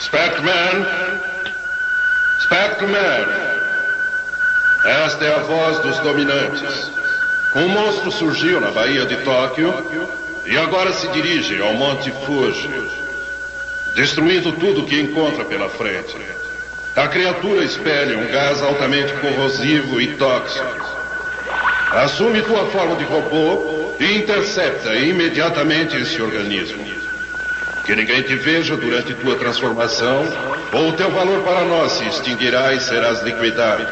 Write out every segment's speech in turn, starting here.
Spectreman! Spectreman! Esta é a voz dos dominantes. Um monstro surgiu na Baía de Tóquio e agora se dirige ao Monte Fuji, destruindo tudo que encontra pela frente. A criatura espelha um gás altamente corrosivo e tóxico. Assume tua forma de robô e intercepta imediatamente esse organismo. Que ninguém te veja durante tua transformação, ou teu valor para nós se extinguirá e serás liquidado.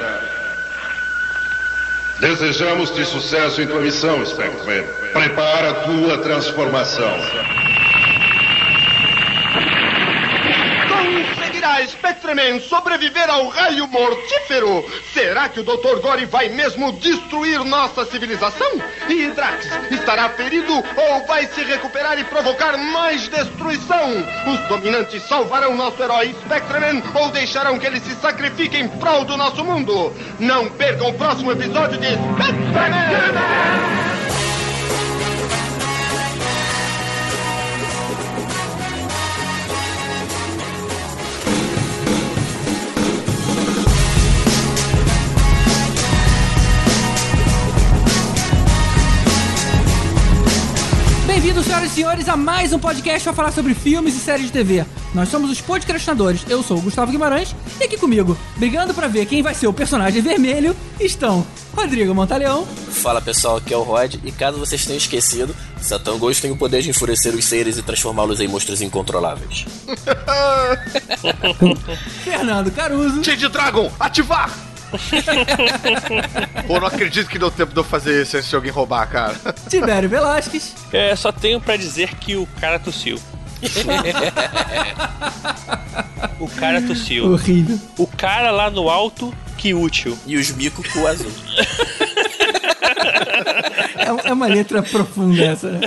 Desejamos-te sucesso em tua missão, Spectreman. Prepara tua transformação. Conseguirá Spectreman sobreviver ao raio mortífero? Será que o Dr. Gore vai mesmo destruir nossa civilização? E Drax estará ferido ou vai se recuperar e provocar mais destruição? Os dominantes salvarão nosso herói Spectreman ou deixarão que ele se sacrifique em prol do nosso mundo? Não percam o próximo episódio de Spectreman! Bem-vindos, senhoras e senhores, a mais um podcast para falar sobre filmes e séries de TV. Nós somos os podcastinadores. Eu sou o Gustavo Guimarães e aqui comigo, brigando para ver quem vai ser o personagem vermelho, estão Rodrigo Montaleão. Fala pessoal, aqui é o Rod e caso vocês tenham esquecido, Satan Ghost tem o poder de enfurecer os seres e transformá-los em monstros incontroláveis. Fernando Caruso. Change Dragon, ativar! Pô, não acredito que deu tempo de eu fazer isso antes de alguém roubar, cara. Tibério Velasquez. É, só tenho pra dizer que o cara tossiu. o cara tossiu. Horrível. O cara lá no alto, que útil. E os micos com o azul. É, é uma letra profunda essa, né?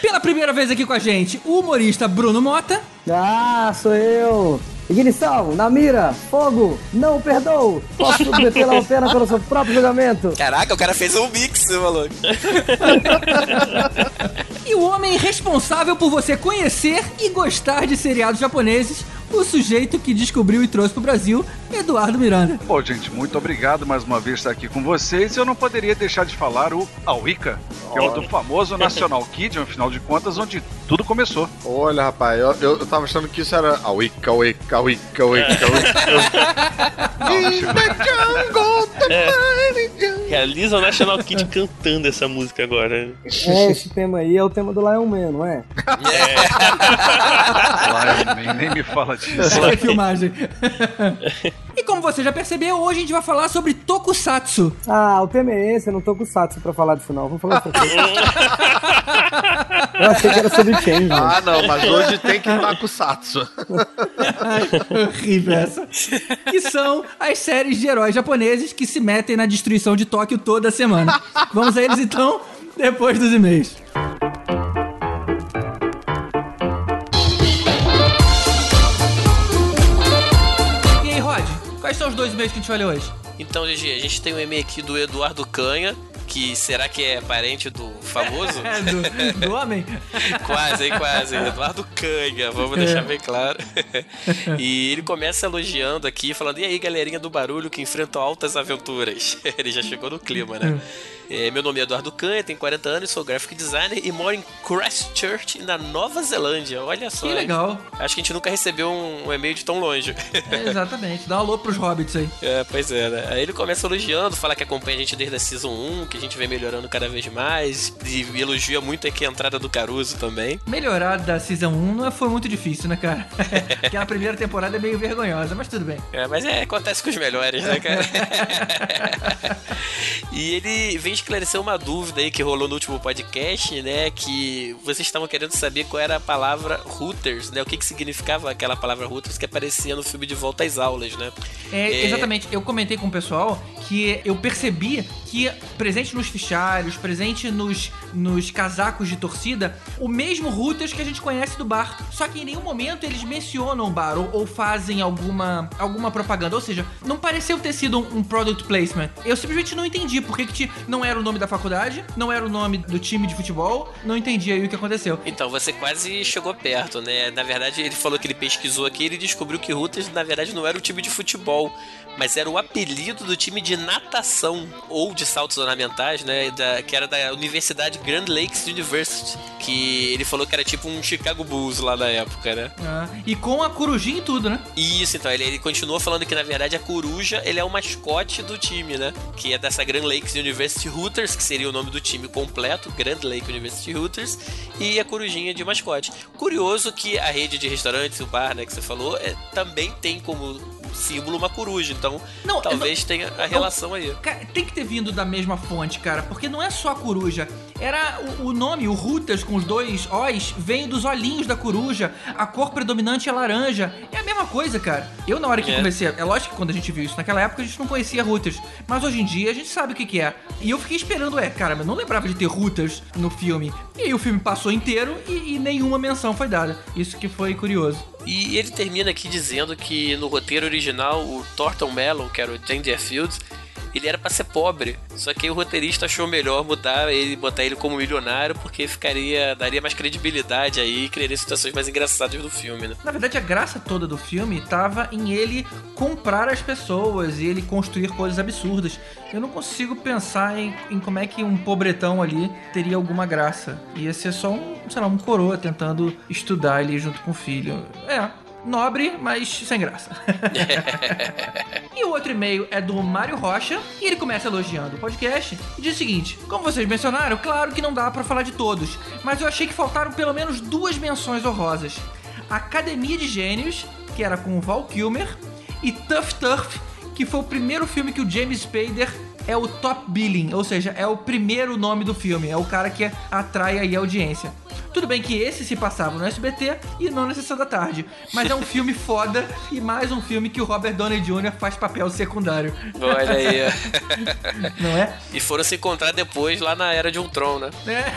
Pela primeira vez aqui com a gente, o humorista Bruno Mota. Ah, sou eu! Ignição, na mira, fogo, não perdoo! Posso submeter a pena pelo seu próprio julgamento! Caraca, o cara fez um mix, maluco. E o homem responsável por você conhecer e gostar de seriados japoneses, o sujeito que descobriu e trouxe pro Brasil, Eduardo Miranda. Pô, gente, muito obrigado mais uma vez estar aqui com vocês. Eu não poderia deixar de falar o Aurica, que é o do famoso National Kid, afinal de contas, onde tudo começou. Olha, rapaz, eu, eu, eu tava achando que isso era a Wicca, Wicca, Wicca, Wicca, Realiza o National Kid cantando essa música agora. É, esse tema aí é o tema do Lion Man, não é? Lion Man, nem me fala É filmagem. e como você já percebeu, hoje a gente vai falar sobre Tokusatsu. Ah, o tema é esse, eu não tô com sato pra falar disso não. Vamos falar sobre isso. Eu achei que era sobre Change. Ah, não, mas hoje tem que estar com o Satsu. Ai, horrível essa. Que são as séries de heróis japoneses que se metem na destruição de Tóquio toda semana. Vamos a eles então, depois dos e-mails. Quais são os dois e-mails que a gente vai ler hoje? Então, GG, a gente tem um e-mail aqui do Eduardo Canha, que será que é parente do famoso? É, do, do homem? quase, hein, quase. Eduardo Canha, vamos deixar bem claro. e ele começa elogiando aqui, falando: e aí, galerinha do barulho que enfrentam altas aventuras? ele já chegou no clima, né? É, meu nome é Eduardo Canha, tenho 40 anos, sou graphic designer e moro em Christchurch, na Nova Zelândia. Olha só. Que legal. Acho que a gente nunca recebeu um, um e-mail de tão longe. É, exatamente. Dá um alô pros hobbits aí. É, pois é, né? Aí ele começa elogiando, fala que acompanha a gente desde a Season 1, que a gente vem melhorando cada vez mais, e elogia muito aqui a entrada do Caruso também. Melhorar da Season 1 não foi muito difícil, né, cara? Porque a primeira temporada é meio vergonhosa, mas tudo bem. É, mas é, acontece com os melhores, né, cara? e ele vem esclarecer uma dúvida aí que rolou no último podcast, né? Que vocês estavam querendo saber qual era a palavra Hooters, né? O que, que significava aquela palavra Hooters que aparecia no filme De Volta às Aulas, né? É, É. Exatamente, eu comentei com o pessoal que eu percebi que presente nos fichários, presente nos, nos casacos de torcida, o mesmo Reuters que a gente conhece do bar. Só que em nenhum momento eles mencionam o bar ou, ou fazem alguma, alguma propaganda. Ou seja, não pareceu ter sido um, um product placement. Eu simplesmente não entendi por que, que não não era o nome da faculdade, não era o nome do time de futebol, não entendi aí o que aconteceu. Então, você quase chegou perto, né? Na verdade, ele falou que ele pesquisou aqui e ele descobriu que Rutas, na verdade, não era o time de futebol, mas era o apelido do time de natação ou de saltos ornamentais, né? Da, que era da Universidade Grand Lakes University. Que ele falou que era tipo um Chicago Bulls lá na época, né? Ah, e com a corujinha e tudo, né? Isso, então, ele, ele continuou falando que na verdade a coruja ele é o mascote do time, né? Que é dessa Grand Lakes University Hooters, que seria o nome do time completo, Grand Lake University Hooters, e a corujinha de mascote. Curioso que a rede de restaurantes, o bar, né, que você falou, é, também tem como símbolo uma coruja, então Não, talvez não- tenha a relação aí. Cara, tem que ter vindo da mesma fonte, cara, porque não é só a coruja. Era o, o nome, o Rutas com os dois Os, vem dos olhinhos da coruja. A cor predominante é laranja. É a mesma coisa, cara. Eu, na hora que É. comecei. É lógico que quando a gente viu isso naquela época, a gente não conhecia Rutas. Mas hoje em dia a gente sabe o que, que é. E eu fiquei esperando, é, cara, mas não lembrava de ter Rutas no filme. E aí o filme passou inteiro e, e nenhuma menção foi dada. Isso que foi curioso. E ele termina aqui dizendo que no roteiro original, o Thornton Mello, que era o Dangerfield, ele era pra ser pobre. Só que o roteirista achou melhor mudar ele, botar ele como milionário, porque ficaria, daria mais credibilidade aí e criaria situações mais engraçadas do filme, né? Na verdade, a graça toda do filme tava em ele comprar as pessoas e ele construir coisas absurdas. Eu não consigo pensar em, em como é que um pobretão ali teria alguma graça. Ia ser só um, sei lá, um coroa tentando estudar ali junto com o filho. É. Nobre, mas sem graça. e o outro e-mail é do Mário Rocha, e ele começa elogiando o podcast e diz o seguinte: Como vocês mencionaram, claro que não dá pra falar de todos, mas eu achei que faltaram pelo menos duas menções honrosas. Academia de Gênios, que era com o Val Kilmer, e Tough Turf, que foi o primeiro filme que o James Spader é o top billing, ou seja, é o primeiro nome do filme, é o cara que atrai aí a audiência. Tudo bem que esse se passava no SBT e não na Sessão da Tarde, mas é um filme foda e mais um filme que o Robert Downey Jr. faz papel secundário, Olha aí. ó. não é? e foram se encontrar depois lá na Era de Ultron, né? É.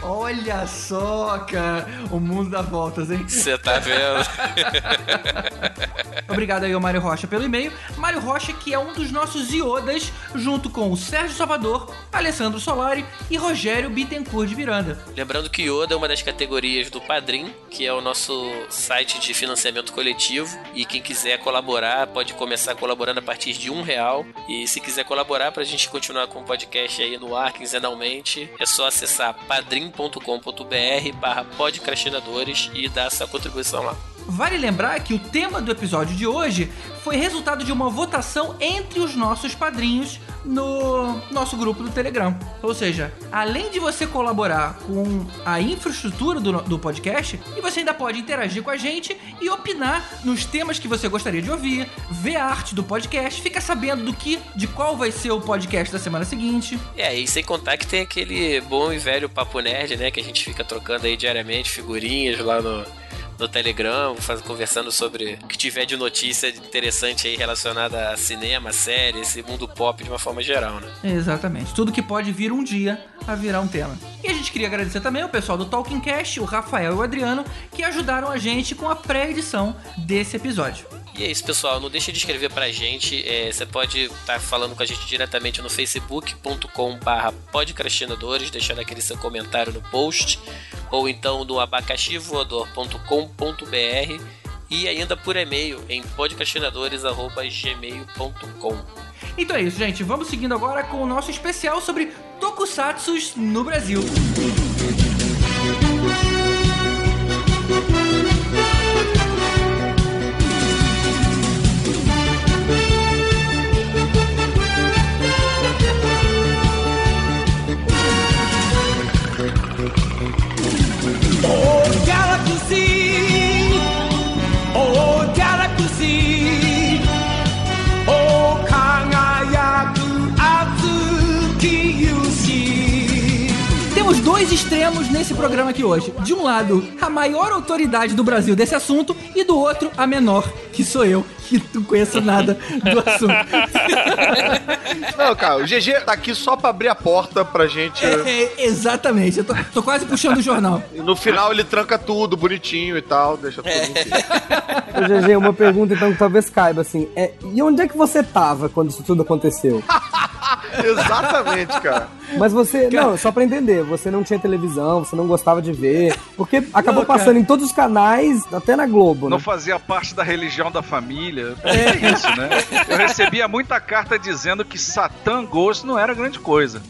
Olha só, cara, o mundo dá voltas, hein? Você tá vendo? Obrigado aí ao Mário Rocha pelo e-mail. Mário Rocha, que é um dos nossos iodas, junto com o Sérgio Salvador, Alessandro Solari e Rogério Bittencourt de Miranda. Lembrando que Yoda é uma das categorias do Padrim, que é o nosso site de financiamento coletivo. E quem quiser colaborar pode começar colaborando a partir de um real. E se quiser colaborar pra gente continuar com o podcast aí no ar quinzenalmente, é só acessar padrim.com.br barra podcrastinadores e dar essa contribuição lá. Vale lembrar que o tema do episódio de hoje foi resultado de uma votação entre os nossos padrinhos no nosso grupo do Telegram. Ou seja, além de você colaborar com a infraestrutura do, do podcast, e você ainda pode interagir com a gente e opinar nos temas que você gostaria de ouvir, ver a arte do podcast, ficar sabendo do que, de qual vai ser o podcast da semana seguinte. É, e sem contar que tem aquele bom e velho papo nerd, né? Que a gente fica trocando aí diariamente figurinhas lá no, no Telegram, faz, conversando sobre o que tiver de notícia interessante aí relacionada a cinema, série, esse mundo pop de uma forma geral, né? Exatamente. Tudo que pode vir um dia a virar um tema. E a gente queria agradecer também ao pessoal do Talking Cast, o Rafael e o Adriano, que ajudaram a gente com a pré-edição desse episódio. E é isso, pessoal. Não deixe de escrever pra gente. É, você pode estar falando com a gente diretamente no facebook.com/barra podcrastinadores, deixando aquele seu comentário no post, ou então no abacaxivoador.com.br e ainda por e-mail em podcastinadores.gmail.com. Então é isso, gente. Vamos seguindo agora com o nosso especial sobre tokusatsus no Brasil. Oh extremos nesse programa aqui hoje. De um lado, a maior autoridade do Brasil desse assunto, e do outro, a menor, que sou eu, que não conheço nada do assunto. Não, cara, o GG tá aqui só pra abrir a porta pra gente. É, exatamente, eu tô, tô quase puxando o jornal. E no final ele tranca tudo bonitinho e tal, deixa tudo Ô, GG, uma pergunta então que talvez caiba assim. É, e onde é que você tava quando isso tudo aconteceu? Exatamente, cara. Mas você, não, só pra entender, você não tinha televisão, você não gostava de ver, porque acabou Não, passando em todos os canais, até na Globo, Não né? fazia parte da religião da família. É isso, né? Eu recebia muita carta dizendo que Satã Ghost não era grande coisa.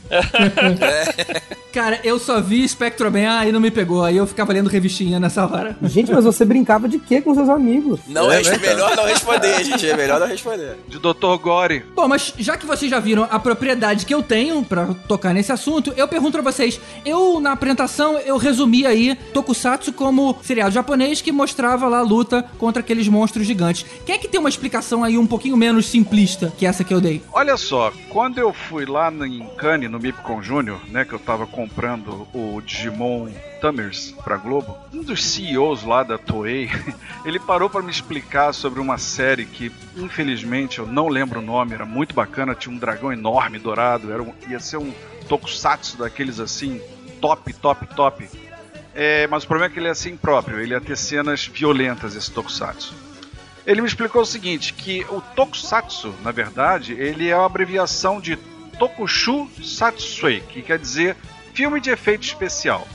Cara, eu só vi Spectroman, aí não me pegou. Aí eu ficava lendo revistinha nessa hora. Gente, mas você brincava de quê com seus amigos? Não, É, é, né, melhor não responder, gente. É melhor não responder. De Dr. Gore. Bom, mas já que vocês já viram a propriedade que eu tenho pra tocar nesse assunto, eu pergunto pra vocês. Eu, na apresentação, eu resumi aí Tokusatsu como seriado japonês que mostrava lá a luta contra aqueles monstros gigantes. Quem é que tem uma explicação aí um pouquinho menos simplista que essa que eu dei? Olha só, quando eu fui lá em Cannes, no Mipcon Júnior, né, que eu tava comprando o Digimon Tamers pra Globo, um dos CEOs lá da Toei, ele parou pra me explicar sobre uma série que, infelizmente, eu não lembro o nome, era muito bacana, tinha um dragão enorme dourado, era um- ia ser um tokusatsu daqueles assim, top, top, top. É, mas o problema é que ele é assim próprio, ele ia ter cenas violentas, esse tokusatsu. Ele me explicou o seguinte, que o Tokusatsu, na verdade, ele é uma abreviação de Tokushu Satsui, que quer dizer filme de efeito especial.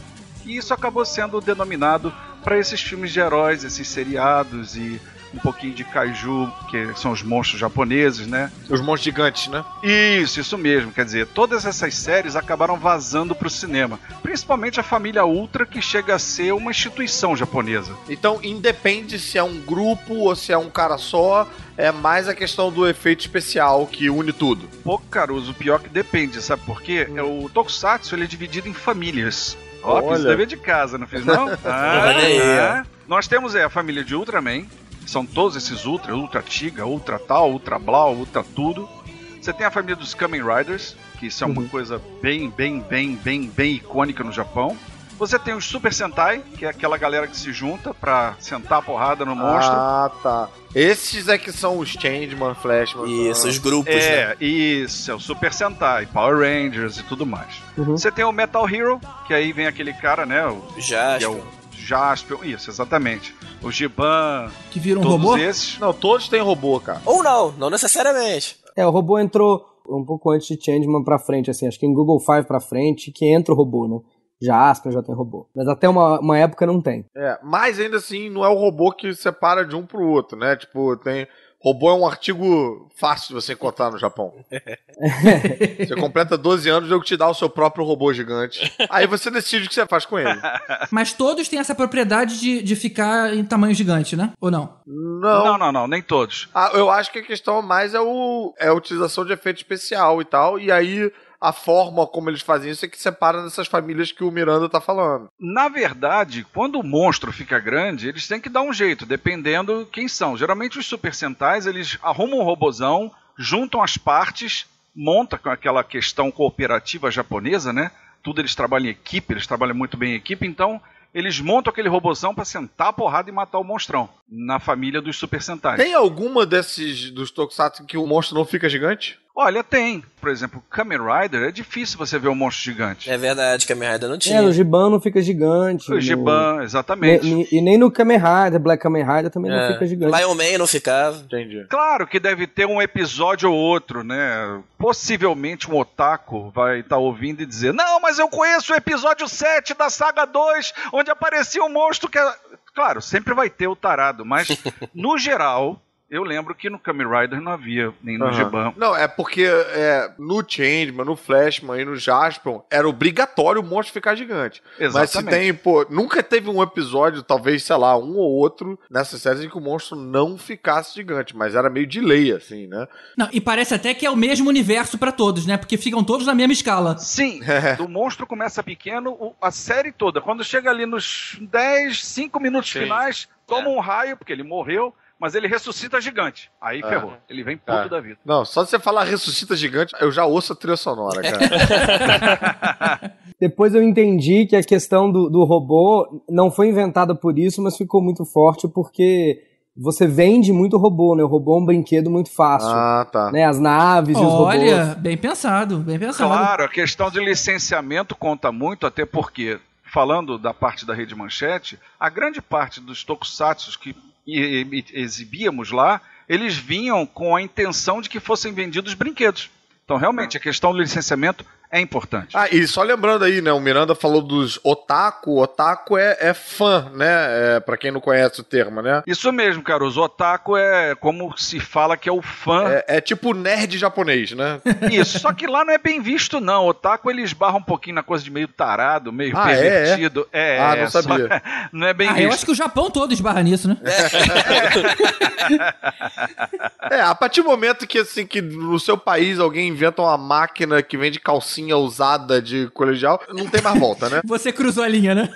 E isso acabou sendo denominado para esses filmes de heróis, esses seriados e um pouquinho de kaiju, que são os monstros japoneses, né? Os monstros gigantes, né? Isso, isso mesmo. Quer dizer, todas essas séries acabaram vazando para o cinema. Principalmente a família Ultra, que chega a ser uma instituição japonesa. Então, independe se é um grupo ou se é um cara só, é mais a questão do efeito especial que une tudo. Pô, Caruso, o pior que depende, sabe por quê? É o Tokusatsu ele é dividido em famílias. Ó, fiz Olha. dever de casa, não fiz não? Ah, Olha aí, ah. Nós temos é, a família de Ultraman, são todos esses Ultra, Ultra Tiga, Ultra tal, Ultra Blau, Ultra tudo. Você tem a família dos Kamen Riders, que isso é uma coisa bem, bem, bem, bem, bem icônica no Japão. Você tem os Super Sentai, que é aquela galera que se junta pra sentar a porrada no monstro. Ah, tá. Esses é que são os Changeman, Flashman. Isso, os grupos, né? É, isso, é o Super Sentai, Power Rangers e tudo mais. Uhum. Você tem o Metal Hero, que aí vem aquele cara, né? O, Já, que é o Jaspion, isso, exatamente. O Giban, Que vira um todos robô? esses. Não, todos têm robô, cara. Ou não, não necessariamente. É, o robô entrou um pouco antes de Changeman pra frente, assim, acho que em Google Five pra frente que entra o robô, né? Já Aspen já tem robô. Mas até uma, uma época não tem. É, mas ainda assim, não é o robô que separa de um pro outro, né? Tipo, tem. Robô é um artigo fácil de você encontrar no Japão. você completa 12 anos, eu te dá o seu próprio robô gigante. Aí você decide o que você faz com ele. Mas todos têm essa propriedade de, de ficar em tamanho gigante, né? Ou não? Não. Não, não, não, nem todos. Ah, eu acho que a questão mais é, o, é a utilização de efeito especial e tal. E aí a forma como eles fazem isso é que separa dessas famílias que o Miranda tá falando. Na verdade, quando o monstro fica grande, eles têm que dar um jeito, dependendo quem são. Geralmente os Super Sentais, eles arrumam um robozão, juntam as partes, monta com aquela questão cooperativa japonesa, né? Tudo eles trabalham em equipe, eles trabalham muito bem em equipe, então eles montam aquele robozão pra sentar a porrada e matar o monstrão. Na família dos Super Sentais. Tem alguma desses dos Tokusatsu que o monstro não fica gigante? Olha, tem. Por exemplo, Kamen Rider, é difícil você ver um monstro gigante. É verdade, Kamen Rider não É, tinha. no Giban não fica gigante. O no- Giban, exatamente. Ne- ne- E nem no Kamen Rider, Black Kamen Rider também não É. fica gigante. Lion Man não ficava. Entendi. Claro que deve ter um episódio ou outro, né? Possivelmente um otaku vai estar ouvindo e dizer: Não, mas eu conheço o episódio 7 da saga 2, onde aparecia um monstro que. é-" Claro, sempre vai ter o tarado, mas no geral, eu lembro que no Kamen Rider não havia, nem no. Giban. Não, é porque é, no Changeman, no Flashman e no Jaspion era obrigatório o monstro ficar gigante. Mas se Exatamente. tem, pô, nunca teve um episódio, talvez, sei lá, um ou outro nessas séries em que o monstro não ficasse gigante, mas era meio de lei, assim, né? Não, e parece até que é o mesmo universo pra todos, né? Porque ficam todos na mesma escala. Sim, É. o monstro começa pequeno, o- a série toda. Quando chega ali nos 10, 5 minutos Sim. finais, toma um raio, porque ele morreu, mas ele ressuscita gigante. Aí É. ferrou. Ele vem puto É. da vida. Não, só de você falar ressuscita gigante, eu já ouço a trilha sonora, cara. Depois eu entendi que a questão do, do robô não foi inventada por isso, mas ficou muito forte porque você vende muito robô, né? O robô é um brinquedo muito fácil. ah, tá. Né? As naves e os robôs. Olha, bem pensado, bem pensado. Claro, a questão de licenciamento conta muito, até porque, falando da parte da Rede Manchete, a grande parte dos tokusatsu que exibíamos lá, eles vinham com a intenção de que fossem vendidos brinquedos. Então, realmente, a questão do licenciamento é importante. Ah, e só lembrando aí, né? O Miranda falou dos otaku. Otaku é, é fã, né? É, pra quem não conhece o termo, né? Isso mesmo, Caruso. Otaku é como se fala que é o fã. É, é tipo nerd japonês, né? Isso, só que lá não é bem visto, não. Otaku ele esbarra um pouquinho na coisa de meio tarado, meio Ah, é, é? pervertido. É, Ah, não é, só- sabia. não é bem Ah, eu acho visto. que o Japão todo esbarra nisso, né? É, a partir do momento que, assim, que no seu país alguém inventa uma máquina que vende calcinha usada de colegial, não tem mais volta, né? Você cruzou a linha, né?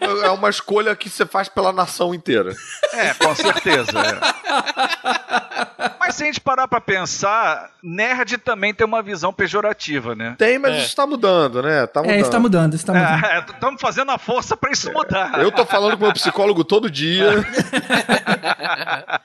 É uma escolha que você faz pela nação inteira. É, com certeza. é. Mas se a gente parar pra pensar, nerd também tem uma visão pejorativa, né? Tem, mas isso tá mudando, né? Tá mudando. É, isso tá mudando, isso tá mudando. É, estamos fazendo a força pra isso mudar. Eu tô falando com o meu psicólogo todo dia.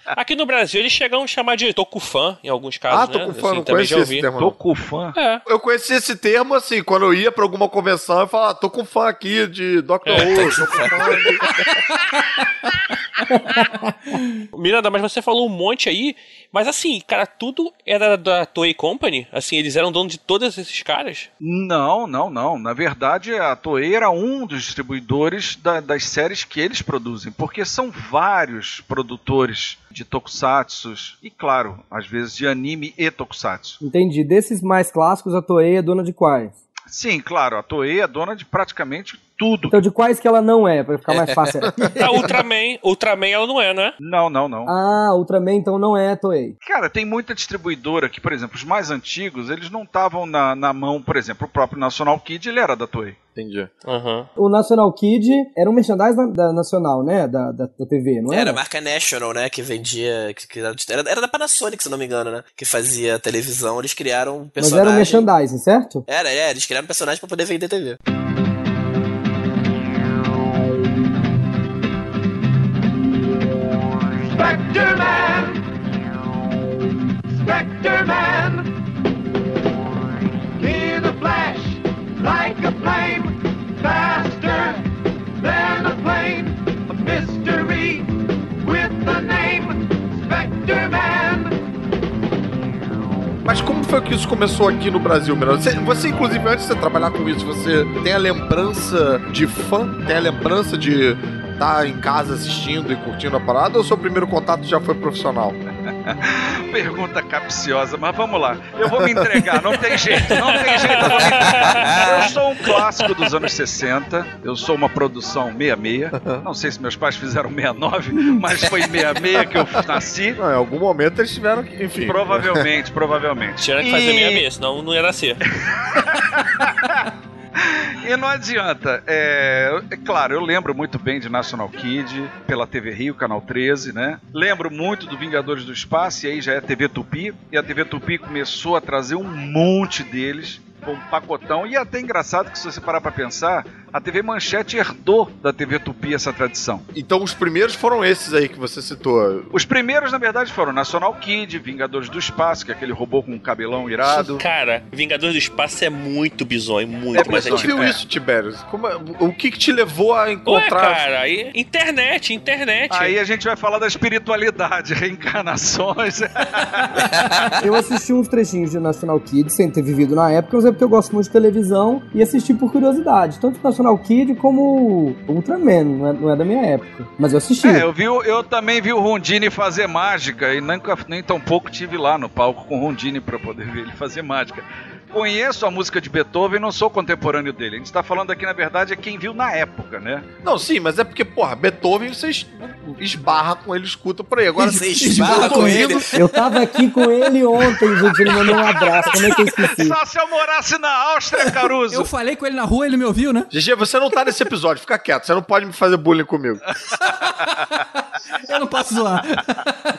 Aqui no Brasil eles chegam a chamar de tokufan em alguns casos, Ah, né? Tokufan, Assim, não também já esse termo. Tô não. com fã. É. Eu conheci esse termo assim, quando eu ia pra alguma convenção, eu falava, ah, tô com fã aqui de Dr. Who, Miranda, mas você falou um monte aí, mas assim, cara, tudo era da Toei Company? Assim, eles eram dono de todos esses caras? Não, não, não. Na verdade, a Toei era um dos distribuidores da- das séries que eles produzem, porque são vários produtores de tokusatsu e, claro, às vezes de anime e tokusatsu. Entendi. Desses mais clássicos, a Toei é dona de quais? Sim, claro, a Toei é dona de praticamente tudo. Então, de quais que ela não é, pra ficar mais fácil. A Ultraman, Ultraman ela não é, né? Não, não, não. ah, Ultraman então não é a Toei. Cara, tem muita distribuidora que, por exemplo, os mais antigos, eles não estavam na, na mão, por exemplo, o próprio National Kid, ele era da Toei. Entendi. Aham. O National Kid era um merchandise da, da Nacional, né? Da, da, da TV, não Era era? a marca National, né? Que vendia. Que, que era, era- era da Panasonic, se não me engano, né? Que fazia televisão. Eles criaram um Mas personagem. era um merchandising, certo? Era, é, eles criaram um personagem pra poder vender TV. Spectre Man! Spectre Man! In a flash, like a flame, faster than a plane, a mystery with a name, Spectre Man! Mas como foi que isso começou aqui no Brasil, Miranda? Você, você, inclusive, antes de você trabalhar com isso, você tem a lembrança de fã? Tem a lembrança de estar em casa assistindo e curtindo a parada? Ou seu primeiro contato já foi profissional? Pergunta capciosa, mas vamos lá. Eu vou me entregar, não tem jeito, não tem jeito, eu vou me entregar. Eu sou um clássico dos anos 60, eu sou uma produção 66. Não sei se meus pais fizeram 69, mas foi em 66 que eu nasci. Não, em algum momento eles tiveram que, enfim. Provavelmente, provavelmente. Tiveram que fazer meia meia, senão não ia nascer. E não adianta. É, é claro, eu lembro muito bem de National Kid, pela TV Rio, Canal 13, né? Lembro muito do Vingadores do Espaço, e aí já é TV Tupi. E a TV Tupi começou a trazer um monte deles, com um pacotão. E é até engraçado que, se você parar pra pensar, a TV Manchete herdou da TV Tupi essa tradição. Então os primeiros foram esses aí que você citou. Os primeiros, na verdade, foram National Kid, Vingadores do Espaço, que é aquele robô com um cabelão irado. Cara, Vingadores do Espaço é muito bizonho, muito, É mas é Você tipo. viu é. isso, Tibérios? Como é- o que, que te levou a Ué, encontrar... cara, aí, internet, internet. Aí a gente vai falar da espiritualidade, reencarnações. Eu assisti uns trechinhos de National Kid, sem ter vivido na época, mas é porque eu gosto muito de televisão e assisti por curiosidade. Tanto National Kid como Ultraman, não é, não é da minha época. Mas eu assisti. É, eu, vi, eu também vi o Rondini fazer mágica e nunca, nem tão pouco tive lá no palco com o Rondini pra poder ver ele fazer mágica. Conheço a música de Beethoven, não sou contemporâneo dele. A gente tá falando aqui, na verdade, é quem viu na época, né? Não, sim, mas é porque, porra, Beethoven você es- esbarra com ele, escuta por aí. Agora, Você esbarra com ele. Eu tava aqui com ele ontem, gente, ele mandou um abraço. Como é que eu esqueci? Só se eu morasse na Áustria, Caruso! Eu falei com ele na rua, ele me ouviu, né? GG, você não tá nesse episódio, fica quieto. Você não pode me fazer bullying comigo. Eu não posso zoar.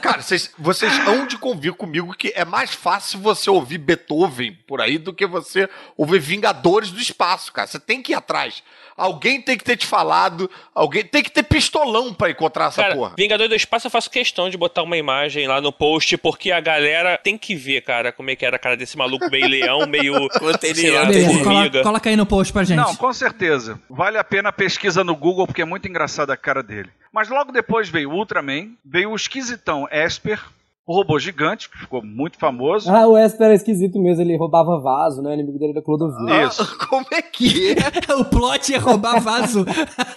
Cara, vocês, vocês hão de convir comigo que é mais fácil você ouvir Beethoven por aí do que você ouvir Vingadores do Espaço, cara. Você tem que ir atrás. Alguém tem que ter te falado, alguém tem que ter pistolão pra encontrar essa Cara, porra. Vingador do Espaço eu faço questão de botar uma imagem lá no post, porque a galera tem que ver, cara, como é que era a cara desse maluco meio leão, meio. Sei lá, Beleza, meio coloca, aí no post pra gente. Não, com certeza. Vale a pena a pesquisa no Google, porque é muito engraçada a cara dele. Mas logo depois veio o Ultraman, veio o esquisitão Esper, O robô gigante, que ficou muito famoso. Ah, o Esper era esquisito mesmo, ele roubava vaso, né? O inimigo dele era Clodovil. Isso. Como é que é? o plot é roubar vaso.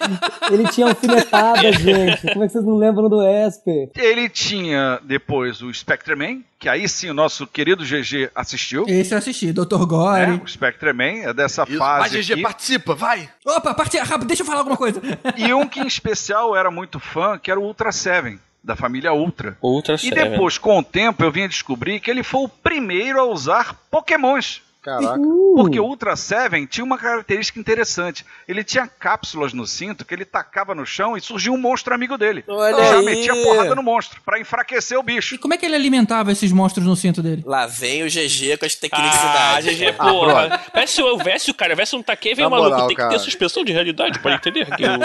Ele tinha alfinetada, gente. Como é que vocês não lembram do Esper? Ele tinha depois o Spectreman, que aí sim o nosso querido GG assistiu. Esse eu assisti, Dr. Gore. O Spectreman é dessa Isso. Vai, fase GG, aqui. participa, vai! Opa, parte rápido, deixa eu falar alguma coisa. E um que em especial era muito fã, que era o Ultra Seven, da família Ultra. Ultra E Seven. depois, com o tempo, eu vim a descobrir que ele foi o primeiro a usar pokémons. Caraca. Porque o Ultra Seven tinha uma característica interessante. Ele tinha cápsulas no cinto que ele tacava no chão e surgia um monstro amigo dele. Olha Já aí. metia porrada no monstro, pra enfraquecer o E bicho. como é que ele alimentava esses monstros no cinto dele? Lá vem o GG com as Ah, tecnicidades. GG, Ah, porra. Parece o Vécio, cara. Vécio não tá aqui, vem Na o maluco. moral, tem que cara. ter suspensão de realidade pra entender que o...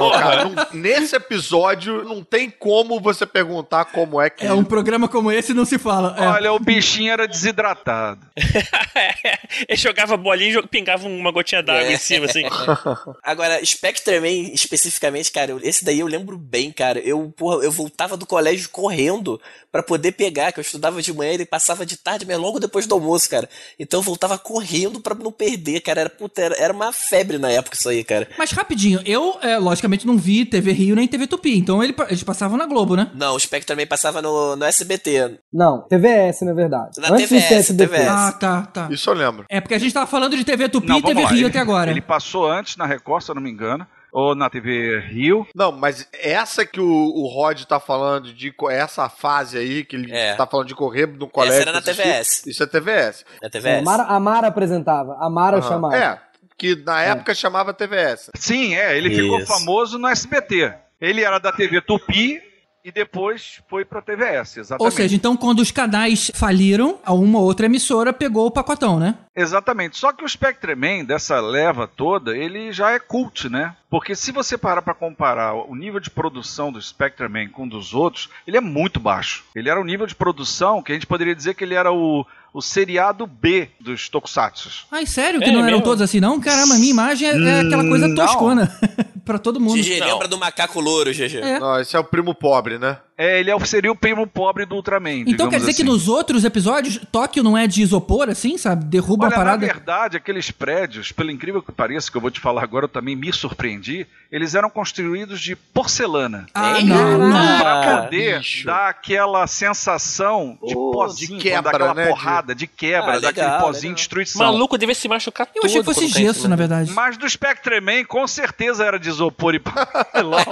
Não, cara, não- nesse episódio não tem como você perguntar como é que. É um programa como esse não se fala. É. Olha, o bichinho era desidratado. Ele jogava bolinha e pingava uma gotinha d'água É. em cima, assim. Agora, Spectreman, especificamente, cara, esse daí eu lembro bem, cara. Eu, porra, eu voltava do colégio correndo pra poder pegar, que eu estudava de manhã, ele passava de tarde, mas logo depois do almoço, cara. Então eu voltava correndo pra não perder, cara. Era, puta, era, era uma febre na época isso aí, cara. Mas rapidinho, eu, é, logicamente, não vi TV Rio nem TV Tupi, então ele- eles passavam na Globo, né? Não, o Spectreman passava no, no SBT. Não, TVS, na verdade. Na Antes TVS. TVS. Ah, tá, tá. Isso eu lembro. É porque a gente tava falando de TV Tupi Não, e TV lá. Rio Ele, até agora. ele passou antes na Record, se eu não me engano. Ou na TV Rio. Não, mas essa que o, o Rod tá falando de. Essa fase aí, que ele É. tá falando de correr no colégio. era na TVS. Isso é TVS. É, TVS. a, Mara, a Mara apresentava, a Mara Aham. chamava. É, que na época chamava TVS. Sim, é, ele ficou Isso. famoso no SBT. Ele era da TV Tupi e depois foi pra TVS, exatamente. Ou seja, então quando os canais faliram, a uma ou outra emissora pegou o pacotão, né? Exatamente. Só que o Spectreman, dessa leva toda, ele já é cult, né? Porque se você parar pra comparar o nível de produção do Spectreman com o dos outros, ele é muito baixo. Ele era o nível de produção que a gente poderia dizer que ele era o, o seriado B dos Tokusatsu. Ai, sério que É não eram mesmo? todos assim, não? Caramba, a minha imagem é, é aquela coisa Não. toscona pra todo mundo. GG, lembra do macaco louro, GG? É. Não, esse é o primo pobre, né? É, ele é o- seria o primo pobre do Ultraman. Então quer dizer que assim. nos outros episódios, Tóquio não é de isopor, assim, sabe? Derruba Olha, uma parada. na verdade, aqueles prédios, pelo incrível que pareça, que eu vou te falar agora, eu também me surpreendi, eles eram construídos de porcelana. Ah, não, não. Pra poder bicho. dar aquela sensação de Oh, pozinho, de quando dá quebra, aquela né, de- porrada, de, quebra, Ah, daquele legal, pozinho legal. de destruição. Maluco devia se machucar Eu achei que fosse gesso, cima na verdade. Mas do Spectreman, com certeza era de isopor e papelão.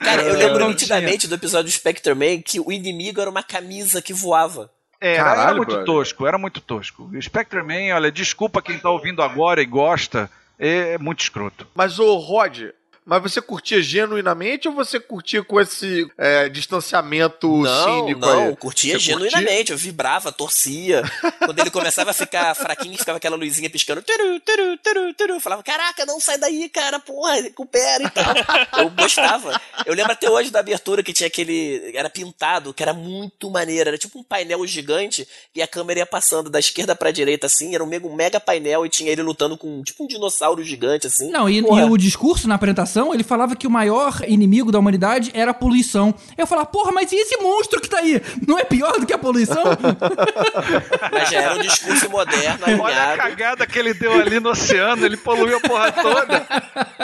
Cara, eu lembro não nitidamente do episódio do Spectreman que o inimigo era uma camisa que voava. Era, era Caralho, muito brother. tosco, era muito tosco. O Spectreman, olha, desculpa quem tá ouvindo agora e gosta, é muito escroto. Mas, ô Rod, mas você curtia genuinamente ou você curtia com esse é, distanciamento não, cínico não, aí? curtia Você genuinamente, eu vibrava, torcia. Quando ele começava a ficar fraquinho, ficava aquela luzinha piscando, turu, turu, turu, turu. Falava, caraca, não sai daí, cara, porra, recupera e tal. Eu gostava. Eu lembro até hoje da abertura que tinha aquele, era pintado, que era muito maneiro, era tipo um painel gigante e a câmera ia passando da esquerda pra direita assim, era um mega, mega painel e tinha ele lutando com tipo um dinossauro gigante assim. Não, e, e o discurso na apresentação, ele falava que o maior inimigo da humanidade era a poluição. Eu falava, porra, mas e esse monstro que tá aí? Não é pior do que a poluição? Mas já era um discurso moderno, Olha a cagada que ele deu ali no oceano, ele poluiu a porra toda.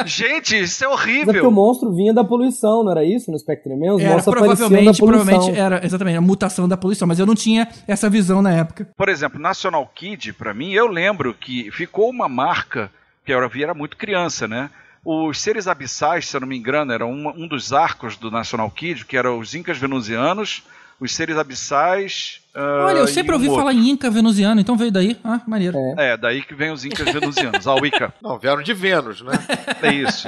Gente, isso é Mas é o horrível. monstro vinha da poluição, não era isso no Spectreman? Os era, monstros apareciam da provavelmente, poluição. provavelmente era, exatamente, a mutação da poluição, mas eu não tinha essa visão na época. Por exemplo, National Kid, pra mim, eu lembro que ficou uma marca, que eu vi era muito criança, né? Os seres abissais, se eu não me engano, era um, um dos arcos do National Kid, que eram os Incas Venusianos, os seres abissais. Ah, Olha, eu e sempre ouvi outro. falar em Inca venusiano, então veio daí. Ah, maneiro. É, daí que vem os Incas Venusianos, a Wicca. Não, vieram de Vênus, né? É isso.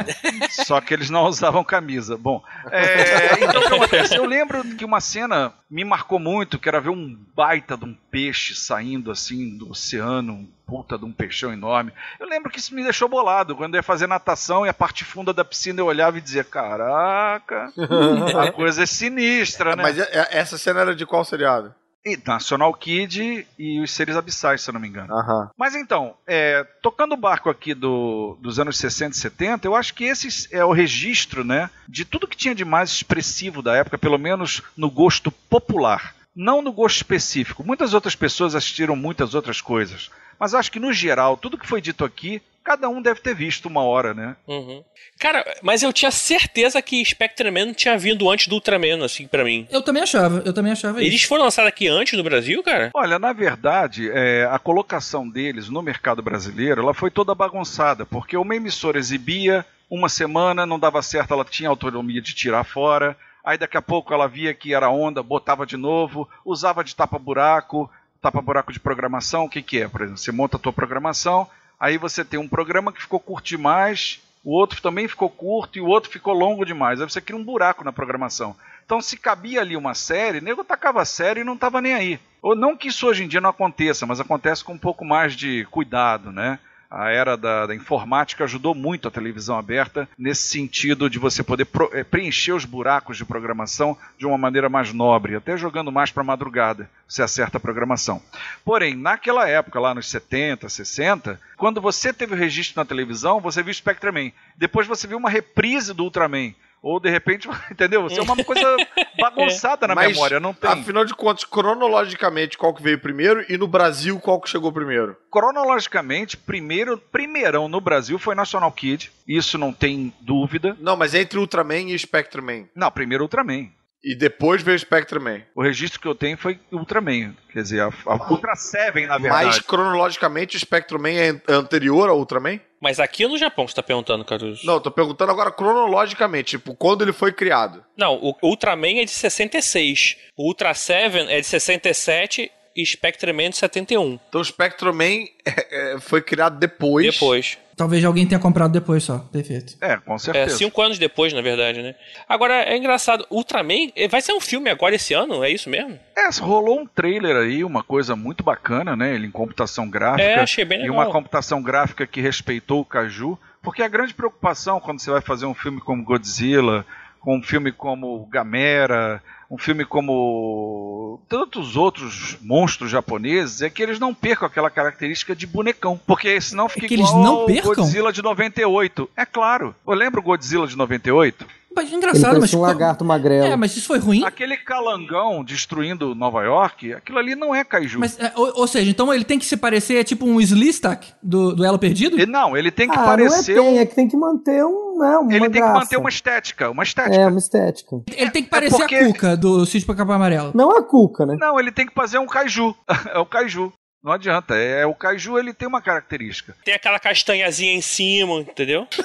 Só que eles não usavam camisa. Bom, é, então o que acontece? Eu lembro que uma cena me marcou muito, que era ver um baita de um peixe saindo assim do oceano, um puta de um peixão enorme. Eu lembro que isso me deixou bolado. Quando eu ia fazer natação e a parte funda da piscina eu olhava e dizia: Caraca, a coisa é sinistra, né? Mas é- é- essa cena era de qual seriado? E National Kid e os Seres Abissais, se eu não me engano. Aham. Mas então, é, tocando o barco aqui do- dos anos 60 e 70, eu acho que esse é o registro, né, de tudo que tinha de mais expressivo da época, pelo menos no gosto popular. Não no gosto específico. Muitas outras pessoas assistiram muitas outras coisas. Mas acho que, no geral, tudo que foi dito aqui, cada um deve ter visto uma hora, né? Uhum. Cara, mas eu tinha certeza que Spectre Man tinha vindo antes do Ultraman, assim, pra mim. Eu também achava, eu também achava Eles isso. foram lançados aqui antes no Brasil, cara? Olha, na verdade, é, a colocação deles no mercado brasileiro, ela foi toda bagunçada, porque uma emissora exibia uma semana, não dava certo, ela tinha autonomia de tirar fora, aí daqui a pouco ela via que era onda, botava de novo, usava de tapa-buraco, tapa-buraco de programação, o que que é? Por exemplo, você monta a tua programação, aí você tem um programa que ficou curto demais, o outro também ficou curto e o outro ficou longo demais, aí você cria um buraco na programação. Então, se cabia ali uma série, nego tacava série e não tava nem aí. Ou não que isso hoje em dia não aconteça, mas acontece com um pouco mais de cuidado, né? A era da, da informática ajudou muito a televisão aberta nesse sentido de você poder pro- eh, preencher os buracos de programação de uma maneira mais nobre, até jogando mais para madrugada, você acerta a programação. Porém, naquela época, lá nos 70, 60, quando você teve o registro na televisão, você viu Spectreman. Depois você viu uma reprise do Ultraman. Ou de repente, entendeu? Você é uma coisa bagunçada na Mas, memória, não tem. Afinal de contas, cronologicamente, qual que veio primeiro e no Brasil, qual que chegou primeiro? Cronologicamente, primeiro, primeirão no Brasil foi National Kid, isso não tem dúvida. Não, mas entre Ultraman e Spectreman. Não, primeiro Ultraman. E depois veio Spectreman. O registro que eu tenho foi Ultraman, quer dizer, a, a Ultra Seven, na verdade. Mas cronologicamente o Spectreman é é anterior ao Ultraman? Mas aqui no Japão você tá perguntando, Caruso. Não, eu tô perguntando agora cronologicamente, tipo, quando ele foi criado. Não, o Ultraman é de 66. O Ultra Seven é de 67 e Spectre Man de 71. Então o Spectreman é, é, foi criado depois. Depois. Talvez alguém tenha comprado depois só. Perfeito. É, com É, certeza. cinco anos depois, na verdade, né? Agora, é engraçado, Ultraman eh, vai ser um filme agora esse ano? É isso mesmo? É, rolou um trailer aí, uma coisa muito bacana, né? Ele em computação gráfica. É, achei bem E legal. uma computação gráfica que respeitou o Caju. Porque a grande preocupação quando você vai fazer um filme como Godzilla, com um filme como Gamera, um filme como tantos outros monstros japoneses, é que eles não percam aquela característica de bonecão. Porque senão fica É que eles igual não ao percam? Godzilla de 98. É claro. Eu lembro o Godzilla de 98? Mas Ele engraçado, mas. um lagarto magrelo. É, mas isso foi ruim. Aquele calangão destruindo Nova York, aquilo ali não é kaiju. Mas, é, ou, ou seja, então ele tem que se parecer é tipo um Slistak do, do Elo Perdido? E não, ele tem que ah, parecer. não é tem, é que tem que manter um, né, uma Ele tem que graça. manter uma estética, uma estética. É, uma estética. Ele tem que parecer porque- a Cuca do Sítio Capa Amarelo. Não a cuca, né? Não, ele tem que fazer um kaiju. é o kaiju. Não adianta. É, o kaiju ele tem uma característica. Tem aquela castanhazinha em cima, entendeu?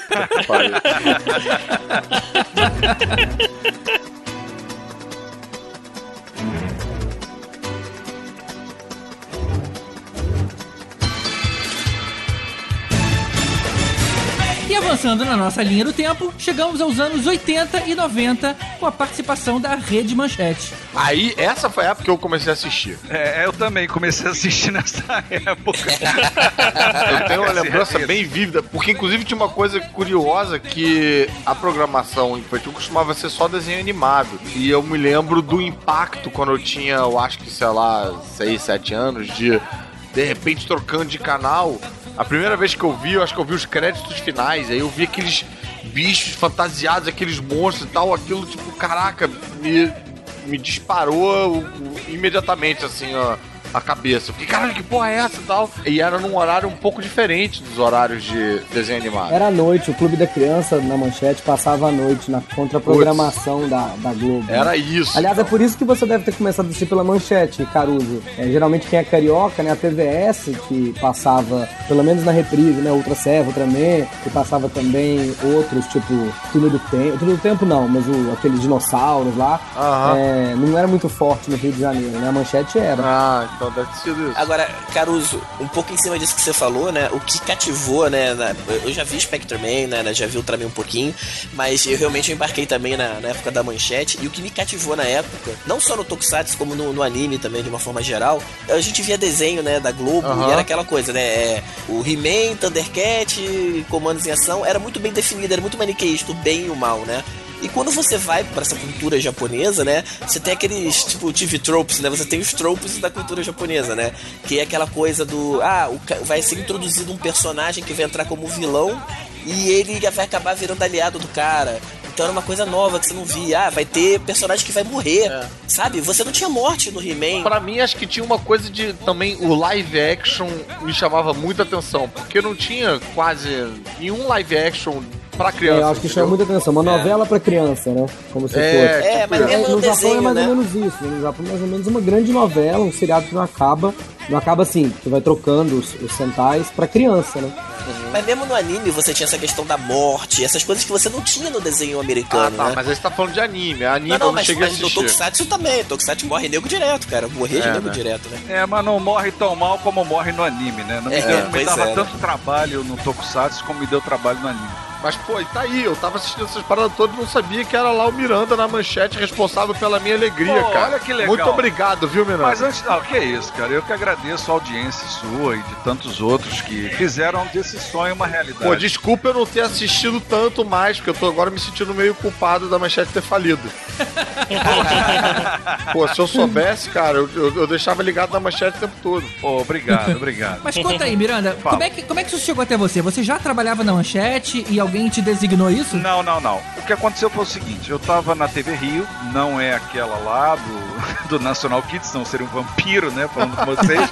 E avançando na nossa linha do tempo, chegamos aos anos 80 e 90 com a participação da Rede Manchete. Aí, essa foi a época que eu comecei a assistir. É, eu também comecei a assistir nessa época. Eu tenho uma Esse lembrança bem vívida, porque inclusive tinha uma coisa curiosa que a programação infantil costumava ser só desenho animado. E eu me lembro do impacto quando eu tinha, eu acho que, sei lá, 6, 7 anos, de de repente trocando de canal. A primeira vez que eu vi, eu acho que eu vi os créditos finais, aí eu vi aqueles bichos fantasiados, aqueles monstros e tal, aquilo tipo, caraca, me, me disparou imediatamente assim, ó. A cabeça. Fiquei, caralho, que porra é essa e tal? E era num horário um pouco diferente dos horários de desenho animado. Era à noite, o Clube da Criança na manchete passava à noite na contraprogramação da, da Globo. Era isso. Aliás, é por isso que você deve ter começado a assistir pela manchete, Caruso. É, geralmente quem é carioca, né? A TVS, que passava, pelo menos na reprise, né? Ultra Servo, Ultraman, que passava também outros, tipo Túnel do Tempo. Túnel do Tempo não, mas o, aqueles dinossauros lá. Aham. é, não era muito forte no Rio de Janeiro, né? A manchete era. Ah, então isso. Agora, Caruso, um pouco em cima disso que você falou, né? O que cativou, né? na- eu já vi Spectre Man, né? Já vi Ultraman um pouquinho, mas eu realmente embarquei também na, na época da manchete. E o que me cativou na época, não só no Tokusatsu, como no, no anime também, de uma forma geral, a gente via desenho, né? Da Globo e era aquela coisa, né? é, o He-Man, Thundercat, comandos em ação, era muito bem definido, era muito maniqueísta, o bem e o mal, né? E quando você vai pra essa cultura japonesa, né? Você tem aqueles, tipo, TV tropes, né? Você tem os tropes da cultura japonesa, né? Que é aquela coisa do. Ah, o, vai ser introduzido um personagem que vai entrar como vilão e ele vai acabar virando aliado do cara. Então era uma coisa nova que você não via. Ah, vai ter personagem que vai morrer. Sabe? Você não tinha morte no He-Man. Pra mim, acho que tinha uma coisa de também o live action me chamava muita atenção, porque não tinha quase nenhum live action pra criança. É, eu acho que chama muita atenção. Uma novela pra criança, né? Como se É, fosse. É, mas É, mesmo no no Japão é mais né? ou menos isso. No Japão é mais ou menos uma grande novela, um seriado que não acaba. Não acaba assim, tu vai trocando os, os centais pra criança, né? Mas mesmo no anime você tinha essa questão da morte, essas coisas que você não tinha no desenho Ah, americano, tá, né? mas aí você tá falando de anime. Anime Não, não, não mas, cheguei a mas no assistir. Tokusatsu também. Tokusatsu morre nego direto, cara. Morrer de É, nego né? direto, né? É, mas não morre tão mal como morre no anime, né? Não me, É, deu- não me dava é, né? tanto trabalho no Tokusatsu como me deu trabalho no anime. Mas, pô, e tá aí, eu tava assistindo essas paradas todas e não sabia que era lá o Miranda na manchete responsável pela minha alegria, Pô, cara. olha que legal. Muito obrigado, viu, Miranda? Mas antes, não, que isso, cara. Eu que agradeço a audiência sua e de tantos outros que fizeram desse sonho uma realidade. Pô, desculpa eu não ter assistido tanto mais, porque eu tô agora me sentindo meio culpado da manchete ter falido. Pô, se eu soubesse, cara, eu, eu- eu deixava ligado na manchete o tempo todo. Pô, obrigado, obrigado. Mas conta aí, Miranda, Fala. como é, que, como é que isso chegou até você? Você já trabalhava na manchete e alguém te designou isso? Não, não, não. O que aconteceu foi o seguinte: eu tava na TV Rio, não é aquela lá do, do National Kids, não seria um vampiro, né? Falando com vocês.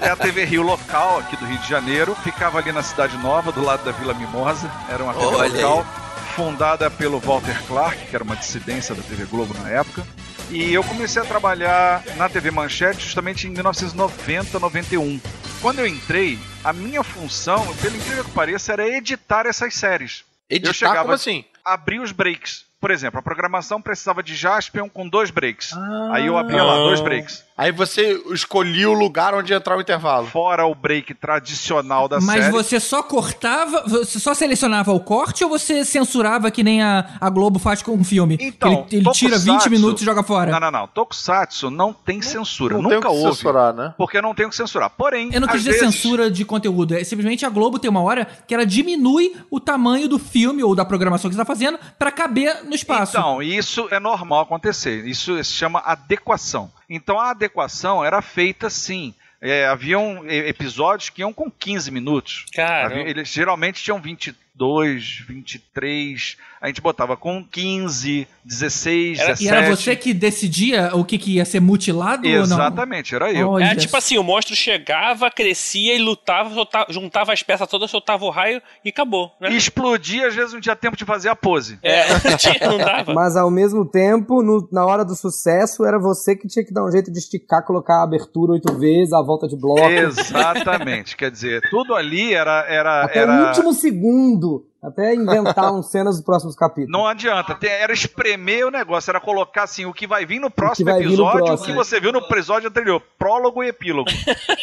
É a TV Rio local aqui do Rio de Janeiro. Ficava ali na Cidade Nova, do lado da Vila Mimosa. Era uma TV Olha local. Fundada pelo Walter Clark, que era uma dissidência da TV Globo na época. E eu comecei a trabalhar na TV Manchete justamente em 1990, 91. Quando eu entrei, a minha função, pelo incrível que pareça, era editar essas séries. Editar chegava- como assim? abrir os breaks. Por exemplo, a programação precisava de Jaspion com dois breaks. Aí eu abria lá dois breaks. Aí você escolhia o lugar onde ia entrar o intervalo. Fora o break tradicional da Mas série. você só cortava, você só selecionava o corte ou você censurava que nem a, a Globo faz com um filme? Então, ele, ele tira 20 Tokusatsu- minutos e joga fora. Não, não, não. Tokusatsu não tem censura. Não Nunca houve. censurar, né? Porque não tem o que censurar. Porém, Eu não quis dizer vezes- censura de conteúdo, é simplesmente a Globo tem uma hora que ela diminui o tamanho do filme ou da programação que você tá fazendo pra caber no espaço. Então, isso é normal acontecer. Isso se chama adequação. Então, a adequação era feita sim. É, haviam episódios que iam com 15 minutos. Havia- eles geralmente tinham 22, 23. A gente botava com 15, 16, Era- 17. e era você que decidia o que, que ia ser mutilado ou não? Exatamente, era eu. Olha É tipo assim, o monstro chegava, crescia e lutava, soltava- juntava as peças todas, soltava o raio e acabou, né? E explodia, às vezes não tinha tempo de fazer a pose. É, não dava. Mas ao mesmo tempo, no- na hora do sucesso, era você que tinha que dar um jeito de esticar, colocar a abertura oito vezes, a volta de bloco. Exatamente. Quer dizer, tudo ali era. era, Até era... o último segundo. Até inventar uns cenas dos próximos capítulos. Não adianta, era espremer o negócio, era colocar assim o que vai vir no próximo vai vir no episódio, o próximo. que você viu no episódio anterior, prólogo e epílogo.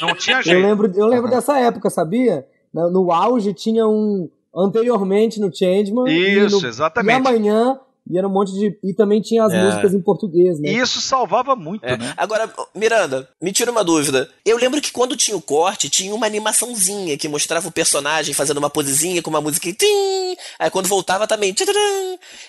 Não tinha Eu jeito. lembro, eu lembro dessa época, sabia? No, no auge tinha um anteriormente no Changeman. Isso, e no, exatamente. E amanhã, e era um monte de. E também tinha as É. músicas em português, né? E isso salvava muito, É. né? Agora, Miranda, me tira uma dúvida. Eu lembro que quando tinha o corte, tinha uma animaçãozinha que mostrava o personagem fazendo uma posezinha com uma música. Tim! Aí quando voltava também.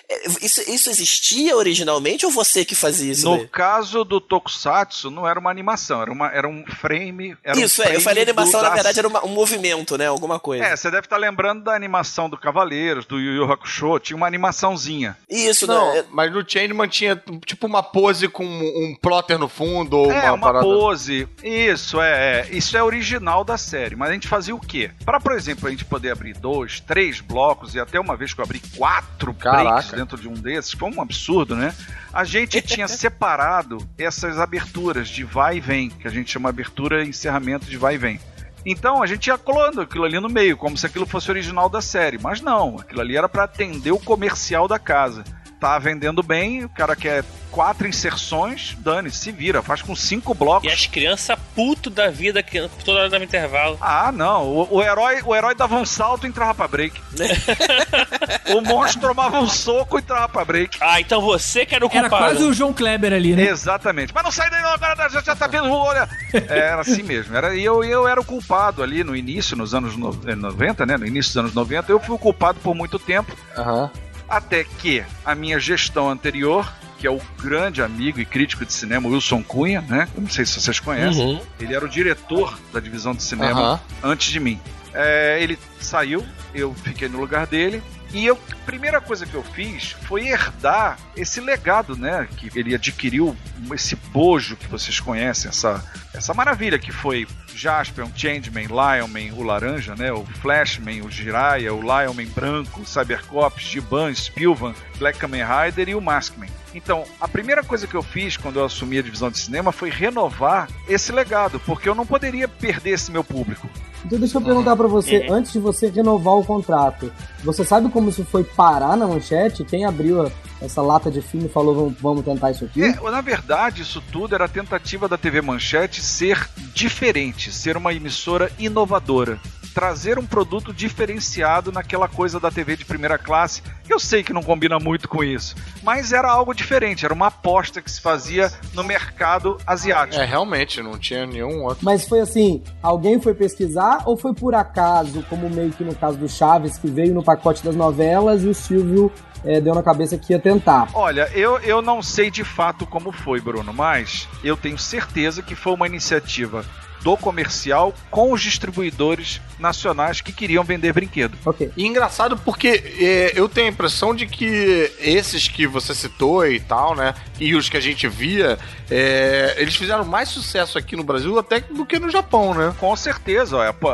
É, Isso, isso existia originalmente ou você que fazia isso? No daí? caso do Tokusatsu, não era uma animação, era, uma, era um frame. Era Isso, um é. Eu frame falei animação, na da- verdade, era uma- um movimento, né? Alguma coisa. É, você deve estar lembrando da animação do Cavaleiros, do Yu Yu Hakusho, tinha uma animaçãozinha. Isso, Não, né? mas no Changeman tinha tipo uma pose com um plotter no fundo ou É, uma, uma parada. pose. Isso, é, é. Isso é original da série. Mas a gente fazia o quê? Para, por exemplo, a gente poder abrir dois, três blocos, e até uma vez que eu abri quatro breaks Caraca. dentro de um desses, foi um absurdo, né? A gente tinha separado essas aberturas de vai e vem, que a gente chama abertura e encerramento de vai e vem. Então a gente ia colando aquilo ali no meio, como se aquilo fosse original da série. Mas não, aquilo ali era para atender o comercial da casa. Tá vendendo bem, o cara quer quatro inserções, dane, se vira, faz com cinco blocos. E as crianças puto da vida, que toda hora dava intervalo. Ah, não. O, o herói, o herói dava um salto e entrava pra break. o monstro tomava um soco e entrava pra break. Ah, então você que era o Era culpado. quase o João Kleber ali, né? Exatamente. Mas não sai daí não, agora já, já tá vendo, olha. Era assim mesmo. Era, e eu, eu era o culpado ali no início, nos anos no- eh, 90, né? No início dos anos 90. Eu fui o culpado por muito tempo. Aham. Até que a minha gestão anterior, que é o grande amigo e crítico de cinema Wilson Cunha, né? Eu não sei se vocês conhecem. Uhum. Ele era o diretor da divisão de cinema Aham. antes de mim. É, ele saiu, eu fiquei no lugar dele. E eu, a primeira coisa que eu fiz foi herdar esse legado, né? Que ele adquiriu esse bojo que vocês conhecem, essa, essa maravilha que foi Jaspion, Changeman, Lionman, o Laranja, né? O Flashman, o Jiraiya, o Lionman Branco, o Cybercops, Giban, Spilvan, Black Kamen Rider e o Maskman. Então, a primeira coisa que eu fiz quando eu assumi a divisão de cinema foi renovar esse legado, porque eu não poderia perder esse meu público. Então deixa eu perguntar pra você, antes de você renovar o contrato, você sabe como isso foi parar na manchete? Quem abriu a- essa lata de filme e falou vamos, vamos tentar isso aqui? É, na verdade, isso tudo era a tentativa da TV Manchete ser diferente, ser uma emissora inovadora. Trazer um produto diferenciado naquela coisa da TV de primeira classe, que eu sei que não combina muito com isso, mas era algo diferente, era uma aposta que se fazia no mercado asiático. É, realmente, não tinha nenhum outro. Mas foi assim, alguém foi pesquisar ou foi por acaso, como meio que no caso do Chaves, que veio no pacote das novelas e o Silvio eh, deu na cabeça que ia tentar? Olha, eu, eu não sei de fato como foi, Bruno, mas eu tenho certeza que foi uma iniciativa do comercial com os distribuidores nacionais que queriam vender brinquedo. E engraçado porque é, eu tenho a impressão de que esses que você citou e tal, né? E os que a gente via, é, eles fizeram mais sucesso aqui no Brasil até do que no Japão, né? Com certeza, olha, pô,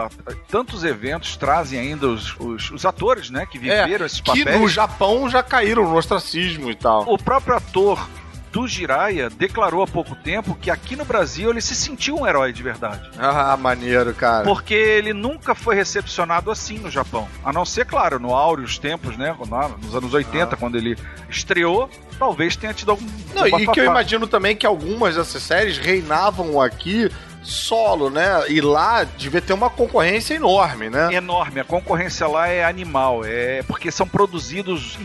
tantos eventos trazem ainda os, os, os atores, né, que viveram esses que papéis. no Japão já caíram no ostracismo e tal. O próprio ator do Jiraiya declarou há pouco tempo que aqui no Brasil ele se sentiu um herói de verdade. Ah, maneiro, cara. Porque ele nunca foi recepcionado assim no Japão. A não ser, claro, no áureos tempos, né? Nos anos 80, quando ele estreou, talvez tenha tido algum. Não, e que eu imagino também que algumas dessas séries reinavam aqui solo, né? E lá devia ter uma concorrência enorme, né? enorme. A concorrência lá é animal. É porque são produzidos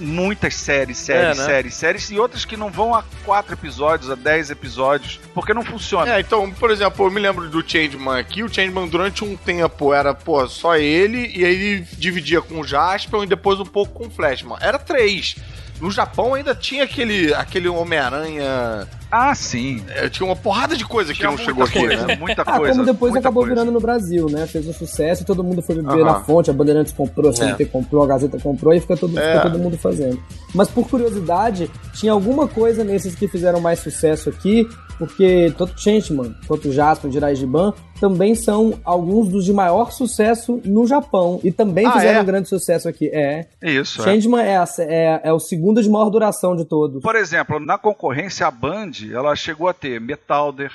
muitas séries, séries, É, né? séries, séries e outras que não vão a quatro episódios, a dez episódios, porque não funciona. É, então, por exemplo, eu me lembro do Changeman aqui. O Changeman, durante um tempo, era, pô, só ele, e aí ele dividia com o Jasper e depois um pouco com o Flashman. Era três. No Japão ainda tinha aquele, aquele Homem-Aranha. Ah, sim. é, tinha uma porrada de coisa que Tinha não muita chegou aqui, né? Muita Ah, coisa. como depois muita acabou coisa. virando no Brasil, né? Fez um sucesso e todo mundo foi ver Aham. na fonte, a Bandeirantes comprou, a CNT comprou, a Gazeta comprou e fica todo, É. fica todo mundo fazendo. Mas por curiosidade, tinha alguma coisa nesses que fizeram mais sucesso aqui, porque tanto Changeman quanto Jasper, Jirai Giban também são alguns dos de maior sucesso no Japão e também Ah, fizeram é? um grande sucesso aqui. É. Isso, é. Changeman é, a- é, é o segundo de maior duração de todos. Por exemplo, na concorrência, a Band, ela chegou a ter Metalder,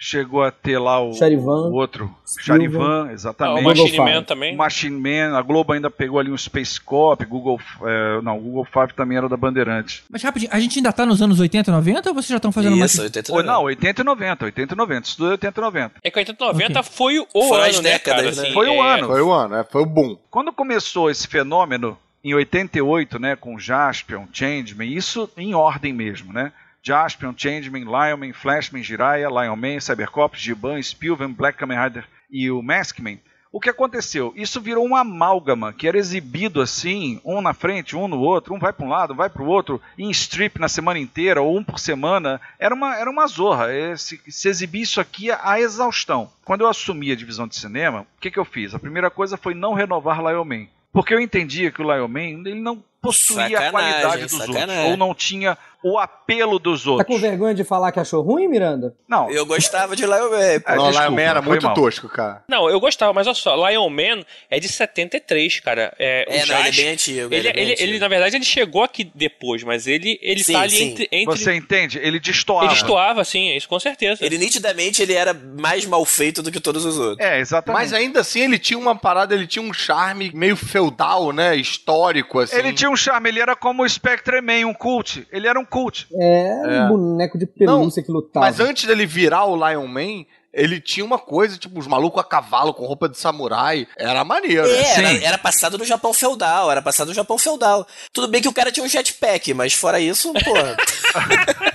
chegou a ter lá o, Charivan, o outro. Charivan, Ah, o exatamente. Machine. Man também. Machine Man, a Globo ainda pegou ali um Space Cop, Google, é, não, o Google Five também era da Bandeirantes. Mas rapidinho, a gente ainda tá nos anos 80, 90 ou vocês já estão fazendo mais? Isso, 80 Ou não, 80 e 90, 80 e 90, isso tudo é 80 e 90. É que 80 90 Ok. foi o Foram ano, as né, décadas, cara? né? Assim, Foi o é, ano. Foi o ano, né? Foi o boom. Quando começou esse fenômeno, em 88, né, com Jaspion, Changeman, isso em ordem mesmo, né? Jaspion, Changeman, Lionman, Flashman, Jiraiya, Lionman, Cybercops, Giban, Spilvan, Black Kamen Rider e o Maskman. O que aconteceu? Isso virou uma amálgama que era exibido assim, um na frente, um no outro, um vai para um lado, vai para o outro, em strip na semana inteira, ou um por semana. Era uma, era uma zorra. É, Se, exibir isso aqui à exaustão. Quando eu assumi a divisão de cinema, o que, que eu fiz? A primeira coisa foi não renovar Lion Man. Porque eu entendia que o Lion Man ele não possuía a Sacanagem, qualidade dos sacanagem. outros, ou não tinha o apelo dos Tá com outros. vergonha de falar que achou ruim, Miranda? Não, Eu gostava de Lion Man. pô. É, não, desculpa, Lion Man era muito mal. tosco, cara. Não, eu gostava, mas olha só, Lion Man é de 73, cara. É, É, o não, ele é bem antigo. Ele, é bem ele, antigo. ele, na verdade, ele chegou aqui depois, mas ele, ele Sim, tá ali sim. entre. entre você entende? Ele destoava. ele estoava, sim, isso com certeza. Ele nitidamente ele era mais mal feito do que todos os outros. É, exatamente. Mas ainda assim, ele tinha uma parada, ele tinha um charme meio feudal, né? Histórico, assim. Ele tinha um charme, ele era como o Spectre Man, um cult. Ele era um cult. É, um boneco de pelúcia que lutava. Mas antes dele virar o Lion Man, ele tinha uma coisa, tipo, os malucos a cavalo com roupa de samurai. Era maneiro. É, era, era passado no Japão feudal, era passado no Japão feudal. Tudo bem que o cara tinha um jetpack, mas fora isso, porra.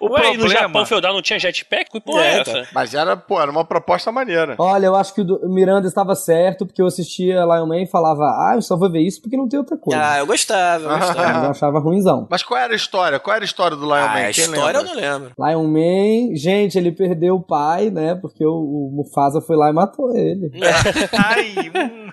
O Ué, e no problema- Japão feudal não tinha jetpack? Que porra é, É, essa? Mas era, pô, era uma proposta maneira. Olha, eu acho que o Miranda estava certo, porque eu assistia Lion Man e falava, ah, eu só vou ver isso porque não tem outra coisa. Ah, eu gostava, eu gostava. Eu achava ruimzão. Mas qual era a história? Qual era a história do Lion Ah, Man? a Quem história eu lembra? não lembro. Lion Man, gente, ele perdeu o pai, né? Porque o, o Mufasa foi lá e matou ele. Ai, hum.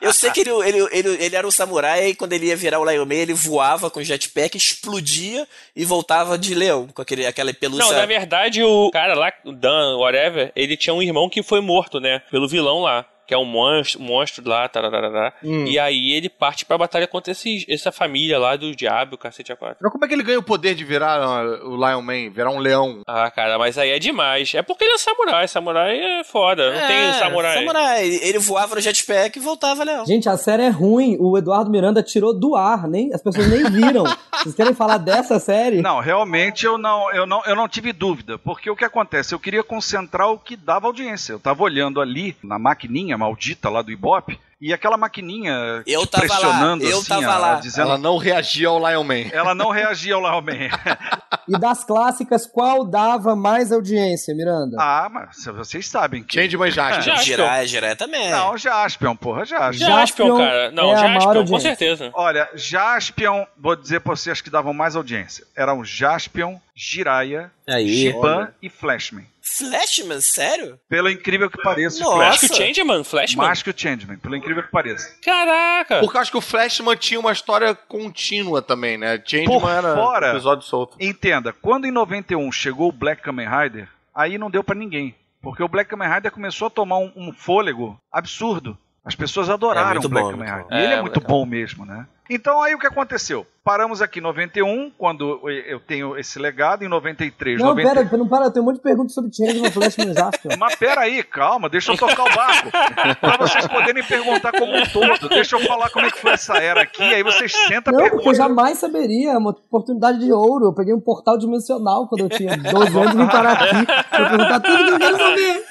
Eu sei que ele, ele, ele, ele era um samurai e quando ele ia virar o Man, ele voava com jetpack, explodia e voltava de leão, com aquele, aquela pelúcia. Não, na verdade, o cara lá, o Dan, whatever, ele tinha um irmão que foi morto, né? Pelo vilão lá. Que é um monstro, monstro lá, tararará. Hum. E aí ele parte pra batalha contra esses, essa família lá do diabo, cacete a quatro. Mas como é que ele ganha o poder de virar ó, o Lion Man, virar um leão? Ah, cara, mas aí é demais. É porque ele é samurai. Samurai é foda. Não tem samurai. Samurai. Ele, ele voava no jetpack e voltava leão. Gente, a série é ruim. O Eduardo Miranda tirou do ar, nem as pessoas nem viram. Vocês querem falar dessa série? Não, realmente eu não, eu, não, eu não tive dúvida, porque o que acontece? Eu queria concentrar o que dava audiência. Eu tava olhando ali na maquininha maldita lá do Ibope, e aquela maquininha Eu tava lá, pressionando eu assim, tava a- lá. dizendo Ela não reagia ao Lion Man. ela não reagia ao Lion Man. E das clássicas, qual dava mais audiência, Miranda? ah, mas vocês sabem que... Jaspion. Já. Jaspion. Girar também. Não, Jaspion, porra, Jaspion. Jaspion, cara. Não, é a maior Jaspion, com certeza. Olha, Jaspion, vou dizer pra vocês que davam mais audiência. Eram Jaspion, Jiraiya, Aí. Shiban e Flashman. Flashman, sério? Pelo incrível que pareça, Nossa. Mais que o. Changeman, Flashman. Mais que o Changeman, pelo incrível que pareça. Caraca! Porque eu acho que o Flashman tinha uma história contínua também, né? Changeman Por era fora. episódio solto. Entenda, quando em 91 chegou o Black Kamen Rider, aí não deu pra ninguém. Porque o Black Kamen Rider começou a tomar um, um fôlego absurdo. As pessoas adoraram É Black bom, Kamen muito Rider. bom. E ele é, É, muito é. bom mesmo, né? Então aí o que aconteceu? Paramos aqui em 91, quando eu tenho esse legado, em 93, não, 90... pera, não para, eu tenho um monte de perguntas sobre Changeman, Flashman e Jaspion. Mas peraí, calma, deixa eu tocar o barco. pra vocês poderem perguntar como um todo. Deixa eu falar como é que foi essa era aqui, aí vocês sentam Não, porque eu pergunta. jamais saberia, é uma oportunidade de ouro. Eu peguei um portal dimensional quando eu tinha 12 anos e vim parar aqui pra perguntar tudo que eu quero saber.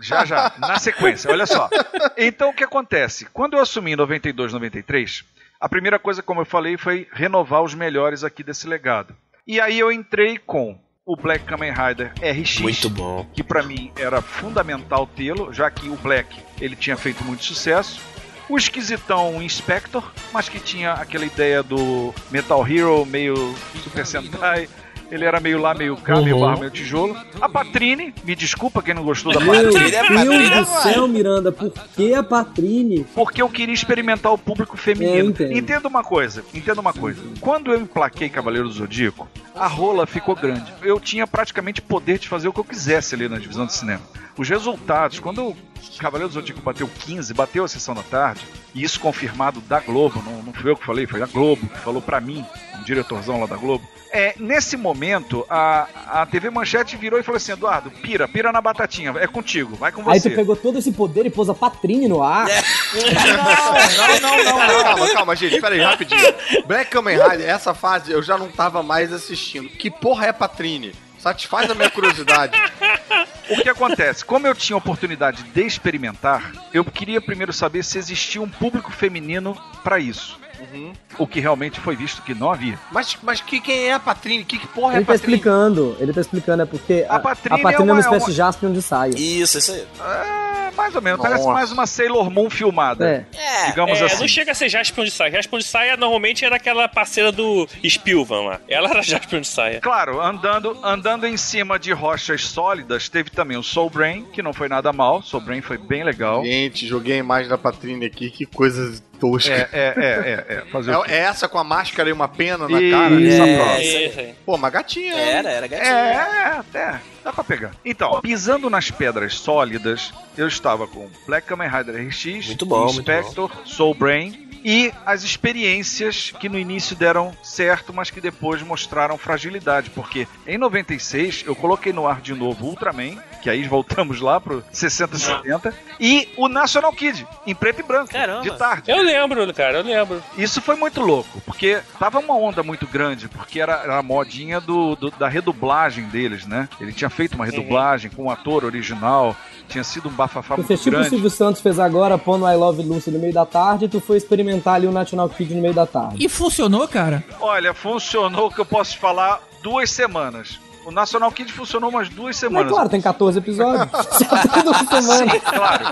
Já, já, na sequência, olha só. Então o que acontece? Quando eu assumi em 92, 93, a primeira coisa, como eu falei, foi renovar os melhores aqui desse legado. E aí eu entrei com o Black Kamen Rider RX. Muito bom. que pra mim era fundamental tê-lo, já que o Black ele tinha feito muito sucesso. O esquisitão Inspector, mas que tinha aquela ideia do Metal Hero meio Super Sentai. Ele era meio lá, meio cá, meio barra, meio tijolo. A Patrine, me desculpa quem não gostou da Meu Patrine, Patrine é Deus do céu, Miranda, por que a Patrine? porque eu queria experimentar o público É, feminino. entendo. entenda uma coisa, entenda uma coisa. Quando eu emplaquei Cavaleiro do Zodíaco, a rola ficou grande. Eu tinha praticamente poder de fazer o que eu quisesse ali na divisão de cinema. Os resultados, quando o Cavaleiro do Zodíaco bateu 15, bateu a sessão da tarde, e isso confirmado da Globo, não, não fui eu que falei, foi a Globo que falou pra mim, um diretorzão lá da Globo. É, nesse momento, a, a TV Manchete virou e falou assim: Eduardo, pira, pira na batatinha, é contigo, vai com Aí você. tu pegou todo esse poder e pôs a Patrine no ar. Não, não, não, não. Calma, calma, gente. Pera aí, rapidinho. Black Kamen Rider, essa fase eu já não tava mais assistindo. Que porra é Patrine? Satisfaz a minha curiosidade. O que acontece? Como eu tinha oportunidade de experimentar, eu queria primeiro saber se existia um público feminino pra isso. Uhum. O que realmente foi visto que não havia. Mas, mas que, quem é a Patrine? Que, que porra é Ele tá Patrine? explicando, ele tá explicando, é porque A a, Patrine a Patrine é é uma uma- espécie é uma- de Jaspion de saia. Isso, isso aí. É, mais ou menos. Parece Nossa. mais uma Sailor Moon filmada. É. É. Digamos É, assim. não chega a ser Jaspion de Saia. Jaspion de Saia normalmente era aquela parceira do Spilvan lá. Ela era Jaspion de Saia. Claro, andando, andando em cima de rochas sólidas, teve também o Soul Brain, que não foi nada mal. Soul Brain foi bem legal. Gente, joguei a imagem da Patrine aqui. Que coisa tosca. É, é, é, é, é. Fazer É, é essa com a máscara e uma pena na Isso, cara? essa É, aí. Pô, uma gatinha. né? Era, era gatinho. É, até. Dá pra pegar. Então, pisando nas pedras sólidas, eu estava com Black Kamen Rider RX, Muito bom, muito Inspector, Soul Brain e as experiências que no início deram certo, mas que depois mostraram fragilidade, porque em 96 eu coloquei no ar de novo Ultraman, que aí voltamos lá pro 60 70, e o National Kid, em preto e branco, Caramba. de tarde. Eu lembro, cara, eu lembro. Isso foi muito louco, porque tava uma onda muito grande, porque era, era a modinha do, do- da redublagem deles, né? Ele tinha feito uma redublagem com o ator original, Tinha sido um bafafá Tu muito fez tipo o. Silvio Santos fez agora, pondo I Love Lucy no meio da tarde, e tu foi experimentar ali o National Kid no meio da tarde. E funcionou, cara? Olha, funcionou o que eu posso te falar duas semanas. O National Kid funcionou umas duas Mas semanas. claro, tem 14 episódios. Já tem duas semanas. Sim, claro.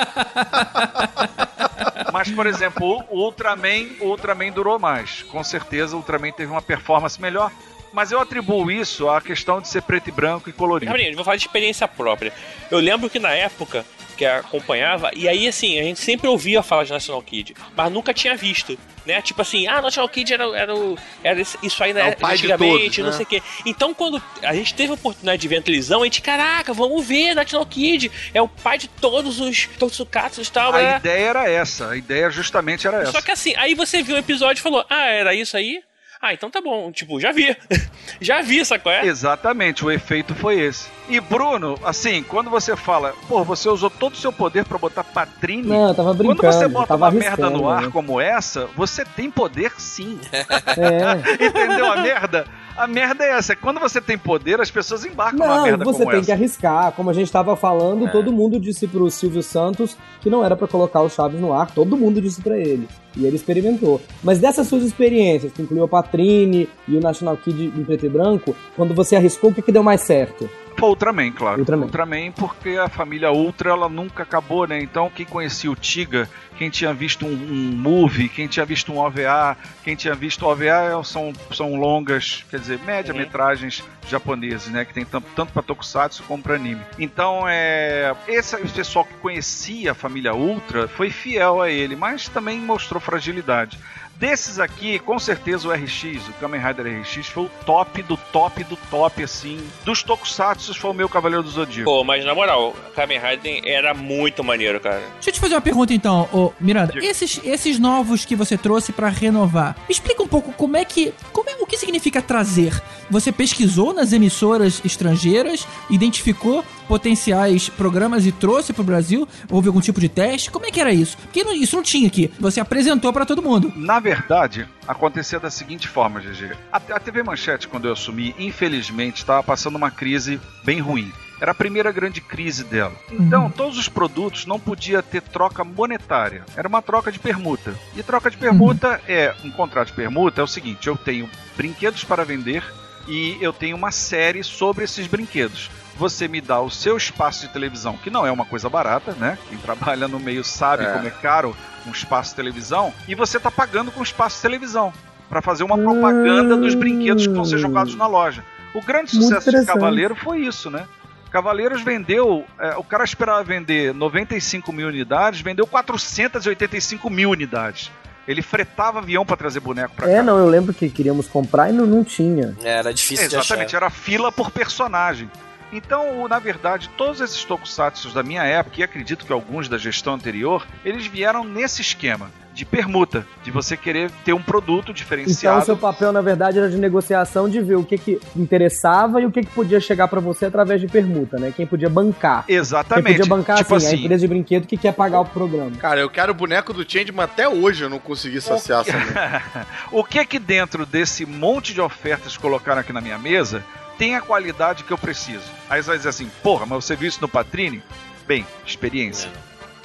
Mas, por exemplo, o Ultraman, o Ultraman durou mais. Com certeza, o Ultraman teve uma performance melhor. Mas eu atribuo isso à questão de ser preto e branco e colorido. Gabriel, eu vou falar de experiência própria. Eu lembro que na época que acompanhava, e aí assim, a gente sempre ouvia falar de National Kid, mas nunca tinha visto. Né? Tipo assim, ah, National Kid era, era, o- era isso aí É né, o pai de antigamente, todos, não né? sei o quê. Então, quando a gente teve a oportunidade de ver a televisão, a gente, caraca, vamos ver National Kid, é o pai de todos os Tokusatsu e tal. A né? ideia era essa. A ideia justamente era essa. Só que assim, aí você viu o episódio e falou, ah, era isso aí? Ah, então tá bom. Tipo, já vi. já vi, sacou? É? Exatamente, o efeito foi esse. E Bruno, assim, quando você fala, pô, você usou todo o seu poder pra botar Patrine. Não, eu tava brincando. Quando você bota uma merda no ar né? como essa, você tem poder sim. É. Entendeu a merda? A merda é essa. Quando você tem poder, as pessoas embarcam Não, merda você como tem essa. que arriscar. Como a gente tava É. falando, todo mundo disse pro Silvio Santos que não era pra colocar o Chaves no ar. Todo mundo disse pra ele. E ele experimentou. Mas dessas suas experiências, que incluiu a Patrine e o National Kid em preto e branco, quando você arriscou, o que, que deu mais certo? Foi Ultraman, claro. Ultraman. porque a família Ultra ela nunca acabou, né? Então quem conhecia o Tiga, quem tinha visto um, um movie, quem tinha visto um OVA, quem tinha visto OVA são, são longas, quer dizer, média-metragens japoneses, né? Que tem tanto, tanto pra Tokusatsu como pra anime. Então é. Esse pessoal que conhecia a família Ultra foi fiel a ele, mas também mostrou fragilidade. Desses aqui, com certeza o RX, o Kamen Rider RX, foi o top do top do top, assim. Dos Tokusatsu foi o meu Cavaleiro do Zodíaco. Pô, mas na moral, Kamen Rider era muito maneiro, cara. Deixa eu te fazer uma pergunta então, ô Miranda. Esses, esses novos que você trouxe pra renovar, me explica um pouco como é que. Como é, o que significa trazer? Você pesquisou nas emissoras estrangeiras, identificou potenciais programas e trouxe pro Brasil? Houve algum tipo de teste? Como é que era isso? Porque não- isso não tinha aqui. Você apresentou pra todo mundo. Na verdade, acontecia da seguinte forma, GG. A, a TV Manchete, quando eu assumi, infelizmente, estava passando uma crise bem ruim. Era a primeira grande crise dela. Então, todos os produtos não podia ter troca monetária. Era uma troca de permuta. E troca de permuta é um contrato de permuta é o seguinte: eu tenho brinquedos para vender e eu tenho uma série sobre esses brinquedos. Você me dá o seu espaço de televisão, que não é uma coisa barata, né? Quem trabalha no meio sabe É. como é caro um espaço de televisão, e você tá pagando com espaço de televisão para fazer uma propaganda dos brinquedos que vão ser jogados na loja. O grande sucesso de. Cavaleiro foi isso, né? Cavaleiros vendeu, é, o cara esperava vender 95 mil unidades, vendeu 485 mil unidades. Ele fretava avião para trazer boneco pra É, cá. não, eu lembro que queríamos comprar e não, não tinha. Era difícil de achar. Exatamente, era fila por personagem. Então, na verdade, todos esses tokusatsu da minha época, e acredito que alguns da gestão anterior, eles vieram nesse esquema de permuta, de você querer ter um produto Então, diferenciado. o seu papel, na verdade, era de negociação, de ver o que, que interessava e o que, que podia chegar pra você através de permuta, né? Quem podia bancar. Quem Exatamente. podia bancar, tipo assim, a assim, empresa de brinquedo que quer pagar o programa. Cara, eu quero o boneco do Changeman até hoje, eu não consegui saciar essa merda. o que que dentro desse monte de ofertas que colocaram aqui na minha mesa tem a qualidade que eu preciso? Aí você vai dizer assim, porra, mas você viu isso no Patrine? Bem, experiência.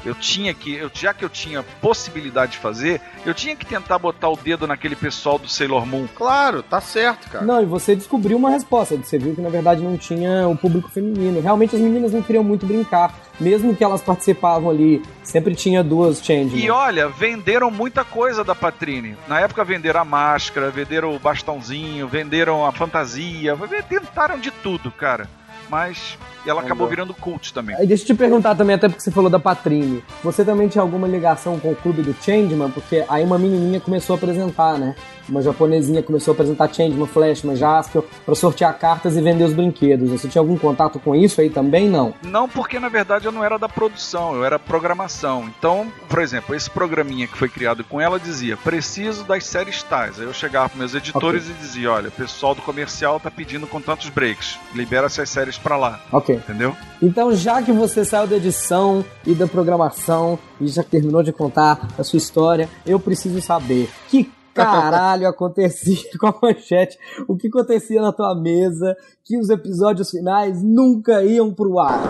Eu tinha que, eu, já que eu tinha possibilidade de fazer, eu tinha que tentar botar o dedo naquele pessoal do Sailor Moon. Claro, tá certo, cara. Não, e você descobriu uma resposta. Você viu que, na verdade, não tinha o público feminino. Realmente, as meninas não queriam muito brincar. Mesmo que elas participavam ali, sempre tinha duas change. E olha, venderam muita coisa da Patrine. Na época venderam a máscara, venderam o bastãozinho, venderam a fantasia, tentaram de tudo, cara. Mas ela acabou virando cult também. Aí deixa eu te perguntar também, até porque você falou da Patrine. Você também tinha alguma ligação com o clube do Changeman? Porque aí uma menininha começou a apresentar, né? Uma japonesinha começou a apresentar Changeman, Flashman, Jaspion, pra sortear cartas e vender os brinquedos. Você tinha algum contato com isso aí também? Não. Não, porque na verdade eu não era da produção, eu era programação. Então, por exemplo, esse programinha que foi criado com ela dizia: preciso das séries tais. Aí eu chegava para meus editores e dizia: olha, o pessoal do comercial tá pedindo com tantos breaks, libera essas séries pra lá. Ok. Entendeu? Então, já que você saiu da edição e da programação e já terminou de contar a sua história, eu preciso saber que caralho acontecia com a manchete, o que acontecia na tua mesa, que os episódios finais nunca iam pro ar.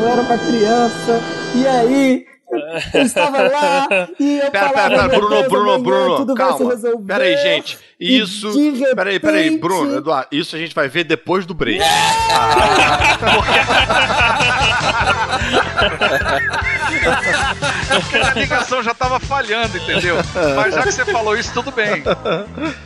eu era uma criança, e aí eu estava lá e eu Pera, falava, pera, pera, "Meu Bruno, Deus, Bruno, Bruno, tudo vai se calma. resolver." Pera aí, gente. Isso. de Peraí, peraí, repente- Bruno, Eduardo. Isso a gente vai ver depois do break. Porque a ligação já tava falhando, entendeu? Mas já que você falou isso, tudo bem.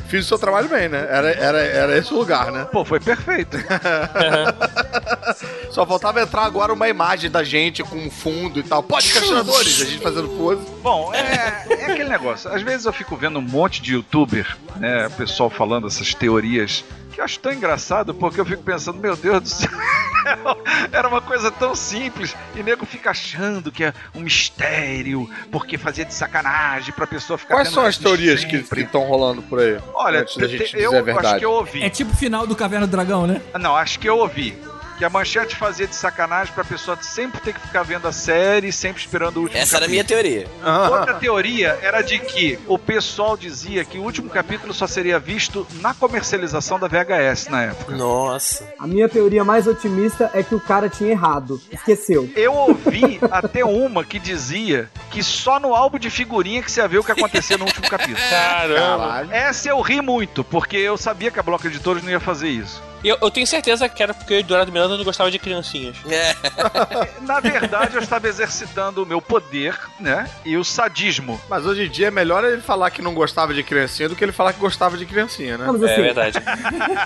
Fiz o seu trabalho bem, né? Era, era, era esse o lugar, né? Pô, foi perfeito. Só faltava entrar agora uma imagem da gente com um fundo e tal. Pode, questionadores, a gente fazendo pose. Bom, é, é aquele negócio. Às vezes eu fico vendo um monte de youtuber, né? O pessoal falando essas teorias que eu acho tão engraçado porque eu fico pensando, meu Deus do céu, era uma coisa tão simples e nego fica achando que é um mistério porque fazia de sacanagem pra pessoa ficar Quais são as teorias que estão rolando por aí? Olha, antes da gente te- dizer eu a acho verdade. que eu ouvi. É tipo o final do Caverna do Dragão, né? Não, acho que eu ouvi. Que a manchete fazia de sacanagem pra pessoa sempre ter que ficar vendo a série, sempre esperando o último Essa era a minha teoria. Outra teoria era de que o pessoal dizia que o último capítulo só seria visto na comercialização da VHS na época. Nossa. A minha teoria mais otimista é que o cara tinha errado, esqueceu. Eu ouvi até uma que dizia que só no álbum de figurinha que você ia ver o que acontecia no último capítulo. Caramba. Caralho. Essa eu ri muito, porque eu sabia que a Bloco Editores não ia fazer isso. Eu, eu tenho certeza que era porque o Eduardo Miranda não gostava de criancinhas. É. Na verdade, eu estava exercitando o meu poder, né? E o sadismo. Mas hoje em dia é melhor ele falar que não gostava de criancinha do que ele falar que gostava de criancinha, né? Não, mas É assim, verdade.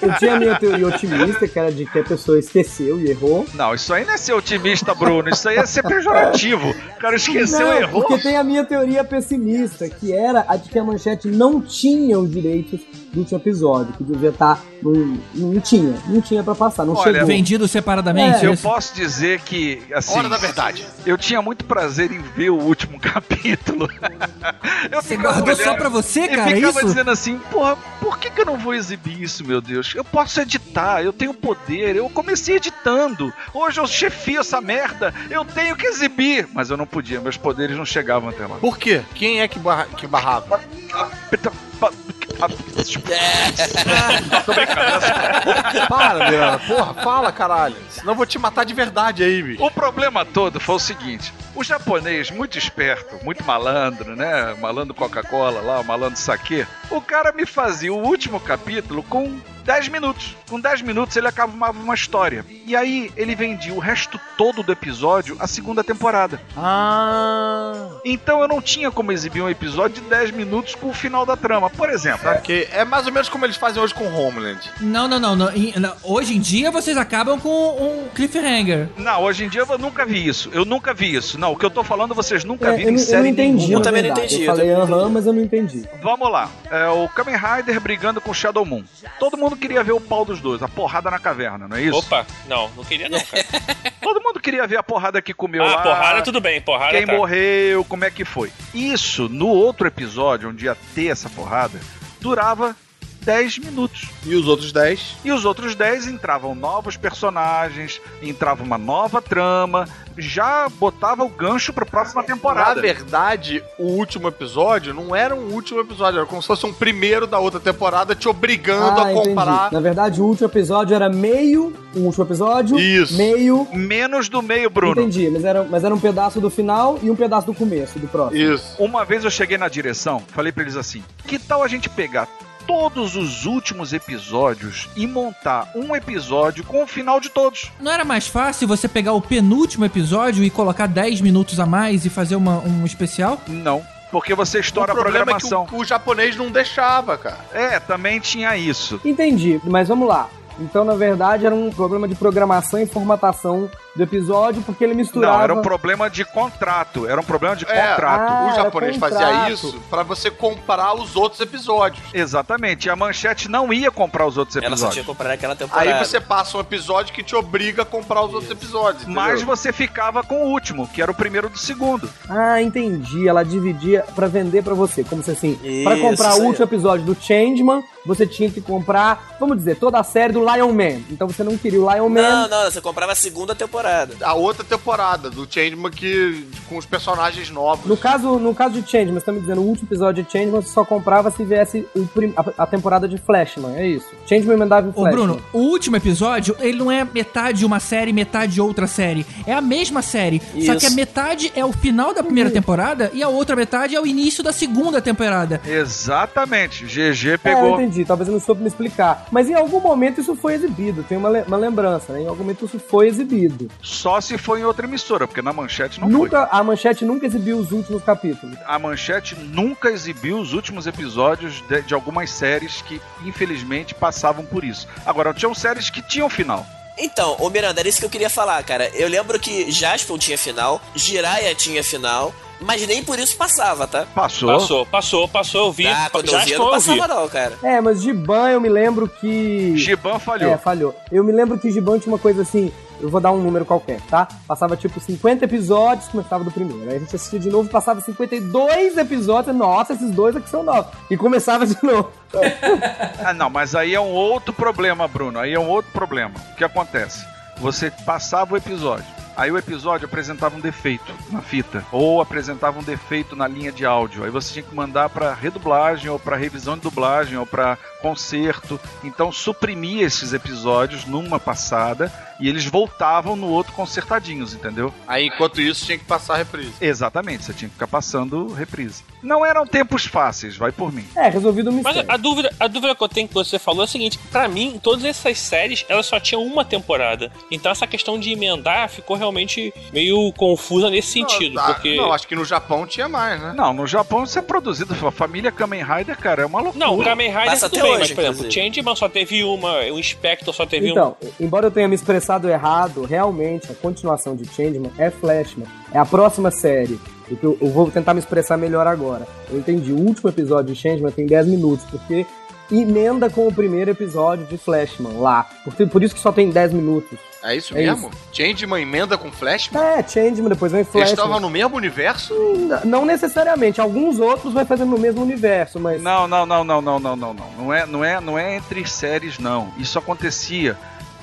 eu tinha a minha teoria otimista, que era de que a pessoa esqueceu e errou. Não, isso aí não é ser otimista, Bruno. Isso aí é ser pejorativo. O cara esqueceu não, e errou. Porque tem a minha teoria pessimista, que era a de que a manchete não tinha os direitos do último episódio, que devia estar. Não, não tinha, não tinha pra passar, não Olha, chegou. Vendido separadamente. É, Eu isso? posso dizer que, assim, Hora da verdade. eu tinha muito prazer em ver o último capítulo. Eu Você guardou só olhando pra você, cara? é ficava Isso? dizendo assim, porra, por que, que eu não vou exibir isso, meu Deus? Eu posso editar, eu tenho poder, eu comecei editando. Hoje eu chefio essa merda, eu tenho que exibir. Mas eu não podia, meus poderes não chegavam até lá. Por quê? Quem é que, barra... que barrava? Brincando. Para, Miranda. Porra, fala, caralho. Senão eu vou te matar de verdade aí, bicho. O problema todo foi o seguinte: o japonês, muito esperto, muito malandro, né? Malandro Coca-Cola lá, malandro saque. O cara me fazia o último capítulo com 10 minutos. Com 10 minutos ele acabava uma história. E aí ele vendia o resto todo do episódio a segunda temporada. Ah. Então eu não tinha como exibir um episódio de 10 minutos com o final da trama. Por exemplo, Que é mais ou menos como eles fazem hoje com Homeland. Não, não, não, não. Em- não. Hoje em dia vocês acabam com um cliffhanger. não, hoje em dia eu nunca vi isso. Eu nunca vi isso. Não, o que eu tô falando vocês nunca É, viram eu, em não- eu não série entendi, nenhuma. na também não entendi, Eu eu falei aham, mas eu não entendi. Vamos lá. É o Kamen Rider brigando com o Shadow Moon. Todo mundo queria ver o pau dos dois, a porrada na caverna, não é isso? Opa, não, não queria não, cara. Todo mundo queria ver a porrada que comeu Ah, lá. porrada tudo bem, porrada Quem tá. morreu, como é que foi. Isso, no outro episódio, onde ia ter essa porrada, durava 10 minutos. E os outros 10? E os outros 10 entravam novos personagens, entrava uma nova trama, já botava o gancho pra próxima Na temporada. verdade, o último episódio não era um último episódio, era como se fosse um primeiro da outra temporada te obrigando Ah, a entendi. comparar. Na verdade, o último episódio era meio. O último episódio, Isso. meio. Menos do meio, Bruno. Entendi, mas era, mas era um pedaço do final e um pedaço do começo, do próximo. Isso. Uma vez eu cheguei na direção, falei pra eles assim: que tal a gente pegar todos os últimos episódios e montar um episódio com o final de todos? Não era mais fácil você pegar o penúltimo episódio e colocar 10 minutos a mais e fazer uma, um especial? Não. Porque você estoura a problema é que programação. o, o japonês não deixava, cara. É, também tinha isso. Entendi, mas vamos lá. Então, na verdade, era um problema de programação e formatação do episódio, porque ele misturava. Não, era um problema de contrato. Era um problema de É, contrato. Ah, o japonês fazia contrato. isso pra você comparar os outros episódios. Exatamente. E a manchete não ia comprar os outros Ela só tinha episódios. que comprar aquela temporada. Aí você passa um episódio que te obriga a comprar os outros episódios. entendeu? Mas você ficava com o último, que era o primeiro do segundo. Ah, entendi. Ela dividia pra vender pra você. Como se assim, pra Isso, comprar isso o último episódio do Changeman, você tinha que comprar, vamos dizer, toda a série do Lion Man. Então você não queria o Lion Man. Não, não, você comprava a segunda temporada. Temporada. A outra temporada do Changeman que com os personagens novos. No caso, no caso de Changeman, você tá me dizendo, o último episódio de Changeman você só comprava se viesse o prim- a, a temporada de Flashman, é isso. Changeman emendava em Ô, Flashman. Bruno, o último episódio, ele não é metade uma série, metade outra série. É a mesma série. Só Isso. que a metade é o final da primeira temporada e a outra metade é o início da segunda temporada. Exatamente. GG É, eu pegou. entendi, talvez eu não soube me explicar. Mas em algum momento isso foi exibido, tem uma, le- uma lembrança, né? Em algum momento isso foi exibido. Só se foi em outra emissora, porque na manchete não foi. nunca, a Manchete nunca exibiu os últimos capítulos. A Manchete nunca exibiu os últimos episódios de, de algumas séries que, infelizmente, passavam por isso. Agora, tinham séries que tinham final. Então, ô Miranda, era isso que eu queria falar, cara. Eu lembro que Jaspion tinha final, Jiraiya tinha final, mas nem por isso passava, tá? Passou. Passou, passou, passou, eu vi. Ah, quando eu Já vi, eu estou não eu vi. passava não, cara. É, mas Giban eu me lembro que. Giban falhou. É, falhou. Eu me lembro que Giban tinha uma coisa assim. Eu vou dar um número qualquer, tá? Passava tipo 50 episódios, começava do primeiro. Aí a gente assistia de novo, passava 52 episódios. Nossa, esses dois aqui são novos. E começava de novo. Ah, não, mas aí é um outro problema, Bruno. Aí é um outro problema. O que acontece? Você passava o episódio. Aí o episódio apresentava um defeito na fita, ou apresentava um defeito na linha de áudio. Aí você tinha que mandar para redublagem, ou para revisão de dublagem, ou para conserto. Então suprimia esses episódios numa passada e eles voltavam no outro consertadinhos, entendeu? Aí, enquanto isso, tinha que passar a reprise. Exatamente, você tinha que ficar passando reprise. Não eram tempos fáceis, vai por mim. É, resolvido o Mas mistério. a dúvida, a dúvida que eu tenho que você falou é a seguinte: pra mim, todas essas séries elas só tinham uma temporada. Então essa questão de emendar ficou realmente meio confusa nesse sentido. Não, tá- porque. não, acho que no Japão tinha mais, né? Não, no Japão isso é produzido, a família Kamen Rider, cara, é uma loucura. Não, o Kamen Rider Passa tudo até bem, hoje, mas, por exemplo, inclusive. Changeman só teve uma, o Inspector só teve um. Então, embora eu tenha me expressado errado, realmente a continuação de Changeman é Flashman. É a próxima série. Eu, eu vou tentar me expressar melhor agora. Eu entendi. O último episódio de Changeman tem 10 minutos, porque emenda com o primeiro episódio de Flashman lá. Por, por isso que só tem 10 minutos. É isso É mesmo? Changeman emenda com Flashman? É, Changeman, depois vem Eles Flashman. estavam no mesmo universo? N- Não necessariamente. Alguns outros vai fazendo no mesmo universo, mas. Não, não, não, não, não, não, não, não. Não é, não é, não é entre séries, não. Isso acontecia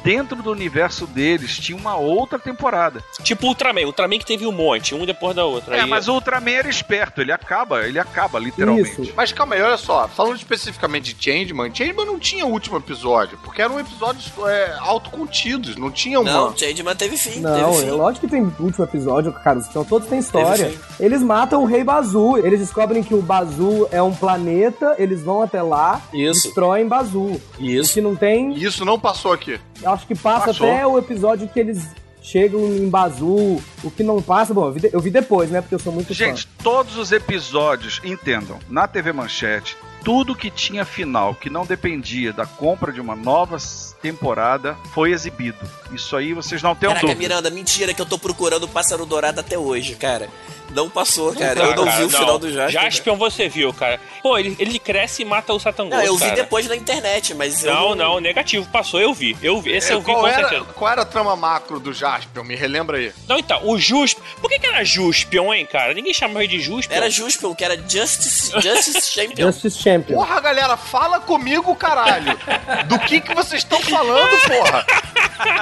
dentro do universo deles. Tinha uma outra temporada. Tipo Ultraman, Ultraman que teve um monte, um depois da outra. É, Aí- mas o Ultraman era esperto. Ele acaba, ele acaba literalmente. Isso. Mas calma aí, olha só. Falando especificamente de Changeman, Changeman não tinha o último episódio, porque eram episódios é, autocontidos, não tinha uma... Não, Changeman teve fim, Não, teve é fim. lógico que tem último episódio, cara. São, todos têm história. Eles matam o Rei Bazu. Eles descobrem que o Bazu é um planeta, eles vão até lá, Isso. destroem Bazu. Isso. que não tem. Isso não passou aqui. Acho que passa Passou. até o episódio que eles chegam em Bazu. O que não passa, bom, eu vi, eu vi depois, né? Porque eu sou muito Gente, todos os episódios, entendam, na TV Manchete, tudo que tinha final, que não dependia da compra de uma nova temporada, foi exibido. Isso aí vocês não tenham Caraca, dúvida. Miranda, mentira que eu tô procurando o Pássaro Dourado até hoje, cara. Não passou, cara. Tá, eu não cara, vi o final do Jasper. Jaspion você viu, cara. Pô, ele, ele cresce e mata o Satangos, Não, eu vi cara. depois na internet, mas eu Não, não, negativo, passou, eu vi. Eu vi, esse É, eu vi qual, com era, certeza. qual era a trama macro do Jaspion? Me relembra aí. Não, então, o Juspion. Por que, que era Juspion, hein, cara? Ninguém chamava ele de Juspion. Era Juspion, que era Justice, Justice Champion. Justice Champion. Porra, galera, fala comigo, caralho. Do que que vocês estão falando, porra?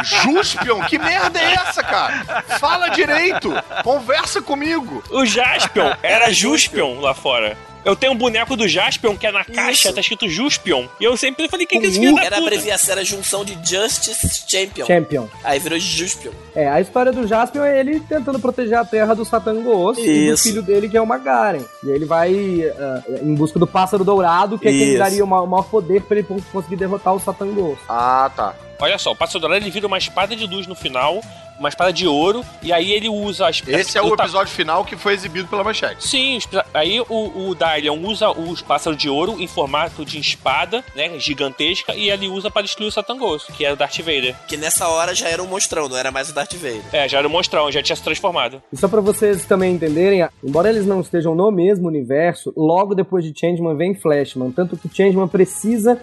Juspion? Que merda é essa, cara? Fala direito. Conversa comigo. O Jaspion era Juspion lá fora. Eu tenho um boneco do Jaspion que é na caixa, Isso. tá escrito Juspion. E eu sempre falei, quem que é esse filho da Era puta? abreviação, era a junção de Justice Champion. Champion. Aí virou Juspion. É, a história do Jaspion é ele tentando proteger a terra do Satangos e do filho dele, que é o Magaren. E ele vai ah, em busca do pássaro dourado, que é quem daria o ma- o maior poder pra ele conseguir derrotar o Satangos. Ah, tá. Olha só, o Pássaro Dourado ele vira uma espada de luz no final, uma espada de ouro, e aí ele usa as Esse é o episódio final que foi exibido pela Manchete. Sim, os- aí o, o Dylion usa os pássaros de ouro em formato de espada, né, gigantesca, e ele usa para destruir o Satangos, que é o Darth Vader. Que nessa hora já era um monstrão, não era mais o Darth Vader. É, já era o monstrão, já tinha se transformado. E só pra vocês também entenderem, embora eles não estejam no mesmo universo, logo depois de Changeman vem Flashman. Tanto que Changeman precisa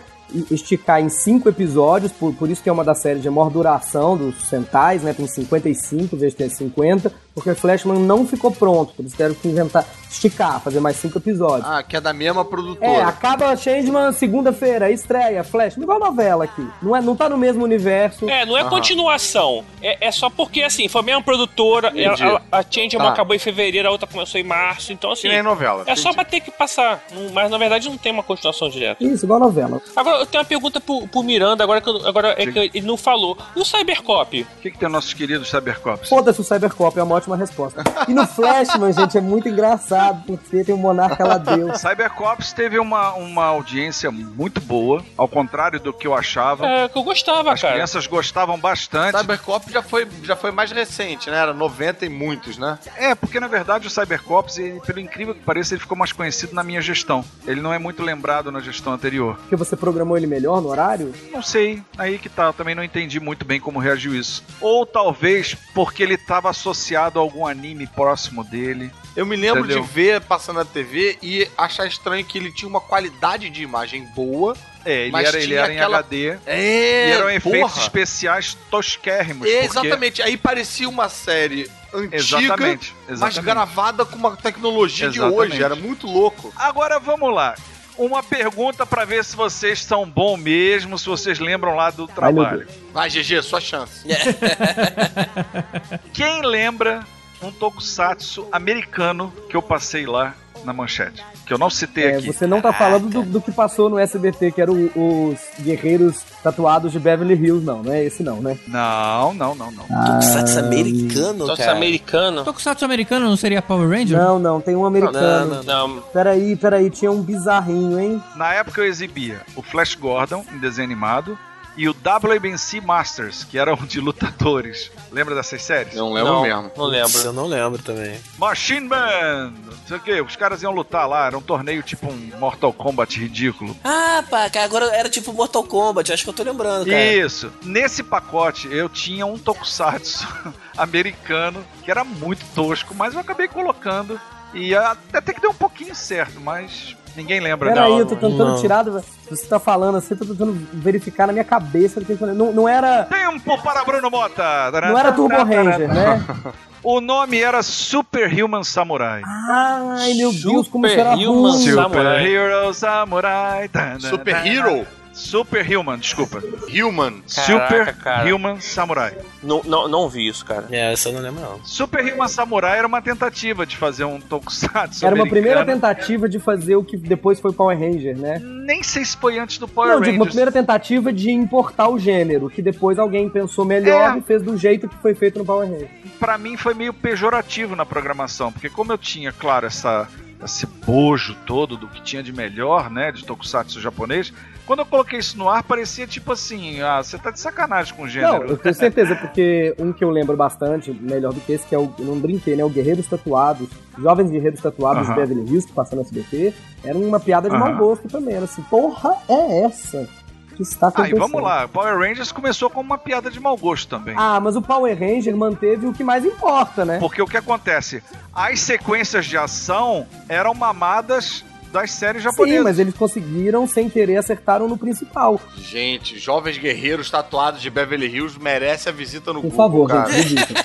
esticar em cinco episódios, por, por isso que é uma das séries de maior duração dos Sentais, né? Tem 55 vezes tem 50, Porque Flashman não ficou pronto. Eles tiveram que inventar, esticar, fazer mais cinco episódios. Ah, que é da mesma É, produtora. acaba Changeman segunda-feira, estreia, Flash, igual novela aqui. Não, é, não tá no mesmo universo. É, não é continuação. É, é só porque, assim, foi a mesma produtora. Entendi. ela- a Changeman Tá. acabou em fevereiro, a outra começou em março. Então, assim. Que nem novela. É só pra ter que passar. Mas, na verdade, não tem uma continuação direta. Isso, igual novela. Agora, eu tenho uma pergunta pro, pro Miranda, agora, que, eu- agora é que ele não falou. E o Cybercop? O que, que tem nossos queridos Cybercops? Foda-se o Cybercop, é uma ótima resposta. E no Flashman, gente, é muito engraçado, porque tem o Monarca lá Deus. Cybercops teve uma, uma audiência muito boa, ao contrário do que eu achava. É, que eu gostava, As cara. crianças gostavam bastante. Cybercop já foi, já foi mais recente, né? Era 90 e muitos, né? É, porque na verdade o Cybercops, ele, pelo incrível que pareça, ele ficou mais conhecido na minha gestão. Ele não é muito lembrado na gestão anterior. Porque você programou ele melhor no horário? Não sei, aí que tá, eu também não entendi muito bem como reagiu isso. Ou talvez porque ele estava associado a algum anime próximo dele. Eu me lembro Entendeu? de ver passando na TV e achar estranho que ele tinha uma qualidade de imagem boa. É, ele Mas era, ele era em aquela- HD. É, e eram efeitos porra. especiais tosquérrimos. É, porque- Exatamente. Aí parecia uma série antiga, Exatamente, mas exatamente. gravada com uma tecnologia de Exatamente. hoje. Era muito louco. Agora vamos lá. Uma pergunta pra ver se vocês são bom mesmo, se vocês lembram lá do trabalho. Vai, GG, sua chance. Quem lembra um tokusatsu americano que eu passei lá na manchete? Que eu não citei É, aqui. você não tá falando do, do que passou no SBT, que eram os guerreiros tatuados de Beverly Hills, não, não é esse não, né? Não, não, não, não. Tokusatsu americano, cara. americano. Tokusatsu americano não seria Power Ranger? Não, não, tem um americano. Não, não. Peraí, peraí, tinha um bizarrinho, hein? Na época eu exibia o Flash Gordon em desenho animado e o WBC Masters, que eram de lutadores. Lembra dessas séries? Não lembro não, mesmo. Não lembro. Eu não lembro também. Machine Man! Não sei o que, os caras iam lutar lá, era um torneio tipo um Mortal Kombat ridículo. Ah, pá, cara, agora era tipo Mortal Kombat, acho que eu tô lembrando, cara. Isso. Nesse pacote eu tinha um tokusatsu americano que era muito tosco, mas eu acabei colocando e até que deu um pouquinho certo, mas ninguém lembra. Peraí, não. eu tô tentando não. tirar. do- Você tá falando assim, eu tô tentando verificar na minha cabeça. do que eu falei. Não, não era. Tempo para Bruno Mota! Não era Turbo Ranger, né? O nome era Superhuman Samurai. Ai, meu Deus, como isso era Superhuman ruim. Samurai. Super Hero Samurai. Super. Hero? Superhuman, desculpa. Human. Caraca, cara. Superhuman Samurai. Não, não, não vi isso, cara. É, essa eu não lembro, não. Superhuman Samurai era uma tentativa de fazer um tokusatsu Era uma primeira tentativa de fazer o que depois foi Power Ranger, né? Nem sei se foi antes do Power Não, digo, uma Rangers. primeira tentativa de importar o gênero, que depois alguém pensou melhor É. e fez do jeito que foi feito no Power Ranger. Pra mim foi meio pejorativo na programação, porque como eu tinha, claro, essa esse bojo todo do que tinha de melhor, né, de tokusatsu japonês, quando eu coloquei isso no ar parecia tipo assim, ah, você tá de sacanagem com o Não, gênero. eu tenho certeza, porque um que eu lembro bastante, melhor do que esse, que é o, eu não brinquei, né? O Guerreiros Tatuados, Jovens Guerreiros Tatuados Aham. Beverly Hills, que passou no SBT, era uma piada de Aham. mau gosto também. Era assim, porra, é essa que está Ah, acontecendo? vamos lá, Power Rangers começou com uma piada de mau gosto também. Ah, mas o Power Ranger manteve o que mais importa, né? Porque o que acontece? As sequências de ação eram mamadas das séries Sim, japonesas. mas eles conseguiram, sem querer, acertaram no principal. Gente, jovens guerreiros tatuados de Beverly Hills merece a visita no Por Google, favor, cara. gente, visita.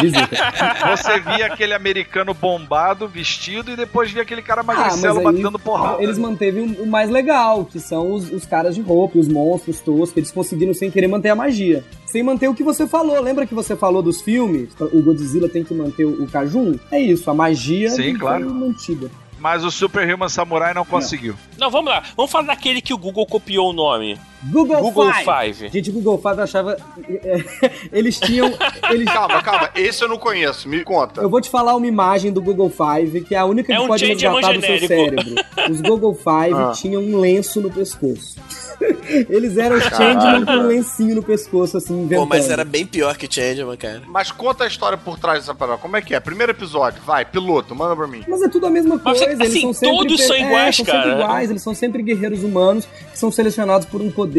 visita. Você via aquele americano bombado, vestido, e depois via aquele cara Ah, magricelo aí batendo porrada. eles manteve o mais legal, que são os, os caras de roupa, os monstros toscos, eles conseguiram sem querer manter a magia. Sem manter o que você falou. Lembra que você falou dos filmes? O Godzilla tem que manter o, Cajun? É isso, a magia Sim, foi claro. mantida. Mas o Superhuman Samurai não conseguiu. Não, vamos lá. Vamos falar daquele que o Google copiou o nome. Google, Google Five. Five. Gente, o Google Five achava... é, eles tinham... Eles... Calma, calma. Esse eu não conheço. Me conta. Eu vou te falar uma imagem do Google Five, que é a única É que um pode Changeman resgatar do seu cérebro. Os Google Five Ah. tinham um lenço no pescoço. Eles eram os Changeman com um lencinho no pescoço, assim, inventando. Pô, mas era bem pior que Changeman, cara. Mas conta a história por trás dessa parada. Como é que é? Primeiro episódio. Vai, piloto, manda pra mim. Mas é tudo a mesma Mas, coisa. eles assim, são sempre, todos são é, iguais, são cara. Sempre iguais, eles são sempre guerreiros humanos que são selecionados por um poder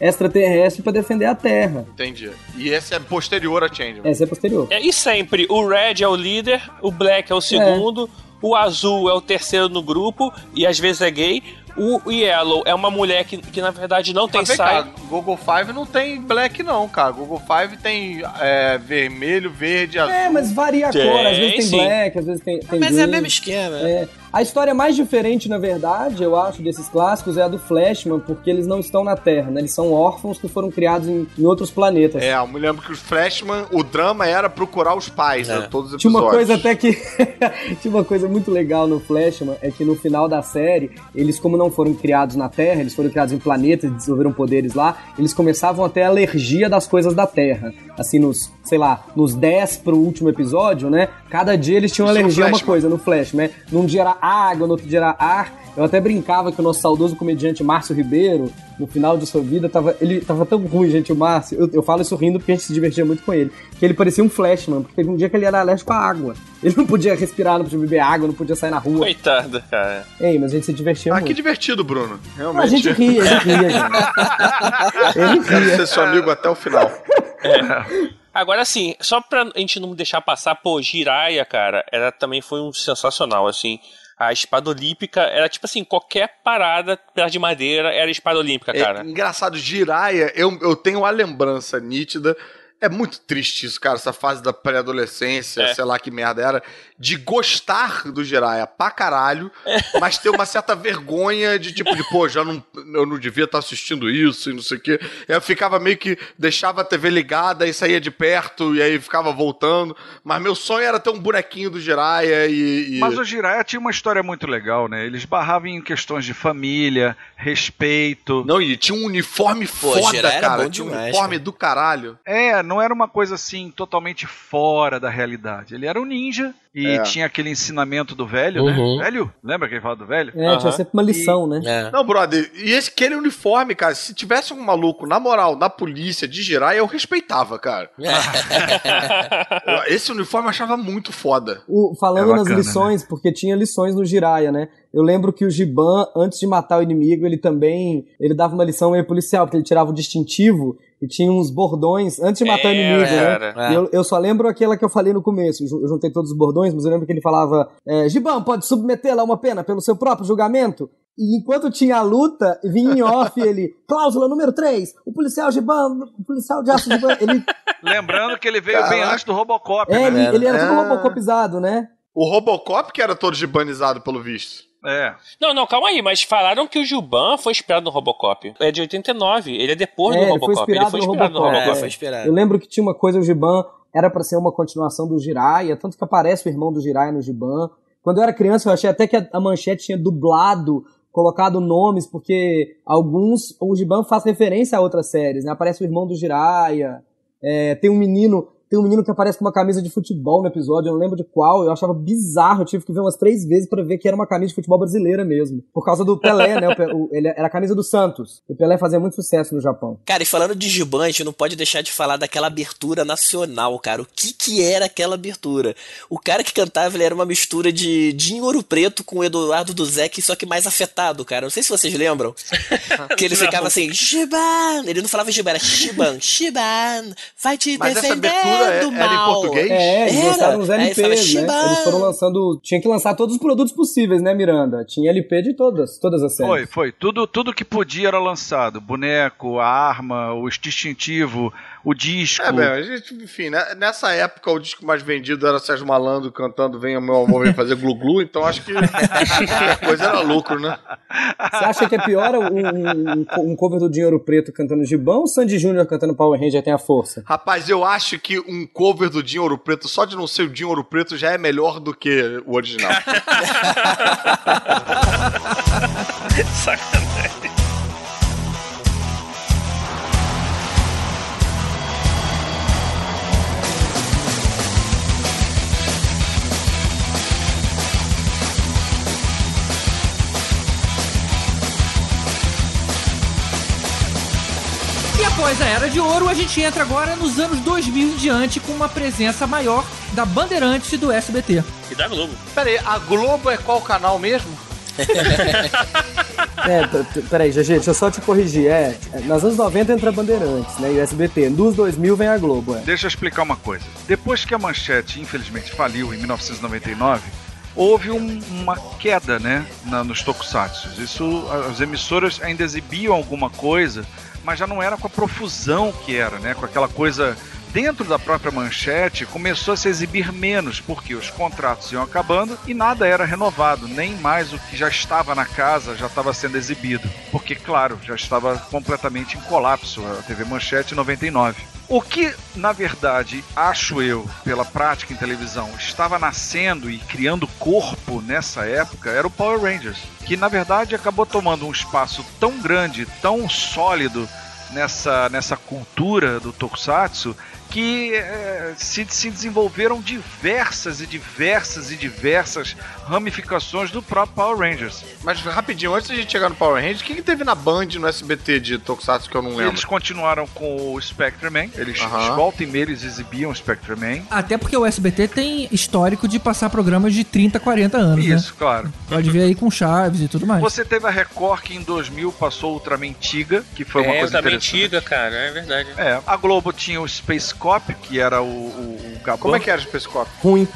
extraterrestre pra defender a Terra. Entendi. E esse é posterior a Change. Essa é posterior. É, e sempre, o Red é o líder, o Black é o segundo, o Azul é o terceiro no grupo, e às vezes é gay. O Yellow é uma mulher que, que na verdade não tem saia. cá, Google Five não tem black, não, cara. Google Five tem é, vermelho, verde, azul. É, mas varia a cor. Às vezes tem sim. black, às vezes tem, tem Mas é o green. mesmo esquema. É. A história mais diferente, na verdade, eu acho, desses clássicos é a do Flashman, porque eles não estão na Terra, né? Eles são órfãos que foram criados em, em outros planetas. É, eu me lembro que os Freshman, o drama era procurar os pais, É. né? Todos os Tinha uma episódios. coisa até que. Tinha uma coisa muito legal no Flashman, é que no final da série, eles, como não foram criados na Terra, eles foram criados em planetas e desenvolveram poderes lá, eles começavam a ter alergia das coisas da Terra. Assim, nos, sei lá, nos 10 pro último episódio, né? Cada dia eles tinham Isso alergia a uma Flashman. coisa no Flashman, né? Num dia era água, no outro dia era ar. Eu até brincava que o nosso saudoso comediante Márcio Ribeiro, no final de sua vida, tava, ele tava tão ruim, gente, o Márcio. Eu, eu falo isso rindo porque a gente se divertia muito com ele. Que ele parecia um flashman, porque teve um dia que ele era alérgico à água. Ele não podia respirar, não podia beber água, não podia sair na rua. Coitado, cara. Ei, mas a gente se divertia Ah, que muito. divertido, Bruno. a Realmente. gente ria, ele ria, gente. Ele Quero ria. ser seu amigo até o final. Agora, assim, só pra gente não deixar passar, pô, Jiraya, cara, ela também foi um sensacional, assim. A espada olímpica era tipo assim, qualquer parada pedaço de madeira era espada olímpica, cara. É, engraçado, Jiraya, eu, eu tenho uma lembrança nítida. É muito triste isso, cara, essa fase da pré-adolescência, É. sei lá que merda era, de gostar do Jiraya pra caralho, mas ter uma certa vergonha de tipo, de, pô, já não, eu não devia estar assistindo isso e não sei o quê. Eu ficava meio que, deixava a TV ligada e saía de perto e aí ficava voltando, mas meu sonho era ter um bonequinho do Jiraya e... e- Mas o Jiraiya tinha uma história muito legal, né? Eles barravam em questões de família, respeito. Não, e tinha um uniforme Pô, foda, Jiraiya cara, tinha um uniforme cara. do caralho. É, não era uma coisa assim totalmente fora da realidade. Ele era um ninja e É. tinha aquele ensinamento do velho, Uhum. né? Velho? Lembra que ele fala do velho? É, tinha Aham. sempre uma lição, né? É. Não, brother, e esse, aquele uniforme, cara, se tivesse um maluco, na moral, na polícia, de girar, eu respeitava, cara. Esse uniforme eu achava muito foda. O- falando É nas bacana, lições, porque tinha lições no Jiraya, né? Eu lembro que o Giban, antes de matar o inimigo, ele também ele dava uma lição meio policial, porque ele tirava o distintivo e tinha uns bordões antes de matar o É, inimigo, né? E Eu, eu só lembro aquela que eu falei no começo. Eu juntei todos os bordões, mas eu lembro que ele falava: é, Giban, pode submetê-la a uma pena pelo seu próprio julgamento? E enquanto tinha a luta, vinha em off ele, cláusula número 3, o policial Giban, o policial de aço Giban, ele, Lembrando que ele veio bem Caraca. antes do Robocop, é, né? ele, ele era todo É. robocopizado, né? O Robocop que era todo gibanizado, pelo visto. É. Não, não, calma aí, mas falaram que o Gilban foi inspirado no Robocop. É de 89, ele é depois É, do ele foi Robocop. inspirado foi no inspirado no Robocop, Robocop. É, é. foi inspirado. Eu lembro que tinha uma coisa, o Giban era pra ser uma continuação do Jiraiya, tanto que aparece o irmão do Jiraiya no Giban. Quando eu era criança, eu achei até que a, a manchete tinha dublado, colocado nomes, porque alguns, o Giban faz referência a outras séries, né? Aparece o irmão do Jiraiya, é, tem um menino, tem um menino que aparece com uma camisa de futebol no episódio, eu não lembro de qual, eu achava bizarro, eu tive que ver umas três vezes pra ver que era uma camisa de futebol brasileira mesmo. Por causa do Pelé, né? O ele era a camisa do Santos. O Pelé fazia muito sucesso no Japão. Cara, e falando de Giban, a gente não pode deixar de falar daquela abertura nacional, cara. O que que era aquela abertura? O cara que cantava, ele era uma mistura de Dinho Ouro Preto com o Eduardo Duzek, só que mais afetado, cara. Não sei se vocês lembram. que ele ficava assim, Giban! Ele não falava Giban, era Shiban. Shiban, vai te Mas essa defender abertura é- do era em português? É, eles Era. lançaram os LPs, né? Eles foram lançando. Tinha que lançar todos os produtos possíveis, né, Miranda? Tinha LP de todas, todas as séries. Foi, foi. Tudo, tudo que podia era lançado. Boneco, a arma, o distintivo, o disco. É, bem, a gente, enfim, né, nessa época o disco mais vendido era Sérgio Malandro cantando Venha Meu Amor Vem Fazer Glu-Glu, então acho que a coisa era lucro, né? Você acha que é pior um, um, um cover do Dinheiro Preto cantando Gibão ou Sandy Júnior cantando Power Ranger tem a força? Rapaz, eu acho que um cover do Dinho Ouro Preto, só de não ser o Dinho Ouro Preto, já é melhor do que o original. Sacanagem. Após a Era de Ouro, a gente entra agora nos anos 2000 em diante com uma presença maior da Bandeirantes e do SBT. E da Globo. Pera aí, a Globo é qual canal mesmo? É, peraí, GG, deixa eu só te corrigir. É, é, nos anos 90 entra Bandeirantes, né? E o SBT. Nos 2000 vem a Globo, é. Deixa eu explicar uma coisa. Depois que a Manchete, infelizmente, faliu em 1999, houve um- uma queda, né, na- nos tokusatsu. Isso, as emissoras ainda exibiam alguma coisa, mas já não era com a profusão que era, né, com aquela coisa dentro da própria manchete começou a se exibir menos, porque os contratos iam acabando e nada era renovado, nem mais o que já estava na casa já estava sendo exibido, porque claro, já estava completamente em colapso a TV Manchete em 99. O que, na verdade, acho eu, pela prática em televisão, estava nascendo e criando corpo nessa época era o Power Rangers, que na verdade acabou tomando um espaço tão grande, tão sólido nessa, nessa cultura do Tokusatsu que eh, se, se desenvolveram diversas e diversas e diversas ramificações do próprio Power Rangers. Mas rapidinho, antes de a gente chegar no Power Rangers, o que, que teve na Band no SBT de Tokusatsu que eu não lembro? Eles continuaram com o Spectreman, eles Aham. volta e meia eles exibiam o Spectreman. Até porque o SBT tem histórico de passar programas de 30, 40 anos, Isso, claro. né? Pode ver aí com Chaves e tudo mais. Você teve a Record que em 2000 passou Ultraman Tiga, que foi uma é, coisa também interessante. antiga, cara, é verdade. É, a Globo tinha o Space Cop, que era o, o, o Gabão. Como é que era o Cop? Ruim.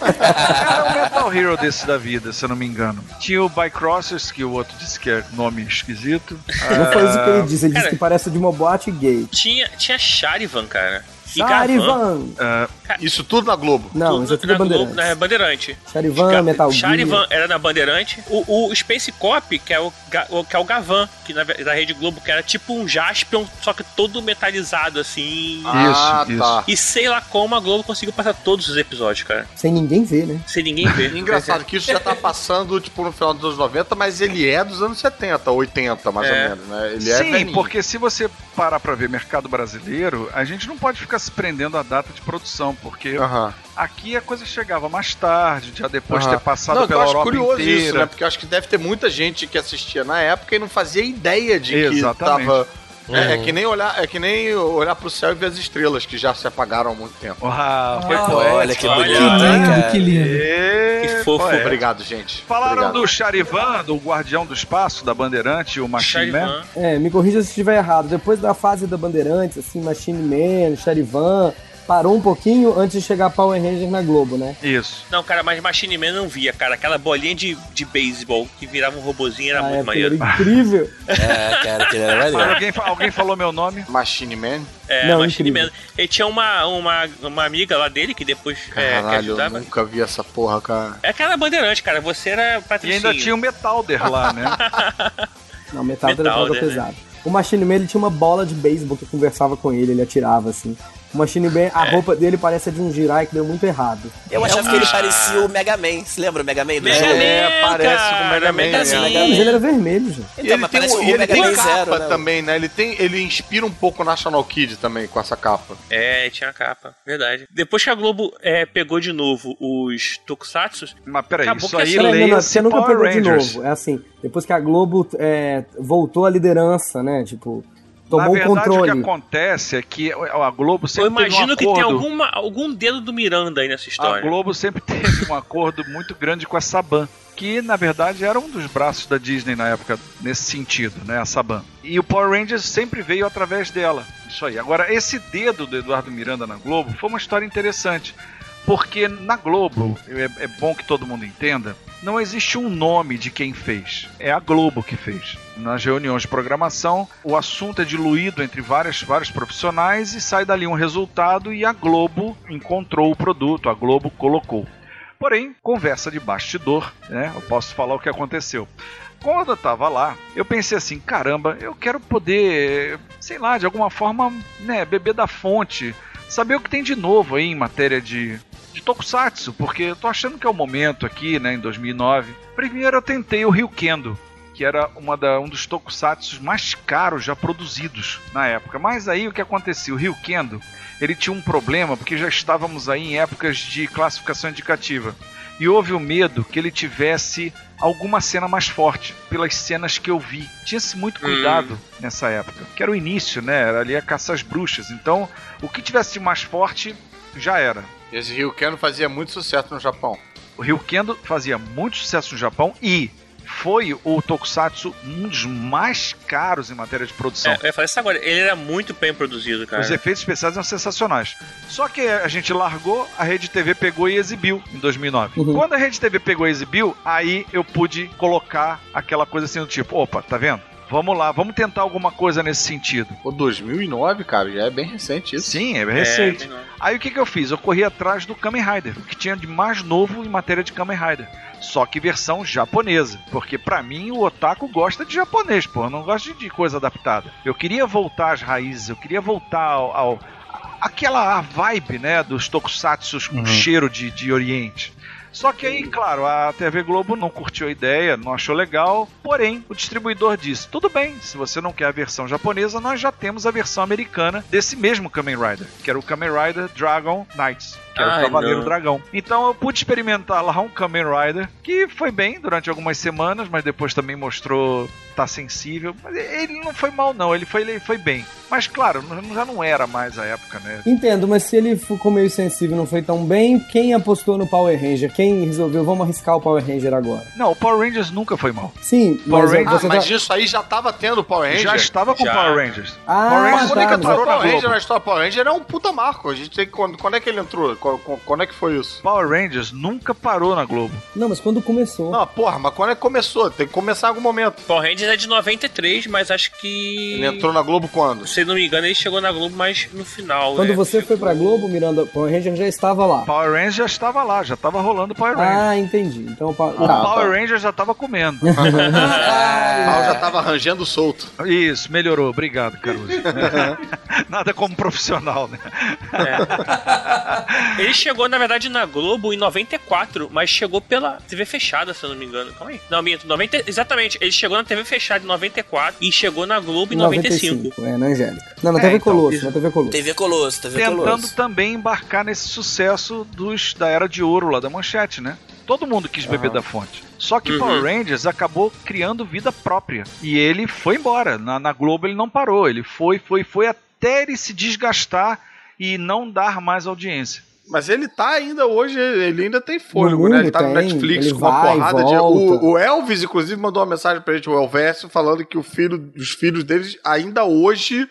Era um Metal Hero desse da vida, se eu não me engano. Tinha o Bycrossers, que o outro disse que é nome esquisito. Não foi isso que ele disse. Ele Cara. disse que parece de uma boate gay. Tinha, tinha Charivan, cara. Charivan! Ah, Isso tudo na Globo. Não, Tudo isso é tudo na Globo- Bandeirantes. na Bandeirante. Charivan, Ga- Metal Gear. Charivan era na Bandeirante. O, o Space Cop, que é o, que é o Gavan, que na, da Rede Globo, que era tipo um Jaspion, só que todo metalizado, assim. ah, isso. tá. E sei lá como a Globo conseguiu passar todos os episódios, cara. Sem ninguém ver, né? Sem ninguém ver. Engraçado que isso já tá passando, tipo, no final dos anos 90, mas ele é dos anos 70, 80, mais É. ou menos, né? Ele é Sim, velhinho. porque se você parar pra ver mercado brasileiro, a gente não pode ficar se prendendo à data de produção, porque Aham. aqui a coisa chegava mais tarde, já depois de Aham. ter passado não, pela eu acho Europa curioso inteira. isso, né? Porque eu acho que deve ter muita gente que assistia na época e não fazia ideia de Exatamente. que tava. É, é que nem olhar, é que nem olhar pro céu e ver as estrelas que já se apagaram há muito tempo. Uau, foi Ah, poético. Olha que bonito, Que lindo, cara? que lindo. E- Que fofo. poético. Obrigado, gente. Falaram Obrigado. do Charivan, do Guardião do Espaço, da Bandeirante, o Machine Man. Charivan. É, me corrija se estiver errado. Depois da fase da Bandeirantes, assim, Machine Man, Charivan, parou um pouquinho antes de chegar Power Rangers na Globo, né? Isso. Não, cara, mas Machine Man não via, cara. Aquela bolinha de, de beisebol que virava um robozinho era Na muito era maneiro. incrível. É, cara, que ele era maneiro. alguém, alguém falou meu nome? Machine Man? É, Não, Machine incrível. Man. Ele tinha uma, uma, uma amiga lá dele que depois é, que Caralho, eu ajudava. nunca vi essa porra, cara. É aquela bandeirante, cara. Você era E patricinho. ainda tinha o Metalder lá, né? Não, metal era Metal, droga né? O Machine Man ele tinha uma bola de beisebol que conversava com ele, ele atirava assim. O Machine Man, a roupa dele parece a de um Jirai que deu muito errado. Eu achava que ele parecia o Mega Man. Você lembra o Mega Man? do Mega? Man, É, parece cara, o Mega Man, Mega né? Man. Mas ele era vermelho, gente. E Então, ele tem, um- o ele tem Man capa Zero, né? também, né? Ele, tem, ele inspira um pouco o National Kid também com essa capa. É, tinha a capa, verdade. Depois que a Globo é, pegou de novo os Tokusatsu, Mas peraí, Acabou isso que aí Peraí, não, não, você nunca Power pegou de Rangers. novo. É assim, depois que a Globo é, voltou à liderança, né? Tipo, Na tomou o verdade, o que controle. acontece é que a Globo eu sempre teve um imagino que tem acordo- alguma, algum dedo do Miranda aí nessa A história. Globo sempre teve um acordo muito grande com a Saban, que na verdade era um dos braços da Disney na época, nesse sentido, né? A Saban. E o Power Rangers sempre veio através dela. Isso aí. Agora, esse dedo do Eduardo Miranda na Globo foi uma história interessante. Porque na Globo, é, é bom que todo mundo entenda, não existe um nome de quem fez. É a Globo que fez. Nas reuniões de programação, o assunto é diluído entre várias, vários profissionais e sai dali um resultado e a Globo encontrou o produto, a Globo colocou. Porém, conversa de bastidor, né? Eu posso falar o que aconteceu. Quando eu tava lá, eu pensei assim, caramba, eu quero poder, sei lá, de alguma forma, né, beber da fonte, saber o que tem de novo aí em matéria de, de Tokusatsu, porque eu tô achando que é o momento aqui, né, em 2009. Primeiro eu tentei o Ryukendo, que era uma da, um dos Tokusatsu mais caros já produzidos na época. Mas aí o que acontecia? O Ryukendo, ele tinha um problema, porque já estávamos aí em épocas de classificação indicativa. E houve o medo que ele tivesse alguma cena mais forte, pelas cenas que eu vi. Tinha-se muito cuidado nessa época, que era o início, né? Era ali a caça às bruxas. Então, o que tivesse de mais forte já era. Esse Rio Keno fazia muito sucesso no Japão. O Ryukendo fazia muito sucesso no Japão e foi o Tokusatsu um dos mais caros em matéria de produção. É, eu ia falar isso agora. Ele era muito bem produzido, cara. Os efeitos especiais eram sensacionais. Só que a gente largou, a Rede TV pegou e exibiu em 2009. Uhum. Quando a Rede TV pegou e exibiu, aí eu pude colocar aquela coisa assim do tipo, opa, tá vendo? Vamos lá, vamos tentar alguma coisa nesse sentido. Pô, 2009, cara, já é bem recente isso. Sim, é recente. É, bem. Aí o que, que eu fiz? Eu corri atrás do Kamen Rider, o que tinha de mais novo em matéria de Kamen Rider. Só que versão japonesa. Porque pra mim o otaku gosta de japonês, pô. Eu não gosto de- coisa adaptada. Eu queria voltar às raízes, eu queria voltar ao. ao- aquela vibe, né, dos tokusatsus com cheiro de, de Oriente. Só que aí, claro, a TV Globo não curtiu a ideia, não achou legal, porém, o distribuidor disse: tudo bem, se você não quer a versão japonesa, nós já temos a versão americana desse mesmo Kamen Rider, que era o Kamen Rider Dragon Knights, que era Ai, o Cavaleiro não. Dragão. Então eu pude experimentar lá um Kamen Rider, que foi bem durante algumas semanas, mas depois também mostrou tá sensível. Mas ele não foi mal, não, ele foi, ele foi bem. Mas claro, não- já não era mais a época, né? Entendo, mas se ele ficou meio sensível e não foi tão bem, quem apostou no Power Ranger? Quem resolveu, vamos arriscar o Power Ranger agora? Não, o Power Rangers nunca foi mal. Sim, Power mas Ranger- Ah, você mas tá... isso aí já tava tendo Power Ranger. Já estava com Já. Power Rangers. Ah, Power Mas Rangers quando é que tá, entrou o parou na Power Ranger Globo. na história Power Ranger? É um puta marco. A gente tem que. Quando, quando é que ele entrou? Quando, quando é que foi isso? Power Rangers nunca parou na Globo. Não, mas quando começou. Não, porra, mas quando é que começou? Tem que começar em algum momento. Power Rangers é de 93, mas acho que. Ele entrou na Globo quando? Se não me engano, ele chegou na Globo mais no final. Quando né? você foi pra Globo, Miranda, Power Ranger já estava lá. Power Rangers já estava lá, já estava rolando Power Rangers. Ah, entendi. Então, o Power... o tá. Power Ranger já estava comendo. O pau já tava arranjando solto. Isso, melhorou. Obrigado, Caruso. Nada como profissional, né? Ele chegou, na verdade, na Globo em 94, mas chegou pela TV fechada, se eu não me engano. Calma aí. Não, minto, 90... exatamente. Ele chegou na TV fechada em 94 e chegou na Globo em 95. É, na Angélica. Não, na É, TV então, Colosso, isso. na TV Colosso. TV Colosso, TV Tentando Colosso. também embarcar nesse sucesso dos da Era de Ouro lá da Manchete, né? Todo mundo quis beber da fonte. Só que Uhum. Power Rangers acabou criando vida própria. E ele foi embora. Na, na Globo ele não parou. Ele foi, foi, foi até ele se desgastar e não dar mais audiência. Mas ele tá ainda hoje, ele ainda tem fôlego, No né? Ele tá no tem, Netflix ele com uma porrada de. O, o Elvis, inclusive, mandou uma mensagem pra gente, o Elvésio, falando que o filho, os filhos deles ainda hoje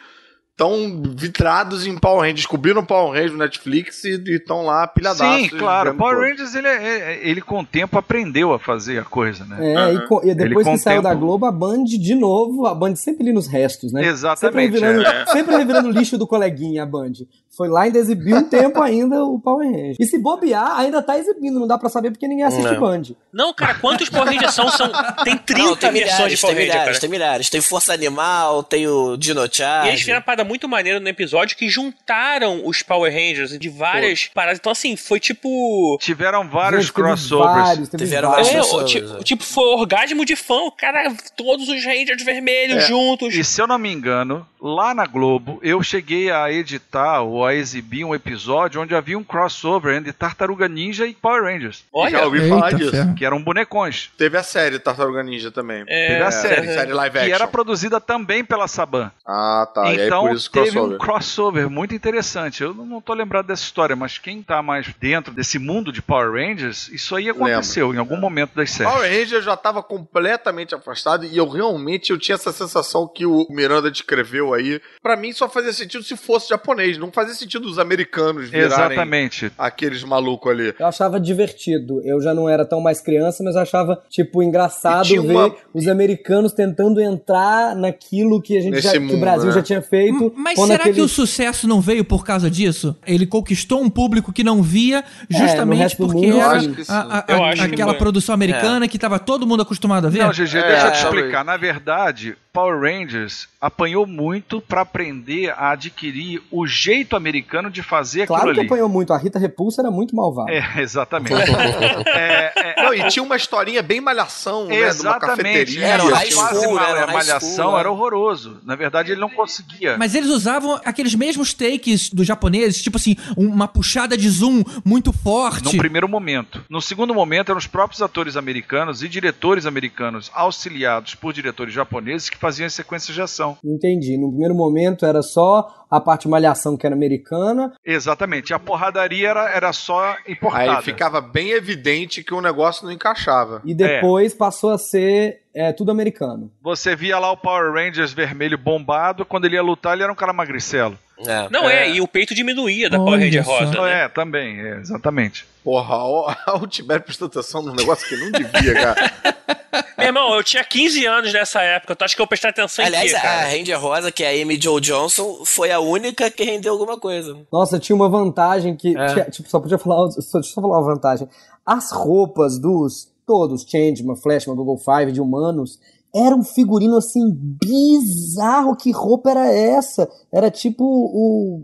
estão vitrados em Power Rangers. Descobriram Power Rangers no Netflix e estão lá pilhadaços. Sim, claro. Power todos. Rangers, ele, é- é- ele com o tempo aprendeu a fazer a coisa, né? É, e, co- e depois Ele que saiu da contempla. Globo, a Band de novo, a Band sempre ali nos restos, né? Sempre Exatamente. revirando, é. sempre revirando o lixo do coleguinha, a Band. Foi lá e ainda exibiu um tempo ainda o Power Ranger. E se bobear, ainda tá exibindo, não dá pra saber porque ninguém assiste Não. Band. Não, cara, quantos Power Rangers são? são... Tem 30 Não, tem versões de milhares, Power tem Ranger, milhares, tem milhares. Tem Força Animal, tem o Dino E eles Charge. fizeram uma parada muito maneira no episódio que juntaram os Power Rangers de várias paradas. Então, assim, foi tipo. Tiveram vários Gente, crossovers. Vários, teve Tiveram vários. vários É, o, crossovers, tipo, é. tipo, foi orgasmo de fã. O cara, todos os Rangers vermelhos juntos. E se eu não me engano, lá na Globo, eu cheguei a editar ou a exibir um episódio onde havia um crossover entre Tartaruga Ninja e Power Rangers, Olha, Já ouvi falar Eita disso. ferro. que eram bonecões. Teve a série Tartaruga Ninja também. É, Teve a série, série live que action. era produzida também pela Saban. Ah, tá. e aí então teve crossover. um crossover muito interessante. Eu não tô lembrado dessa história, mas quem tá mais dentro desse mundo de Power Rangers, isso aí aconteceu em algum momento das séries. Power Ranger já tava completamente afastado e eu realmente eu tinha essa sensação que o Miranda descreveu aí. Pra mim só fazia sentido se fosse japonês, não fazia sentido os americanos virarem Exatamente. aqueles malucos ali. Eu achava divertido. Eu já não era tão mais criança, mas eu achava, tipo, engraçado ver uma- os americanos tentando entrar naquilo que a gente Nesse já, que o Brasil né? já tinha feito. Mas quando será aquele- que o sucesso não veio por causa disso? Ele conquistou um público que não via no justamente do porque mundo, eu era acho que sim. a- a- Eu acho que aquela produção americana que tava todo mundo acostumado a ver. Não, GG, É, deixa eu te explicar. Na verdade, Power Rangers apanhou muito pra aprender a adquirir o jeito americano de fazer Claro aquilo que ali. apanhou muito. A Rita Repulsa era muito malvada. É, exatamente. é, é, Não, e tinha uma historinha bem malhação, né? De uma Exatamente. cafeteria. Era Era high school, né? Era malhação, school, era né? horroroso. Na verdade, ele não conseguia. Mas eles usavam aqueles mesmos takes dos japoneses, tipo assim, uma puxada de zoom muito forte. Num primeiro momento. No segundo momento, eram os próprios atores americanos e diretores americanos, auxiliados por diretores japoneses, que faziam as sequências de ação. Entendi. No primeiro momento era só a parte malhação que era americana. Exatamente. A porradaria era, era só importada. Aí ficava bem evidente que o negócio não encaixava. E depois passou a ser é, tudo americano. Você via lá o Power Rangers vermelho bombado, quando ele ia lutar, ele era um cara magricelo. É. Não é. e o peito diminuía da Power Ranger rosa. né? É, também, é, exatamente. Porra, ó, o Tibério prestou atenção num negócio que não devia, cara. Meu irmão, eu tinha 15 anos nessa época. Tu acha que eu prestei atenção Aliás, em quê, a cara? Ranger Rosa, que é a Amy Jo Johnson, foi a única que rendeu alguma coisa. Nossa, tinha uma vantagem que. É. tinha- tipo, só podia falar. Só, deixa eu só falar uma vantagem. As roupas dos. Todos, Changeman, Flashman, Google Five, de humanos, era um figurino assim bizarro. Que roupa era essa? Era tipo o.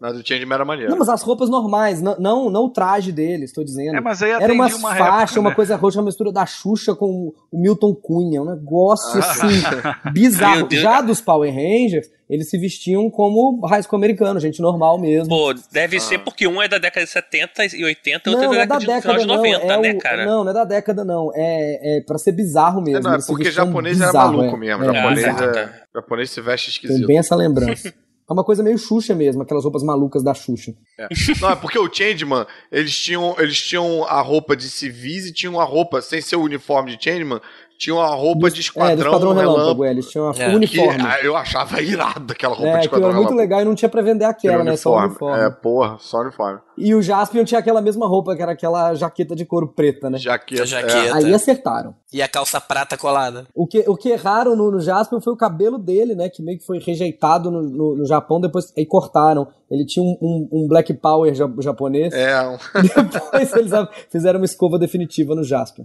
Mas o Changeman era maneiro. Não, mas as roupas normais, não, não, não o traje deles, estou dizendo. É, mas aí Era umas uma faixas, época, uma né? coisa roxa, uma mistura da Xuxa com o Milton Cunha. Um negócio Ah. assim, bizarro. Já dos Power Rangers, eles se vestiam como high school americano, gente normal mesmo. Pô, deve ser porque um é da década de 70 e 80 e outro não, é é da da década década, de não. 90, é né, o- cara? Não, não é da década, não. É, é pra ser bizarro mesmo. É, não, é porque japonês era bizarro, maluco é. mesmo. É, japonês, bizarro. é, japonês se veste Tem esquisito. bem essa lembrança. É uma coisa meio Xuxa mesmo, aquelas roupas malucas da Xuxa. É. Não, é porque o Changeman, eles tinham, eles tinham a roupa de civis e tinham a roupa, sem ser o uniforme de Changeman, tinham a roupa de é, do esquadrão, Esquadrão Relâmpago, relâmpago. é, eles tinham a É. Que, uniforme. ah, eu achava irado aquela roupa É, de esquadrão era muito relâmpago. legal e não tinha pra vender aquela, né? Só uniforme. É, porra, só uniforme. E o Jaspion tinha aquela mesma roupa, que era aquela jaqueta de couro preta, né? Jaqueta. Jaqueta. Aí acertaram. E a calça prata colada. O que, o que erraram no, no Jaspion foi o cabelo dele, né? Que meio que foi rejeitado no, no, no Japão, depois aí cortaram. Ele tinha um, um, um Black Power ja- japonês. É, é um... Depois eles fizeram uma escova definitiva no Jaspion.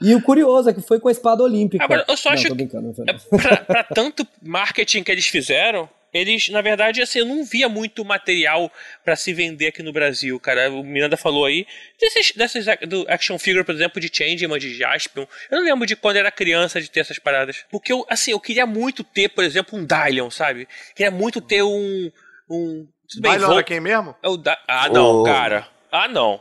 E o curioso é que foi com a espada olímpica. Agora, eu só não, acho tô que- É, pra, pra tanto marketing que eles fizeram, eles, na verdade, assim, eu não via muito material pra se vender aqui no Brasil, cara. O Miranda falou aí. Desses, dessas do action figure, por exemplo, de Changeman, de Jaspion. Eu não lembro de quando era criança de ter essas paradas. Porque eu, assim, eu queria muito ter, por exemplo, um Dylion, sabe? Queria muito ter um. um tudo bem, Dylion vou- era quem mesmo? é o Da- Ah, não, Oh. cara. Ah, não.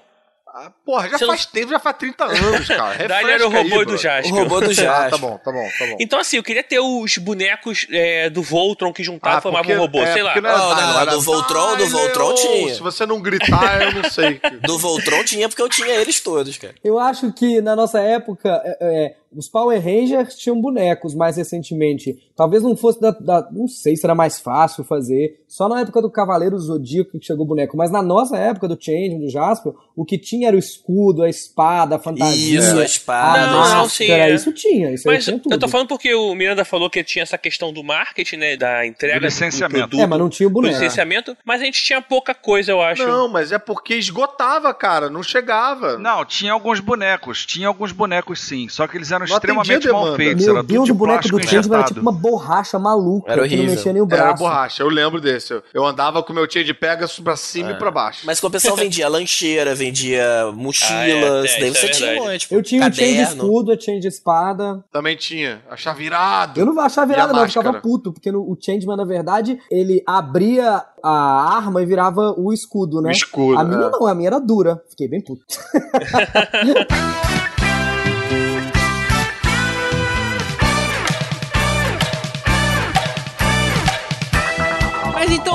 Ah, porra, já Você faz tempo, já faz 30 anos, cara. Dylion era o Refresca aí, robô do brother. O robô do Ah, Jasper. tá bom, tá bom, tá bom. Então, assim, eu queria ter os bonecos é, do Voltron que juntavam Ah, e formavam um robô, é, sei lá. não era Não, não, Dylion, era do Voltron, do Voltron tinha. Se você não gritar, eu não sei. Do Voltron tinha porque eu tinha eles todos, cara. Eu acho que na nossa época, é, é, os Power Rangers tinham bonecos mais recentemente. Talvez não fosse da, da- Não sei se era mais fácil fazer. Só na época do Cavaleiro Zodíaco que chegou o boneco. Mas na nossa época do Change, do Jasper, o que tinha era o escudo, a espada, a fantasia. Isso, a a espada. Não, não, máscara, sim, é. isso tinha. Isso aí Mas tinha tudo. eu tô falando porque o Miranda falou que tinha essa questão do marketing, né? Da entrega Do licenciamento. do É, mas não tinha o boneco. licenciamento, mas a gente tinha pouca coisa, eu acho. Não, mas é porque esgotava, cara. Não chegava. Não, tinha alguns bonecos. Tinha alguns bonecos sim. Só que eles eram Não extremamente mal demanda. feitos. Meu era Deus, tudo de o boneco do Change era tipo uma borracha maluca Era que não horrível. mexia nem o Era braço. borracha, eu lembro desse. Eu- Eu andava com o meu Change Pegasus pra cima e pra baixo. Mas o pessoal vendia lancheira, vendia mochila, Ah, é, isso é, daí isso você é tinha um monte. Eu tinha o Change Caderno. escudo, a Change espada. Também tinha. Achava virado. Eu não achava a virada, não, eu ficava puto, porque no, o Changeman, na verdade, ele abria a arma e virava o escudo, né? O escudo, A minha é. não, a minha era dura. Fiquei bem puto.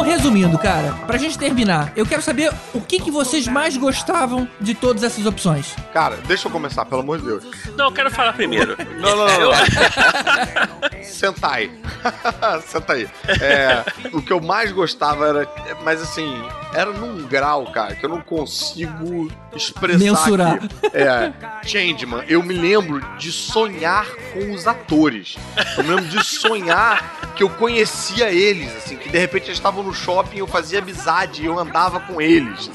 então, resumindo, cara, pra gente terminar, eu quero saber o que, que vocês mais gostavam de todas essas opções. Cara, deixa eu começar, pelo amor de Deus. Não, eu quero falar primeiro. Não, não, não. não. Senta aí. Senta aí. É, o que eu mais gostava era. Mas assim, era num grau, cara, que eu não consigo expressar. Mensurar. aqui. É. Changeman, eu me lembro de sonhar com os atores. Eu me lembro de sonhar que eu conhecia eles, assim, que de repente eles estavam no shopping, eu fazia amizade e eu andava com eles.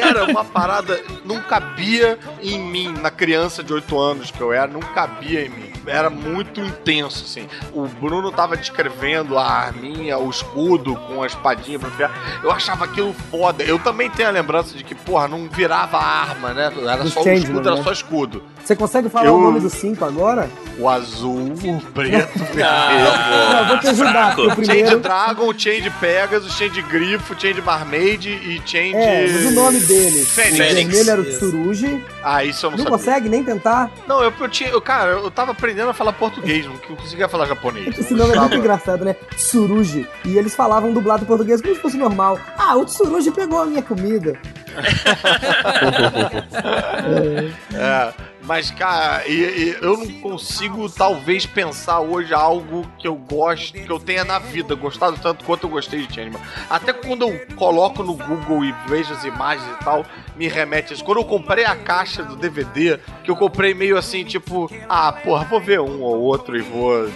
Era uma parada, não cabia em mim, na criança de 8 anos que eu era, não cabia em mim. Era muito intenso, assim. O Bruno tava descrevendo a arminha, o escudo com a espadinha pra enfiar. Eu achava aquilo foda. Eu também tenho a lembrança de que, porra, não virava arma, né? Era Do só o escudo, era né? só escudo. Você consegue falar Eu- o nome dos cinco agora? O azul, o preto, o Não, eu vou te ajudar, o Change primeiro. Dragon, Change Pegasus, Change Grifo, Change Marmaid e Change. É, mas o nome dele. Fênix. O vermelho era o. Tsurugi. Ah, isso eu não, Não sabia. consegue nem tentar? Não, eu, eu tinha. Eu, cara, eu tava aprendendo a falar português, não conseguia falar japonês. Esse nome é muito engraçado, né? Tsurugi. E eles falavam dublado em português como se fosse normal. Ah, o Tsurugi pegou a minha comida. É, mas, cara, e- e eu não consigo, talvez, pensar hoje algo que eu gosto, que eu tenha na vida, gostado tanto quanto eu gostei de Changeman. Até quando eu coloco no Google e vejo as imagens e tal, me remete a isso. Quando eu comprei a caixa do DVD, que eu comprei meio assim, tipo, ah, porra, vou ver um ou outro e vou.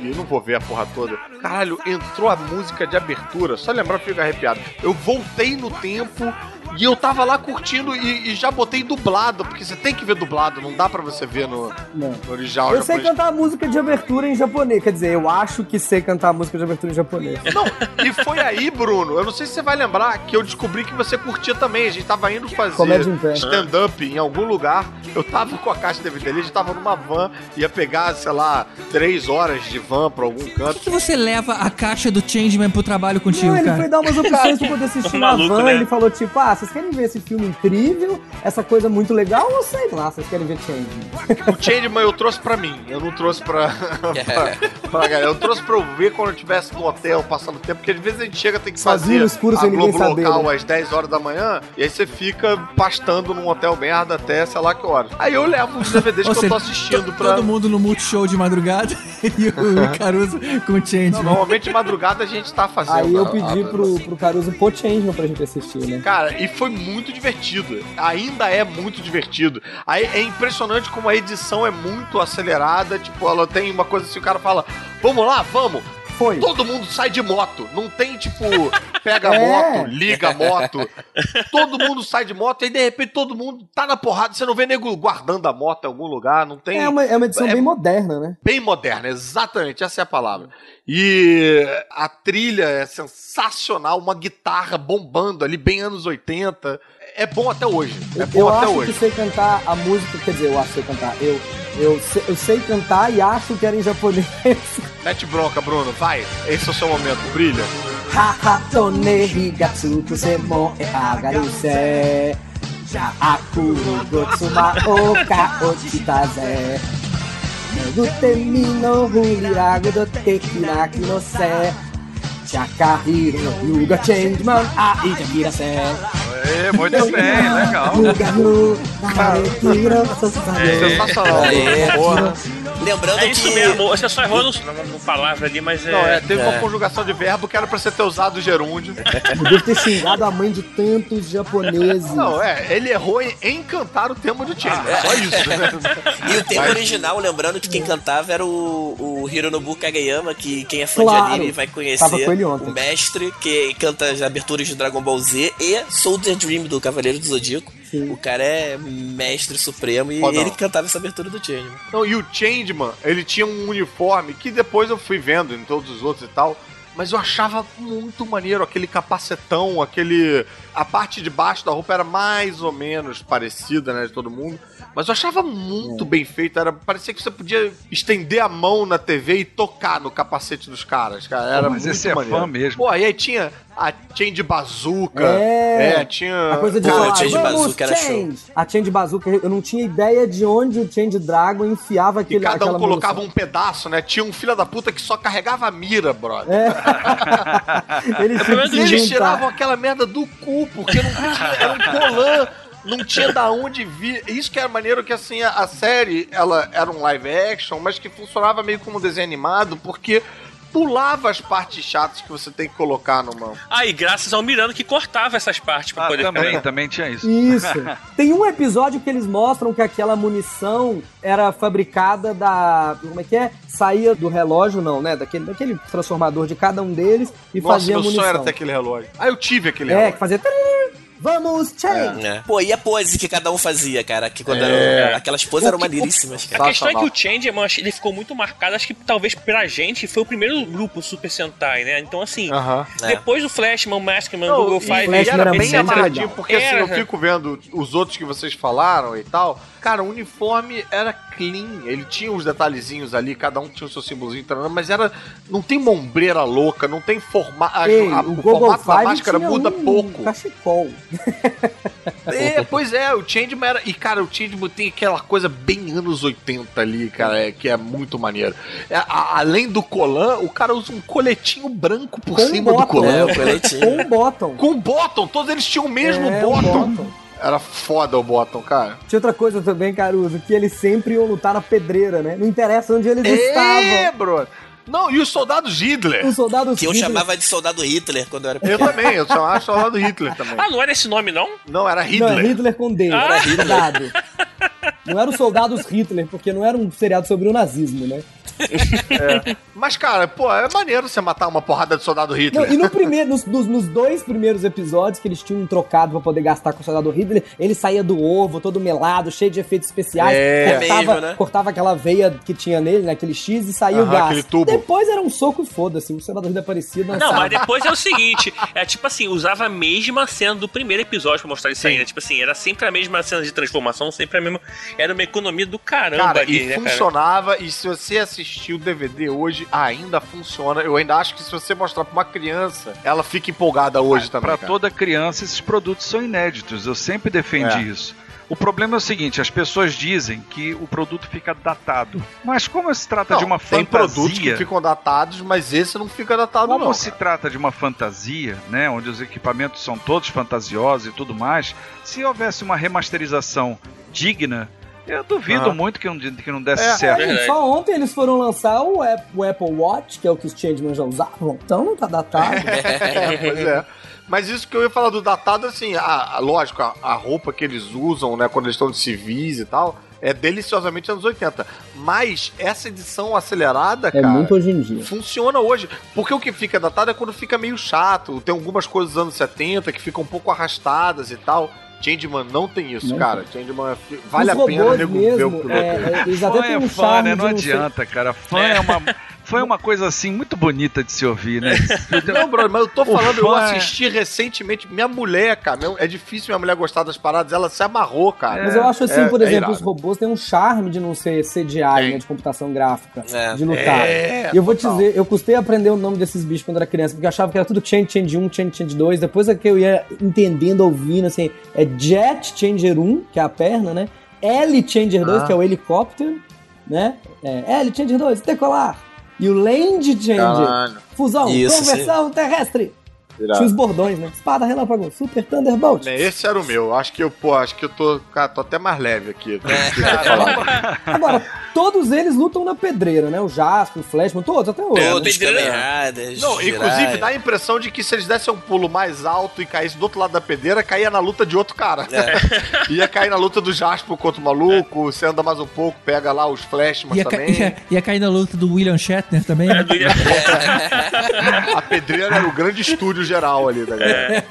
E não vou ver a porra toda. Caralho, entrou a música de abertura, só lembrar eu fico arrepiado. Eu voltei no tempo. E eu tava lá curtindo e, e já botei dublado, porque você tem que ver dublado, não dá pra você ver no, no original Eu sei japonês. cantar a música de abertura em japonês. Quer dizer, eu acho que sei cantar a música de abertura em japonês. Não, e foi aí, Bruno, eu não sei se você vai lembrar, que eu descobri que você curtia também. A gente tava indo fazer stand-up em algum lugar. Eu tava com a caixa de DVD, a gente tava numa van, ia pegar, sei lá, três horas de van pra algum Por canto. que, que você leva a caixa do Changeman pro trabalho contigo, Não, ele cara? foi dar umas opções pra poder assistir na van. né? Ele falou tipo, ah, vocês querem ver esse filme incrível? Essa coisa muito legal? Ou sei lá, vocês querem ver Change? O Changeman eu trouxe pra mim, eu não trouxe pra, pra, pra galera. Eu trouxe pra eu ver quando eu estivesse no hotel passando tempo, porque às vezes a gente chega tem que Sozinho fazer no escuro, a sem ninguém Globo saber, local né? às 10 horas da manhã, e aí você fica pastando num hotel merda até sei lá que horas. Aí eu levo os DVDs que eu tô seja, assistindo pra... Todo mundo no Multishow de madrugada e o Caruso com o Não, Changeman. normalmente de madrugada a gente tá fazendo. Aí eu a- pedi a- pro, pro Caruso pôr Changeman pra gente assistir, né? Cara, e foi muito divertido. Ainda é muito divertido. Aí é impressionante como a edição é muito acelerada. Tipo, ela tem uma coisa assim, o cara fala, vamos lá, vamos. Foi. Todo mundo sai de moto. Não tem, tipo, pega a É. moto, liga a moto. Todo mundo sai de moto e aí, de repente, todo mundo tá na porrada. Você não vê nego guardando a moto em algum lugar. Não tem. É uma, é uma edição É- bem moderna, né? Bem moderna, exatamente, essa é a palavra. E a trilha é sensacional, uma guitarra bombando ali, bem anos 80. É bom até hoje. É bom eu até acho hoje. que sei cantar a música, quer dizer, eu acho que sei cantar. Eu, eu, sei, eu sei cantar e acho que era em japonês. Mete bronca, Bruno, vai. Esse é o seu momento, brilha. Haha, tone higatsuku semon e agaru se. Ja aku go tsuma o ka ochita ze. Megute mi no furiragu do teki naki no se. Chakahiro no Yuga Changeman a ijakira se. É, muito bem, legal. Yuga no Narekiro sosare. Sensacional. Lembrando É isso que. mesmo, você só errou no, no, no palavra ali, mas é. Não, é, teve É. uma conjugação de verbo que era pra você ter usado o gerúndio. Eu devo ter xingado a mãe de tantos japoneses. Não, é, ele errou em, cantar o tema do time. Ah, Só isso, né? E o tema Mas- original, lembrando que quem cantava era o, o Hironobu Kageyama, que quem é fã Claro. de anime vai conhecer. Ele ontem. O mestre que canta as aberturas de Dragon Ball Z e Soldier Dream do Cavaleiro do Zodíaco. Sim. O cara é mestre supremo e Fodão. ele cantava essa abertura do Changeman. Não, e o Changeman, ele tinha um uniforme que depois eu fui vendo em todos os outros e tal. Mas eu achava muito maneiro aquele capacetão, aquele. A parte de baixo da roupa era mais ou menos parecida, né, de todo mundo. Mas eu achava muito bem feito. Era, parecia que você podia estender a mão na TV e tocar no capacete dos caras, cara. Era mas muito esse é maneiro. fã mesmo. Pô, e aí tinha a Chain de Bazooka. É. tinha. A coisa de Pô, falar, o Change vamos, Bazooka era change. A Change Bazooka, eu não tinha ideia de onde o Change Dragon enfiava E aquele, cada aquela um colocava munição. um pedaço, né? Tinha um filho da puta que só carregava a mira, brother. É. Eles E que eles se tiravam aquela merda do cu, porque não tinha, era um colã, não tinha da onde vir. Isso que era maneiro que assim, a, a série, ela era um live action, mas que funcionava meio como um desenho animado, porque pulava as partes chatas que você tem que colocar numa. Ah, e graças ao Miranda que cortava essas partes pra Ah, poder. também, também tinha isso. Isso. Tem um episódio que eles mostram que aquela munição era fabricada da. Como é que é? Saía do relógio, não, né? Daquele, daquele transformador de cada um deles e Nossa, fazia meu munição. sonho era ter aquele relógio. Ah, eu tive aquele É, relógio. que fazia. Vamos, change! É. Pô, e a pose que cada um fazia, cara? Que quando É. eram, aquelas poses eram maneiríssimas, A cara. questão é que o Changeman, ele ficou muito marcado, acho que talvez pra gente foi o primeiro grupo Super Sentai, né? Então, assim, Aham. É. depois do Flashman, o Maskman, Google Five, Flashman era era bem amarradinho, porque assim, eu Era. fico vendo os outros que vocês falaram e tal. Cara, o uniforme era clean. Ele tinha uns detalhezinhos ali, cada um tinha o seu símbolozinho, mas era. Não tem ombreira louca, não tem formato. Ei, o, o Google formato da máscara tinha muda um pouco. Cachecol. É, pois é, o Changeman era. E, cara, o Changeman tem aquela coisa bem anos 80 ali, cara, é, que é muito maneiro. É, a- além do colan, o cara usa um coletinho branco por Com cima do colan. É, o coletinho. Com um bottom. Com bottom, todos eles tinham o mesmo É, o bottom. bottom. Era foda o bottom, cara. Tinha outra coisa também, Caruso, que eles sempre iam lutar na pedreira, né? Não interessa onde eles É, estavam. bro. Não, e os soldados Hitler? Os soldados Que eu Hitler- chamava de soldado Hitler quando eu era Eu também, eu chamava soldado Hitler também. Ah, não era esse nome, não? Não, era Não, é Hitler. Hitler com D. Ah. Era soldado. Não eram soldados Hitler, porque não era um seriado sobre o nazismo, né? Mas, cara, pô, é maneiro você matar uma porrada de soldado Não, Hitler. e no primeiro, nos, nos- nos dois primeiros episódios que eles tinham um trocado pra poder gastar com o soldado Hitler, ele saía do ovo, todo melado, cheio de efeitos especiais, É. cortava, mesmo, né? cortava aquela veia que tinha nele, naquele X, e saía o gás. aquele tubo. Depois era um soco e foda-se, o soldado Hitler aparecia Não, dançava. mas depois é o seguinte, é tipo assim, usava a mesma cena do primeiro episódio pra mostrar isso aí, né? Tipo assim, era sempre a mesma cena de transformação, sempre a mesma. Era uma economia do caramba Cara, ali, e né, cara? funcionava, e se você assistir o DVD hoje, ainda funciona. Eu ainda acho que se você mostrar pra uma criança, ela fica empolgada hoje também. Pra cara. toda criança, esses produtos são inéditos. Eu sempre defendi É. isso. O problema é o seguinte: as pessoas dizem que o produto fica datado. Mas como se trata Não, de uma tem produtos que fantasia. ficam datados, mas esse não fica datado, Como não. se trata de uma fantasia, né, onde os equipamentos são todos fantasiosos e tudo mais, se houvesse uma remasterização digna, eu duvido Ah. muito que não, que não desse É. certo. É, só ontem eles foram lançar o App- o Apple Watch, que é o que os Changeman já usavam, então não tá datado. É, pois é. Mas isso que eu ia falar do datado, assim, a, a- lógico, a, a roupa que eles usam, né, quando eles estão de civis e tal, é deliciosamente anos 80. Mas essa edição acelerada, É cara. muito hoje em dia. Funciona hoje. Porque o que fica datado é quando fica meio chato. Tem algumas coisas dos anos 70 que ficam um pouco arrastadas e tal. Changeman não tem isso, Não cara. Changeman é- vale Os a pena nego ver o mesmo, primeiro. é, é, eles até Fã é um fã, né? Não adianta, cara. Fã é uma. É uma coisa assim muito bonita de se ouvir, né? Não, brother, mas eu tô falando, eu é- assisti recentemente. Minha mulher, cara, é difícil minha mulher gostar das paradas, ela se amarrou, cara. Mas eu acho assim, É, por é exemplo, irado. os robôs têm um charme de não ser CGI, né, de computação gráfica, É. de lutar. É, e eu vou te dizer, eu custei aprender o nome desses bichos quando era criança, porque eu achava que era tudo Change, Change 1, Change, Change 2. Depois é que eu ia entendendo, ouvindo, assim, é Jet Changer 1, que é a perna, né? L Changer 2, Ah. que é o helicóptero, né? É, L Changer 2, decolar. E o Land Caralho, fusão, Isso, conversão terrestre. Irado. Tinha os bordões, né? Espada, relâmpago, Super Thunderbolt. Né, Esse era o meu. Acho que eu, pô, acho que eu tô, cara, tô até mais leve aqui. É. Falar. Agora, todos eles lutam na pedreira, né? O Jasper, o Flashman, todos até hoje. né? Todos Riders, Não, inclusive Jiraiya. dá a impressão de que se eles dessem um pulo mais alto e caísse do outro lado da pedreira, caía na luta de outro cara. ia cair na luta do Jasper contra o maluco, você anda mais um pouco, pega lá os Flashman Ia, ca- também. ia, ia cair na luta do William Shatner também, né? A pedreira era o grande estúdio geral ali da galera.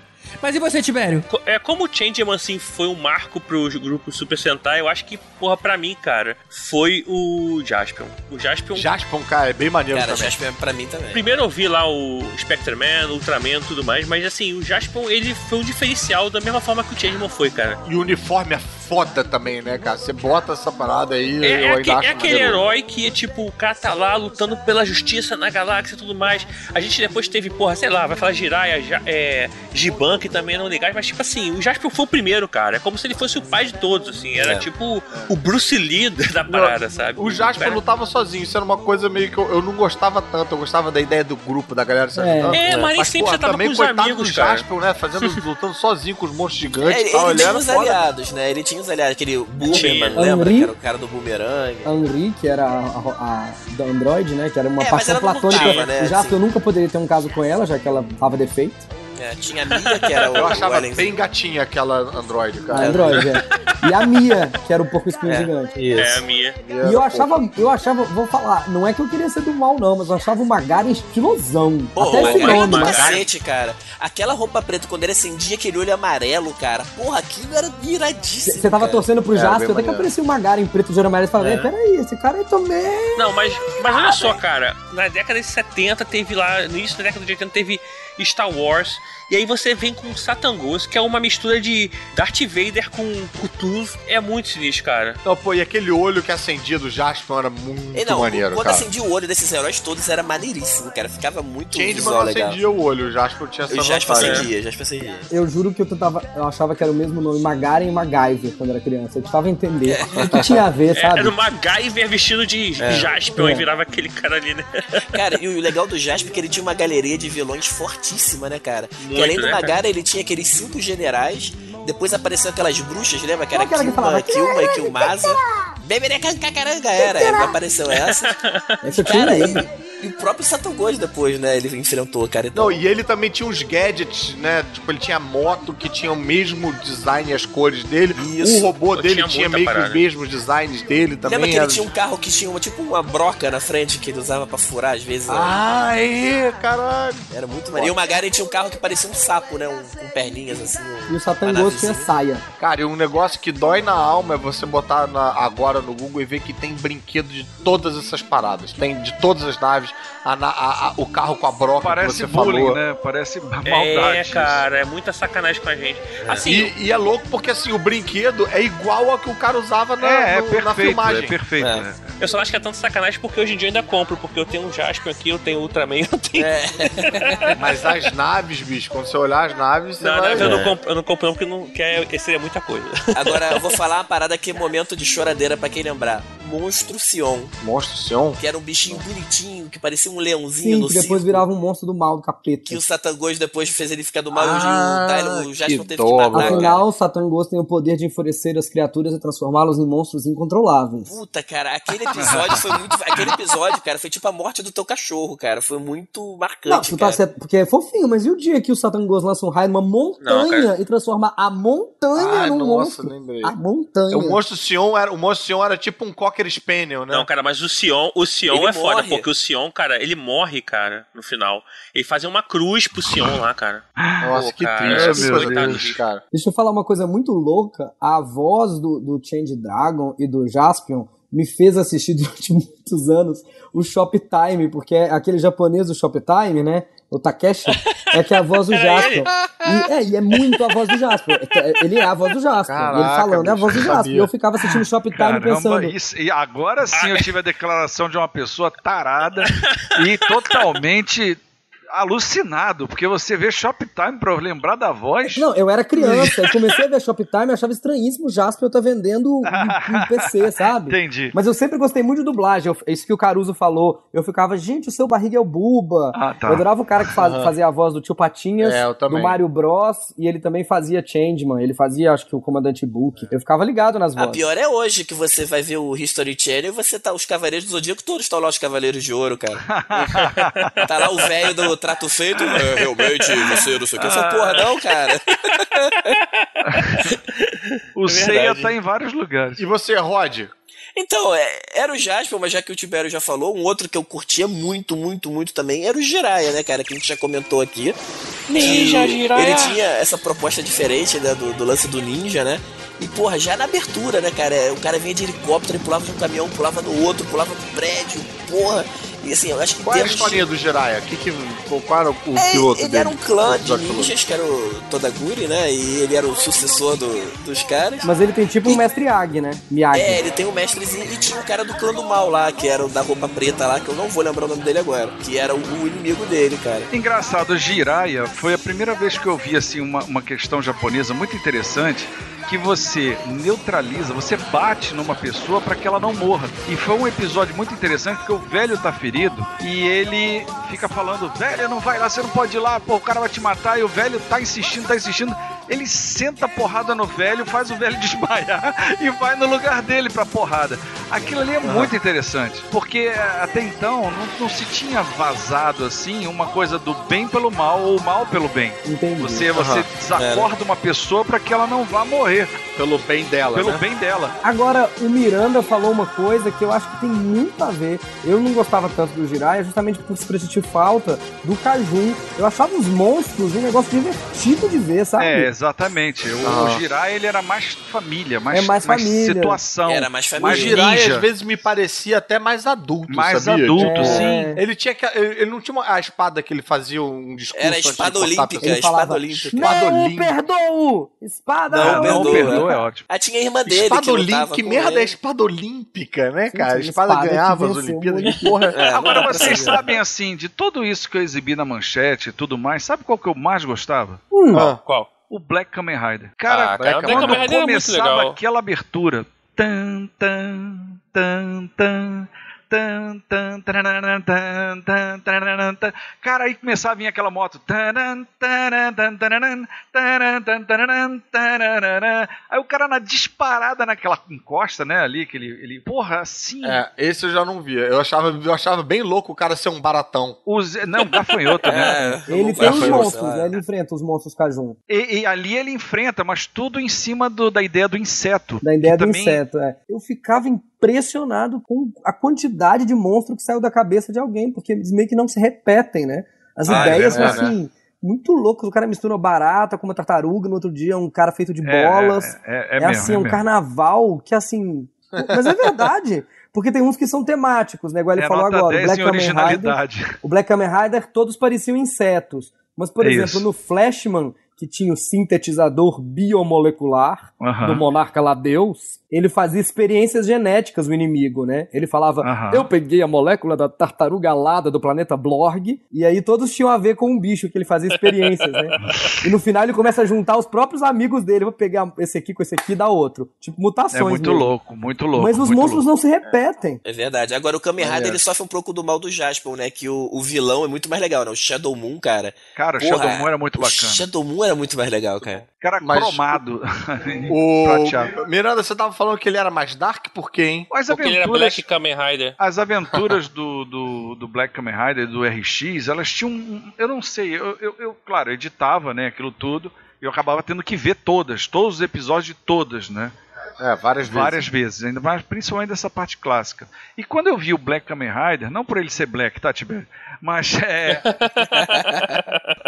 Mas e você, Tibério? É, como o Changeman, assim, foi um marco pro grupo Super Sentai, eu acho que, porra, pra mim, cara, foi o Jaspion. O Jaspion... Jaspion, cara, é bem maneiro Cara, também. Jasper pra mim também. Primeiro eu vi lá o Spectre-Man, Ultraman e tudo mais, mas assim, o Jaspion, ele foi um diferencial da mesma forma que o Changeman foi, cara. E o uniforme é foda também, né, cara? Você bota essa parada aí, É, eu é, ainda aque- acho é aquele maneiro. herói que, tipo, o cara tá lá lutando pela justiça na galáxia e tudo mais. A gente depois teve, porra, sei lá, vai falar Jiraiya, Ja- é, Giban, que também eram legais, mas tipo assim, o Jaspion foi o primeiro, cara. É como se ele fosse o pai de todos, assim. Era É. tipo o Bruce Lee da parada, sabe? O Jasper Cara- lutava sozinho, isso era uma coisa meio que eu, eu não gostava tanto, eu gostava da ideia do grupo, da galera se É. ajudando. É, mas nem sempre porra, você tava também com os coitado amigos, do cara. Jasper, né, fazendo, lutando sozinho com os monstros gigantes É, e ele, tal, ele ele tinha foda. aliados, né? Ele tinha uns aliados, aquele. Boomerman, lembra? Que era o cara do Boomerang. Henri, que era a, a- a da Android, né? Que era uma É, paixão platônica. né, Já que assim. eu nunca poderia ter um caso com ela, já que ela tava defeito. É, tinha a Mia, que era o, Eu o achava Alien- bem gatinha aquela Android, A cara. Android, é. E a Mia, que era o porco espinho É. gigante. É, a minha. E eu achava, eu achava, vou falar, não é que eu queria ser do mal, não, mas eu achava o Magaren estilosão. Pô, Até o esse nome, né? cacete, cara. Aquela roupa preta, quando ele acendia aquele olho amarelo, cara. Porra, aquilo era iradíssimo. Você tava cara. torcendo pro É, Jasper, até que aparecia o Magaren preto de olho amarelo e falava, É. "Ei, peraí, esse cara aí também. Não, mas, mas olha só, cara. Na década de 70 teve lá, no início da década de 80 teve Star Wars. E aí você vem com Satangos, que é uma mistura de Darth Vader com Cthulhu. É muito sinistro, cara. Não, pô, e aquele olho que acendia do Jaspion era muito E não, maneiro, quando cara. acendia o olho desses heróis todos era maneiríssimo, cara. Ficava muito Changeman visual legal. acendia o olho, o Jaspion tinha essa Eu já vantagem. acendia, já acendia. Eu juro que eu tentava. Eu achava que era o mesmo nome, Magaren e MacGyver, quando era criança. Eu tentava entender o que tinha a ver, É, sabe? era o MacGyver vestido de Jaspion É. e virava aquele cara ali, né? Cara, e o legal do Jasper é que ele tinha uma galeria de vilões fortíssima, né, cara? que Muito, além do né, Magara, ele tinha aqueles cinco generais. Depois apareceu aquelas bruxas, lembra? Que era Qual que era falava? Kilma, Kilma e Kilmasa. Beberecacaranga era, aí apareceu essa. Esse Cara, medo. E, o próprio Satan Ghost depois, né? Ele enfrentou, cara. Então, Não, e ele também tinha uns gadgets, né? Tipo, ele tinha moto que tinha o mesmo design e as cores dele. Isso. O robô Pô, dele tinha tinha meio que os mesmos designs dele também. lembra que ele era- tinha um carro que tinha uma, tipo uma broca na frente que ele usava pra furar às vezes? Ah, é, caralho. Era muito maneiro. E o Magari tinha um carro que parecia um sapo, né? Um, com perninhas assim. E o Satan uma Ghost tinha saia. Cara, e um negócio que dói na alma é você botar na- agora no Google e ver que tem brinquedo de todas essas paradas. Tem de todas as naves, a na- a- a- o carro com a broca Parece que você bullying, falou. né? Parece maldade. É, isso. cara, é muita sacanagem com a gente. Assim, E, e é louco porque assim, o brinquedo é igual ao que o cara usava na, É, é no- perfeito, na filmagem. é perfeito. É. né? eu só acho que é tanto sacanagem porque hoje em dia eu ainda compro, porque eu tenho um Jaspion aqui, eu tenho Ultraman, eu tenho. É, Mas as naves, bicho, quando você olhar as naves, você Não, vai... não, eu, não compro, eu não compro não, porque não, que é, seria muita coisa. agora eu vou falar uma parada que é momento de choradeira pra quem lembrar. Monstro Sion, Monstro Sion. que era um bichinho bonitinho, que parecia um leãozinho Sim, no que depois circo, virava um monstro do mal, do capeta. Que o Satan Ghost depois fez ele ficar do mal Ah, e o, o Jasper teve que matar, mano. cara. Afinal, o Satan Ghost tem o poder de enfurecer as criaturas e transformá-los em monstros incontroláveis. Puta, cara, aquele episódio foi muito. Aquele episódio, cara, foi tipo a morte do teu cachorro, cara. Foi muito Não, marcante. tu tá cara. certo, porque é fofinho, mas e o dia que o Satan Ghost lança um raio numa montanha Não, e transforma a montanha Ah, num nossa, monstro? lembrei. A montanha. O Monstro Sion era, o Monstro Sion era tipo um Cocker Spaniel, né? Não, cara, mas o Sion, o Sion Ele é foda, morre. porque o Sion, cara, ele morre, cara, no final. Ele fazia uma cruz pro Sion lá, cara. Nossa, Pô, que cara, triste. meu Deus. cara. Deixa eu falar uma coisa muito louca. A voz do, do Change Dragon e do Jaspion me fez assistir durante muitos anos o Shoptime, porque é aquele japonês do Shoptime, né? O Takeshi, é que é a voz do Era Jaspion. E, é, e é muito a voz do Jaspion. Ele é a voz do Jaspion. e ele Caraca, falando é a voz do sabia. E eu ficava assistindo Shoptime Caramba, pensando. isso, e agora sim eu tive a declaração de uma pessoa tarada e totalmente alucinado, porque você vê Shoptime pra lembrar da voz. Não, eu era criança, eu comecei a ver Shoptime e achava estranhíssimo o Jasper eu tá vendendo um, um PC, sabe? Entendi. Mas eu sempre gostei muito de dublagem, eu- isso que o Caruso falou. Eu ficava, gente, o seu barriga é o Buba. Ah, tá. Eu adorava o cara que faz- fazia a voz do tio Patinhas, É, do. Mario Bros. E ele também fazia Changeman, ele fazia, acho que, o Comandante Book. Eu ficava ligado nas A vozes. pior é hoje que você vai ver o History Channel e você tá. Os Cavaleiros do Zodíaco todos estão lá, os Cavaleiros de Ouro, cara. tá lá o velho do trato feito. É, realmente, você não sei o que. Essa porra, não, cara. O É Seiya tá em vários lugares. E você, Rod? Então, é, era o Jasper, mas já que o Tibério já falou, um outro que eu curtia muito, muito, muito também era o Jiraiya, né, cara? Que a gente já comentou aqui. Ninja Jiraiya. Ele tinha essa proposta diferente né, do, do lance do ninja, né? E, porra, já na abertura, né, cara? O cara vinha de helicóptero, ele pulava de um caminhão, pulava no outro, pulava no prédio, porra. E assim, eu acho que Qual é a historinha do Jiraiya? Que que, qual era o, o é, piloto ele dele? era um clã de ninjas, que era o Todaguri, né? E ele era o sucessor do- dos caras. Mas ele tem tipo um mestre Yagi, né? Miyagi. É, ele tem o mestrezinho e tinha o cara do clã do mal lá, que era o da roupa preta lá, que eu não vou lembrar o nome dele agora. Que era o, o inimigo dele, cara. Engraçado, Jiraiya foi a primeira vez que eu vi assim uma, uma questão japonesa muito interessante que você neutraliza, você bate numa pessoa para que ela não morra. E foi um episódio muito interessante porque o velho tá ferido e ele fica falando: "Velho, não vai lá, você não pode ir lá, pô, o cara vai te matar". E o velho tá insistindo, tá insistindo. Ele senta a porrada no velho, faz o velho desmaiar e vai no lugar dele pra porrada. Aquilo ali é muito interessante, porque eh, até então não, não se tinha vazado assim uma coisa do bem pelo mal ou mal pelo bem. Entendi. Você, você Aham. desacorda uma pessoa pra que ela não vá morrer, Pelo bem dela, pelo né? bem dela. Agora, o Miranda falou uma coisa que eu acho que tem muito a ver. Eu não gostava tanto do Jiraiya justamente por sentir falta do Cajun. Eu achava os monstros um negócio divertido de ver, sabe? É, exatamente. O, Ah. o Jiraiya, ele era mais família, mais, É mais família. situação. Era mais família. mais Jiraiya às vezes me parecia até mais adulto, Mais sabia? adulto, Tipo, sim. Ele tinha que. Ele ele não tinha uma, a espada que ele fazia um discurso. Era a espada olímpica, a espada olímpica. Espada Não olímpica. perdoo! Espada Não, Não, perdoa, é ótimo. Ah, tinha a irmã dele Espada que olímpica, que merda é ele. espada olímpica, né, cara? A Sim, espada, espada ganhava as Olimpíadas. Que porra. É, não Agora vocês sabem assim, de tudo isso que eu exibi na manchete e tudo mais, sabe qual que eu mais gostava? Hum, Ah, Qual? O Black Kamen Rider. Cara, Ah, cara, Black Kamen Rider é muito começava legal. aquela abertura. Tan, tan, tan, tan. Tan, tan, taranan, tan, tan, taranan, tan. Cara, aí começava a vir aquela moto. Taran, taran, taran. Aí o cara na disparada naquela encosta, né? Ali, que ele. ele porra, assim. É, esse eu já não via. Eu achava, eu achava bem louco o cara ser um baratão. Os, não, gafanhoto, né? É, Ele tem os monstros, lá. né? Ele enfrenta os monstros Cajun. E, e ali ele enfrenta, mas tudo em cima do- da ideia do inseto. Da ideia do também- inseto, é. Eu ficava impressionado com a quantidade de monstro que saiu da cabeça de alguém, porque eles meio que não se repetem, né? As Ah, é ideias são verdade, assim, muito loucas. O cara mistura barata com uma tartaruga, no outro dia é um cara feito de É, bolas. É, é, é É, mesmo, assim, é é um mesmo. carnaval que assim. Mas é verdade. Porque tem uns que são temáticos, né? Igual ele É falou agora. O 10 Black Kamen Rider. O Black Kamen Rider todos pareciam insetos. Mas, por É exemplo, isso. no Flashman, que tinha o sintetizador biomolecular do monarca lá Deus, ele fazia experiências genéticas do inimigo, né? Ele falava, eu peguei a molécula da tartaruga alada do planeta Blorg, e aí todos tinham a ver com um bicho que ele fazia experiências, né? E no final ele começa a juntar os próprios amigos dele, vou pegar esse aqui com esse aqui e dar outro. Tipo, É mutações muito mesmo. louco, muito louco. Mas os monstros louco. não se repetem. É verdade. Agora, o Kamen Rider, ele sofre um pouco do mal do Jaspion, né? Que o, o vilão é muito mais legal, né? O Shadow Moon, cara. Cara, o Porra, Shadow Moon era muito o bacana. Shadow Moon era muito mais legal, cara. Cara Mas- cromado. O Miranda, você tava falando que ele era mais dark por quê, hein? As Porque ele era aventuras, Black Kamen Rider. as aventuras do, do, do Black Kamen Rider, do RX, elas tinham. um- Eu não sei, eu, eu, eu, claro, editava né, aquilo tudo. E eu acabava tendo que ver todas, todos os episódios de todas, né? É, várias vezes. Várias vezes, ainda mais principalmente dessa parte clássica. E quando eu vi o Black Kamen Rider, não por ele ser black, tá, Tibério? Mas é.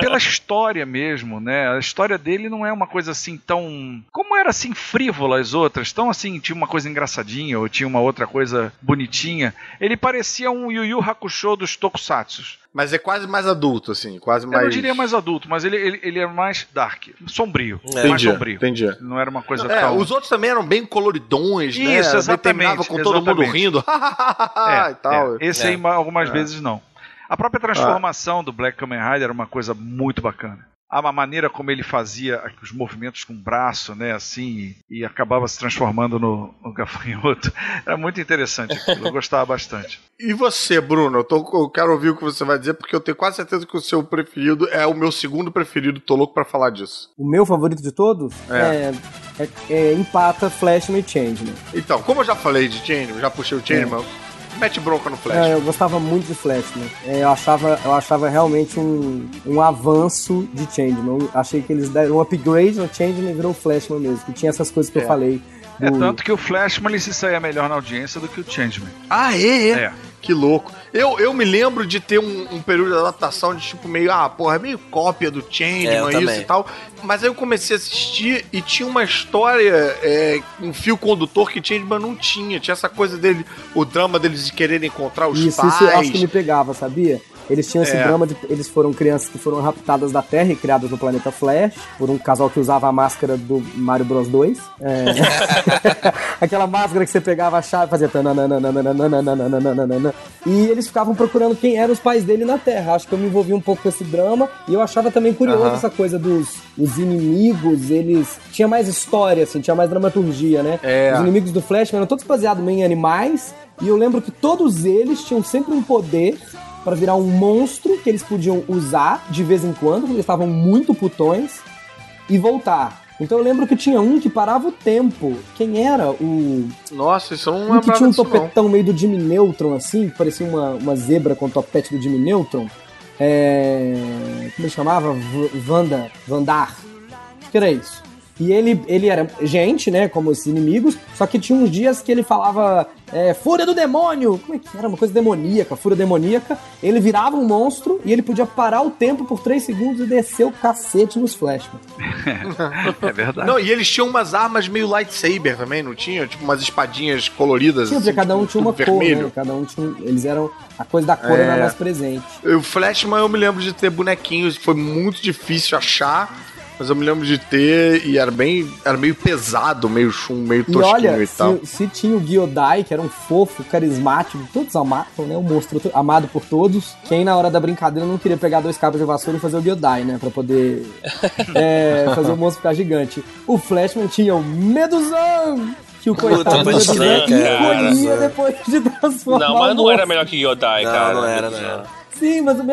pela história mesmo, né? A história dele não é uma coisa assim tão. Como era assim, frívola as outras, tão assim, tinha uma coisa engraçadinha ou tinha uma outra coisa bonitinha. Ele parecia um Yu Yu Hakusho dos Tokusatsu. Mas é quase mais adulto, assim, quase mais. Eu não diria mais adulto, mas ele, ele, ele é mais dark, sombrio. É. mais Entendi, sombrio. entendi. Não era uma coisa É, tão. os outros também eram bem coloridões, né? Isso, exatamente, Terminava com todo mundo exatamente. rindo. É, e tal. é. Esse É. aí ma- algumas É. vezes não. A própria transformação do Black Kamen Rider era uma coisa muito bacana. A maneira como ele fazia os movimentos com o braço, né, assim, e, acabava se transformando no, no gafanhoto. Era muito interessante aquilo, eu gostava bastante. E você, Bruno? Eu, tô, eu quero ouvir o que você vai dizer, porque eu tenho quase certeza que o seu preferido é o meu segundo preferido. Tô louco pra falar disso. O meu favorito de todos É. é, é- é empata Flashman e Changeman. Então, como eu já falei de Changeman, já puxei o Changeman, mete bronca no Flash. É, eu gostava muito de Flashman. É, eu, achava, eu achava realmente um, um avanço de Changeman. Eu achei que eles deram um upgrade no Changeman e virou Flashman mesmo. Que tinha essas coisas que eu É. falei. É do- tanto que o Flashman ele se saía melhor na audiência do que o Changeman. Ah, é, é? É. Que louco. Eu, eu me lembro de ter um, um período de adaptação de tipo meio, ah, porra, é meio cópia do É, eu Changeman, isso também. e tal. Mas aí eu comecei a assistir e tinha uma história, é, um fio condutor que Changeman não tinha. Tinha essa coisa dele, o drama deles de quererem encontrar os Isso, pais. isso eu acho que me pegava, sabia? Eles tinham esse É. drama de. Eles foram crianças que foram raptadas da Terra e criadas no planeta Flash, por um casal que usava a máscara do Mario Bros 2. É. Aquela máscara que você pegava a chave e fazia. E eles ficavam procurando quem eram os pais dele na Terra. Acho que eu me envolvi um pouco com esse drama. E eu achava também curioso essa coisa dos os inimigos, eles. Tinha mais história, assim, tinha mais dramaturgia, né? É. Os inimigos do Flash eram todos baseados em animais. E eu lembro que todos eles tinham sempre um poder para virar um monstro que eles podiam usar de vez em quando, quando eles estavam muito putões, e voltar. Então eu lembro que tinha um que parava o tempo. Quem era? O. Nossa, isso não Um que tinha um disso, não. topetão meio do Jimmy Neutron, assim, que parecia uma, uma zebra com o topete do Jimmy Neutron. É. Como ele chamava? V- Vanda. Vandar. Que era isso. E ele, ele era gente, né? Como esses inimigos, só que tinha uns dias que ele falava é, Fúria do Demônio. Como é que era? Uma coisa demoníaca, Fúria demoníaca. Ele virava um monstro e ele podia parar o tempo por 3 segundos e descer o cacete nos Flashman. É verdade. Não, e eles tinham umas armas meio lightsaber também, não tinha? Tipo umas espadinhas coloridas. Tinha, porque assim, cada um tipo, tinha uma cor, vermelho. né? Cada um tinha. Eles eram. A coisa da cor É. era mais presente. O Flashman eu me lembro de ter bonequinhos, foi muito difícil achar, mas eu me lembro de ter e era bem. Era meio pesado, meio chum, meio E tosquinho olha, e tal. se, se tinha o Giodai, que era um fofo, carismático, todos amavam, né? Um monstro amado por todos. Quem na hora da brincadeira não queria pegar dois cabos de vassoura e fazer o Giodai, né? Pra poder é, fazer o monstro ficar gigante. O Flashman tinha o Medusão! Que o coitado do Medusão encolhia depois de transformar Não, o mas não era melhor que Yodai, Não, cara. não era, não era. Sim, mas o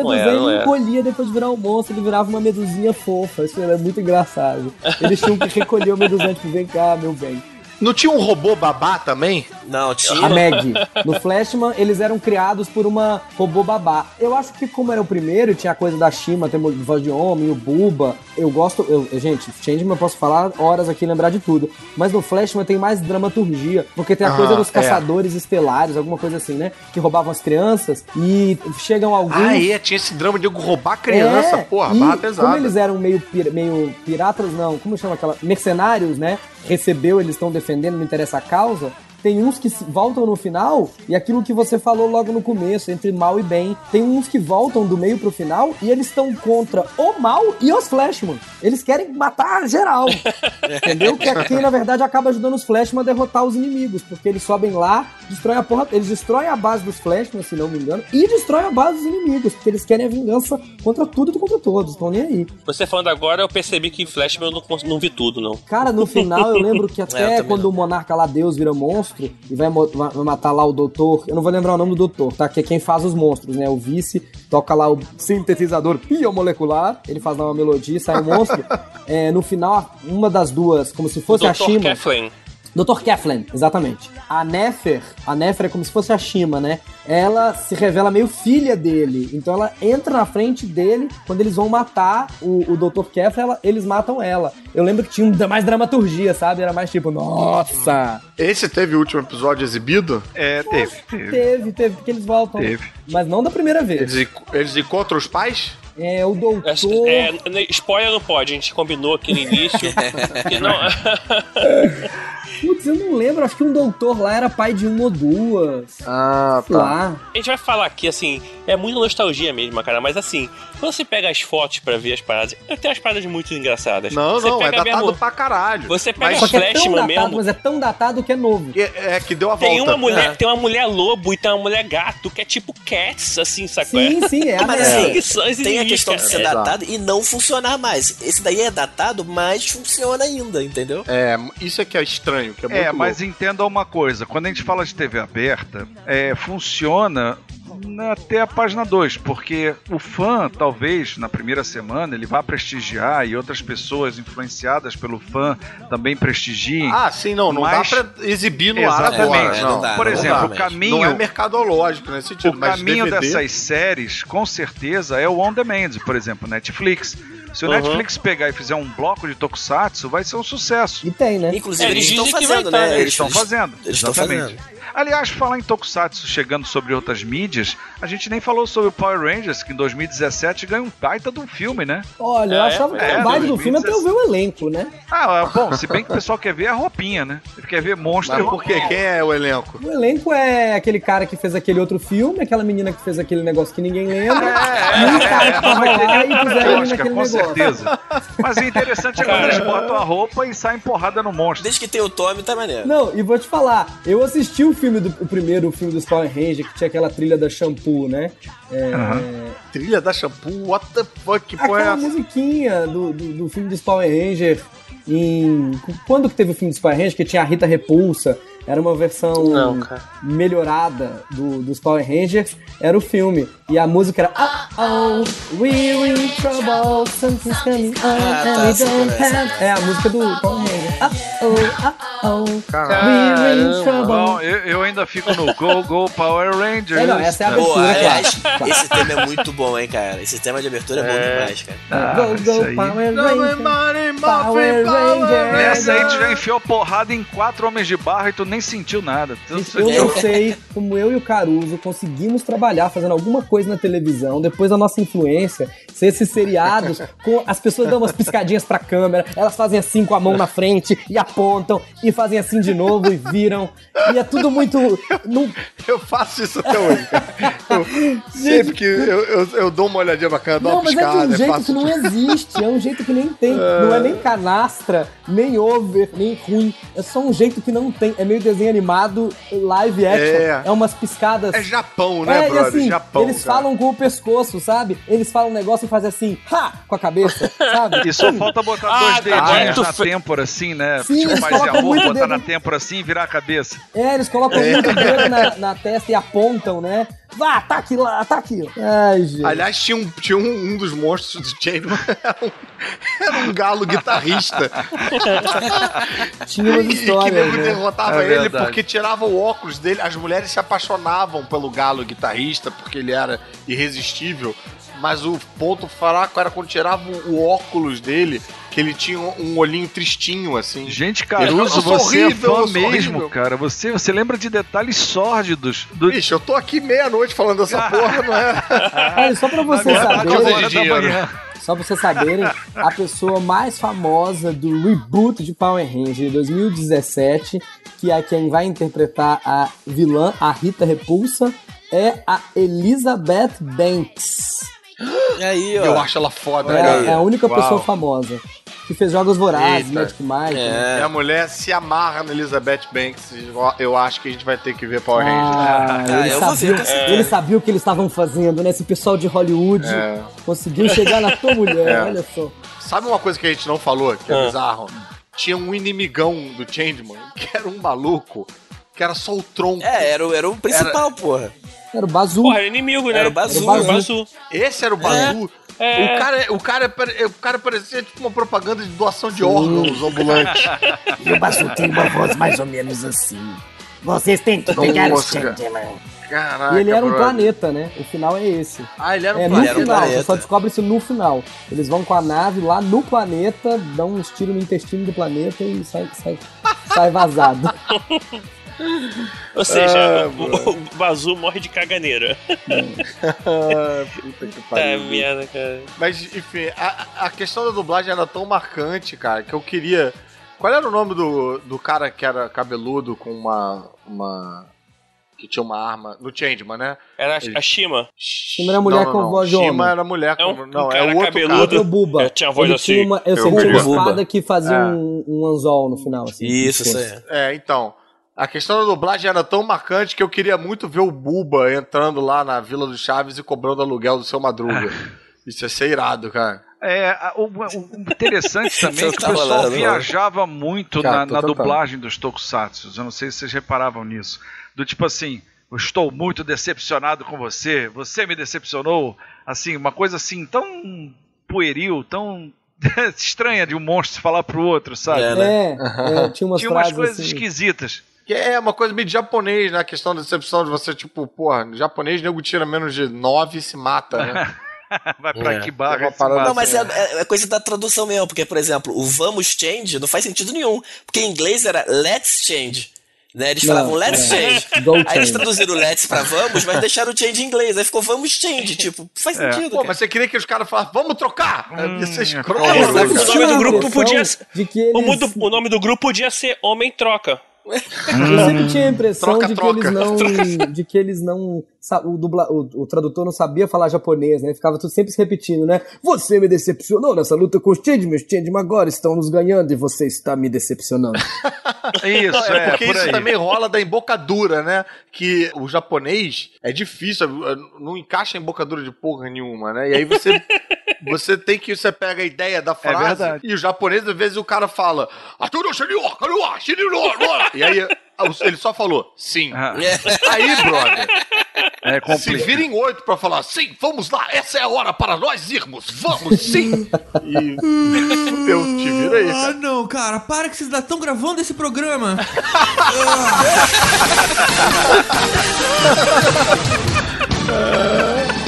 era. encolhia depois de virar um monstro, ele virava uma medusinha fofa. Isso era muito engraçado. Eles tinham que recolher o Medusão, tipo, vem cá, meu bem. Não tinha um robô babá também? Não, tinha. A Meg. No Flashman, eles eram criados por uma robô babá. Eu acho que, como era o primeiro, tinha a coisa da Shima, ter voz de homem, o Buba. Eu gosto. Eu, gente, Changeman eu posso falar horas aqui e lembrar de tudo. Mas no Flashman tem mais dramaturgia. Porque tem a Ah, coisa dos é. caçadores estelares, alguma coisa assim, né? Que roubavam as crianças. E chegam alguns. Ah, é, tinha esse drama de roubar criança, É, porra, e barra pesada. Como eles eram meio, pir- meio piratas, não, como chama aquela? Mercenários, né? Recebeu, eles estão defendendo, não interessa a causa. Tem uns que voltam no final, e aquilo que você falou logo no começo, entre mal e bem. Tem uns que voltam do meio pro final e eles estão contra o mal e os Flashman. Eles querem matar geral. entendeu? Que é quem, na verdade, acaba ajudando os Flashman a derrotar os inimigos. Porque eles sobem lá, destroem a porra. Eles destroem a base dos Flashman, se não me engano, e destroem a base dos inimigos. Porque eles querem a vingança contra tudo e contra todos. Estão nem aí. Você falando agora, eu percebi que Flashman eu não, não vi tudo, não. Cara, no final eu lembro que É, até também quando não. o monarca lá, Deus, vira monstro e vai, vai- matar lá o doutor. Eu não vou lembrar o nome do doutor, tá? Que é quem faz os monstros, né? O vice toca lá o sintetizador biomolecular, ele faz lá uma melodia sai o monstro. É, no final, uma das duas, como se fosse a Dr. Shima. Keflin. Dr. Keflin, exatamente. A Nefer, a Nefer é como se fosse a Shima, né? Ela se revela meio filha dele. Então ela entra na frente dele. Quando eles vão matar o, o Dr. Keflin, ela- eles matam ela. Eu lembro que tinha mais dramaturgia, sabe? Era mais tipo, nossa! Esse teve o último episódio exibido? É, teve, teve. Teve, teve, porque eles voltam. Teve. Mas não da primeira vez. Eles, eles encontram os pais? É, o doutor. É, é, spoiler não pode, a gente combinou aqui no início. que não, Putz, eu não lembro. Acho que um doutor lá era pai de uma ou duas. Ah, Sei lá. a gente vai falar aqui, assim, é muita nostalgia mesmo, cara, mas assim, quando você pega as fotos pra ver as paradas, tem umas paradas muito engraçadas. Não, você não, é pega datado mesmo, pra caralho. Você pega é tão Flashman datado, mesmo. mas é tão datado que é novo. É, é que deu a Tem volta. uma mulher, É. tem uma mulher lobo e tem uma mulher gato, que é tipo Cats, assim, sacou? Sim, sim, é a Mas assim, tem a questão de ser datado e não funcionar mais. Esse daí é datado, mas funciona ainda, entendeu? É, isso é que é estranho, que é muito É, mas louco. entenda uma coisa: quando a gente fala de TV aberta, é, funciona até a página 2, porque o fã, talvez, na primeira semana, ele vá prestigiar e outras pessoas influenciadas pelo fã também prestigiem. Ah, sim, não, não Mas- dá pra exibir no ar Exatamente. agora. É, não. dá, Por não exemplo, dá o caminho, Não é mercadológico nesse sentido, o mas caminho DVD... dessas séries, com certeza, é o on demand, por exemplo, Netflix. Se o Uhum. Netflix pegar e fizer um bloco de tokusatsu, vai ser um sucesso. E tem, né? Inclusive, É, eles eles estão dizem que vai fazendo, tá, né? né? Eles estão fazendo. Eles estão exatamente. fazendo. Aliás, falar em Tokusatsu chegando sobre outras mídias, a gente nem falou sobre o Power Rangers, que em 2017 ganhou um baita de um filme, né? Olha, eu É, achava que é, a base do filme até eu ver o elenco, né? Ah, bom, se bem que o pessoal quer ver a roupinha, né? Ele quer ver monstro Mas por quê? Quem é o elenco? O elenco é aquele cara que fez aquele outro filme, aquela menina que fez aquele negócio que ninguém lembra, É, e o cara que tava lá e fizeram naquele com negócio. certeza. Mas o interessante é quando eles botam a roupa e saem porrada no monstro. Desde que tem o Tommy, tá maneiro. Não, e vou te falar, eu assisti o filme do o primeiro, o filme dos Power Rangers, que tinha aquela trilha da shampoo, né? É, Trilha da shampoo, what the fuck, que porra é aquela essa? musiquinha do, do, do filme dos Power Rangers em. Quando que teve o filme dos Power Rangers? Que tinha a Rita Repulsa. Era uma versão Não, cara. melhorada do, dos Power Rangers. Era o filme. E a música era Oh, oh, we're in trouble, something's coming on Ah, and tá, we sei don't é have... É a música do Power Ranger. Ah, oh, oh. We're in trouble. Bom, eu, eu ainda fico no Go Go Power Rangers. É, não, essa é a abertura, aliás, claro. esse tema é muito bom, hein, cara. Esse tema de abertura é, bom demais, cara. Ah, Go, go, aí. Power Ranger. Power Ranger. Nessa aí tu já enfiou porrada em quatro homens de barra e tu nem sentiu nada. Eu não sei como eu e o Caruso conseguimos trabalhar fazendo alguma coisa na televisão, depois da nossa influência, ser esses seriados, com as pessoas dão umas piscadinhas pra câmera, elas fazem assim com a mão na frente e apontam, e fazem assim de novo e viram. E é tudo muito. Não, Eu faço isso até hoje. cara. Eu- sempre que eu, eu, eu dou uma olhadinha bacana, dou Não, uma mas é de piscada, um jeito faço que não existe, é um jeito que nem tem. Não é nem canastra, nem over, nem ruim. É só um jeito que não tem. É meio desenho animado, live action. É. É, umas piscadas. É Japão, né, É, e brother? assim, Japão. eles cara. falam com o pescoço, sabe? Eles falam um negócio e fazem assim, ha! Com a cabeça, sabe? E só falta botar Ah, dois tá dedinhos na fe- têmpora, assim, né? Sim, tipo mais de amor, muito botar dedo- na têmpora assim e virar a cabeça. É, eles colocam muito dedo na, na testa e apontam, né? Vá, ataque lá, ataque. Ai, gente. Aliás, tinha um, tinha um, um dos monstros do Changeman, era um, era um galo guitarrista. Tinha umas E que né? derrotava É ele verdade. porque tirava o óculos dele. As mulheres se apaixonavam pelo galo guitarrista porque ele era irresistível. Mas o ponto fraco era quando tiravam o óculos dele, que ele tinha um olhinho tristinho, assim. Gente, Eu Caruso, sou você horrível, é fã eu sou mesmo, horrível. cara. Você, você lembra de detalhes sórdidos do. Bicho, eu tô aqui meia-noite falando dessa porra, não é? Olha, só pra da dinheiro. manhã. Só pra vocês saberem, a pessoa mais famosa do reboot de Power Ranger de 2017, que é quem vai interpretar a vilã, a Rita Repulsa, é a Elizabeth Banks. E aí, ó. Eu acho ela foda, É, cara. é a única Uau. pessoa famosa que fez Jogos Vorazes, Eita. Magic Mike. né? E a mulher se amarra na Elizabeth Banks. Eu acho que a gente vai ter que ver Power Rangers. Ah, Ah, eu vou ver, sabiam, com certeza. eles sabiam o que eles estavam fazendo, né? Esse pessoal de Hollywood É. conseguiu chegar na tua mulher, É. olha só. Sabe uma coisa que a gente não falou, que é Ah. bizarro? Tinha um inimigão do Changeman, que era um maluco, que era só o tronco. É, era, o- era o principal, porra. Era o Bazu. Porra, era inimigo, né? Era o Bazu, Era o né? Bazu. Esse era o Bazu. É. O, cara, o, cara, pare- o cara parecia tipo uma propaganda de doação de órgãos ambulante. E o Basu tem uma voz mais ou menos assim. Vocês têm que pegar mostra. Changeman. Caraca, E ele era um brother. planeta, né? O final é esse. Ah, ele era um É no planeta. Um final, planeta. você só descobre isso no final. Eles vão com a nave lá no planeta, dão uns tiros no intestino do planeta e sai, sai, sai vazado. Ou seja, Ah, o, o Bazu morre de caganeira. Ah, puta que Tá pariu. merda, cara. Mas, enfim, a, a questão da dublagem era tão marcante, cara, que eu queria. Qual era o nome do, do cara que era cabeludo com uma. uma. que tinha uma arma. No Changeman, né? Era a- a Shima. Shima era mulher com voz de Shima homem. era mulher com. É um- não, um é cara o outro cabeludo. Outro Buba. É, tinha a voz Ele assim. tinha uma, eu sei Eu que tinha uma espada que fazia É. um, um anzol no final. Assim, Isso, isso. É, então. A questão da dublagem era tão marcante que eu queria muito ver o Buba entrando lá na Vila do Chaves e cobrando aluguel do seu Madruga. Isso ia ser irado, cara. É, o, o interessante também é que o pessoal rolando, viajava muito Cara, na, na dublagem dos tokusatsu. Eu não sei se vocês reparavam nisso. Do tipo assim, eu estou muito decepcionado com você, você me decepcionou. Assim, uma coisa assim tão pueril, tão estranha de um monstro falar pro outro, sabe? É, né? É, é, tinha umas Tinha umas coisas assim. esquisitas. Que é uma coisa meio de japonês, né? A questão da decepção de você, tipo, porra, no japonês, nego tira menos de 9 e se mata, né? Vai pra É. que É barra mapa? Não, mas é, é- é coisa da tradução mesmo, porque, por exemplo, o vamos change não faz sentido nenhum. Porque em inglês era let's change. Né? Eles Não, falavam let's é. change. Go Aí eles change. traduziram let's pra vamos, mas deixaram o change em inglês. Aí ficou vamos change. Tipo, faz É. sentido. Pô, cara. mas você queria que os caras falassem, vamos trocar? Ser escroto. É, né, o nome do grupo podia O, eles, o nome do grupo podia ser Homem Troca. Eu sempre tinha a impressão Troca, de que troca. eles não. De que eles não. O, dubla, o, o tradutor não sabia falar japonês, né? Ficava tudo sempre se repetindo, né? Você me decepcionou nessa luta com os Changeman. Os Changeman agora estão nos ganhando e você está me decepcionando. Isso, Não, é é, porque por isso aí. também rola da embocadura, né? Que o japonês é difícil, é, não encaixa em embocadura de porra nenhuma, né? E aí você você tem que você pega a ideia da frase verdade. e o japonês às vezes o cara fala e aí ele só falou sim. Ah. É. Aí, brother, É Se virem oito pra falar, sim, vamos lá, essa é a hora para nós irmos, vamos sim! E fudeu, te vira aí, Ah, não, cara, para que vocês ainda estão gravando esse programa.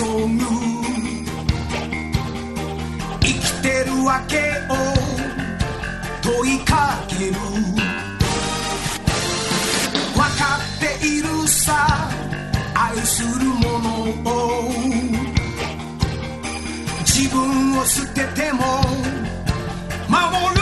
ソング生きてるわけを問いかける。わかっているさ愛するものを。自分を捨てても守る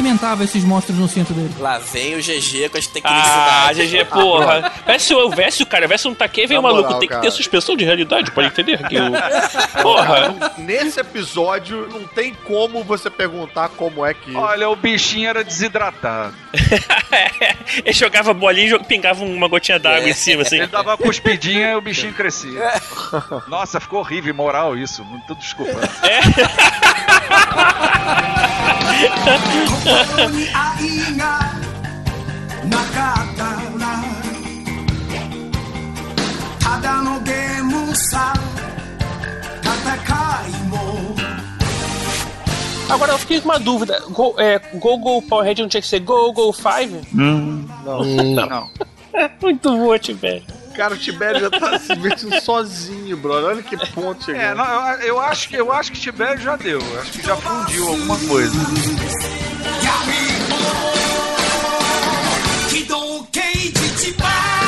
alimentava esses monstros no cinto dele? Lá vem o GG com as Ah, tecnicidades. GG, porra. Parece eu o cara, vesse um taquei, vem o maluco. moral, tem que cara. ter suspensão de realidade, pode entender? Que o... Porra. Nesse episódio, não tem como você perguntar como é que. Olha, o bichinho era desidratado. Ele jogava bolinha e pingava uma gotinha d'água em cima, assim. Ele dava uma cuspidinha e o bichinho crescia. Nossa, ficou horrível, imoral isso. Muito desculpa. Agora eu fiquei com uma dúvida. Go, é, Go Go Powerhead não tinha que ser Go Go 5? Não. Não. Muito bom, velho. Cara, o Tibério já tá se divertindo sozinho, brother. Olha que ponto chegou. É, não, eu, eu acho que eu acho que Tibério já deu. Eu acho que já fundiu alguma coisa. Gabigol, que dou que quente de bar.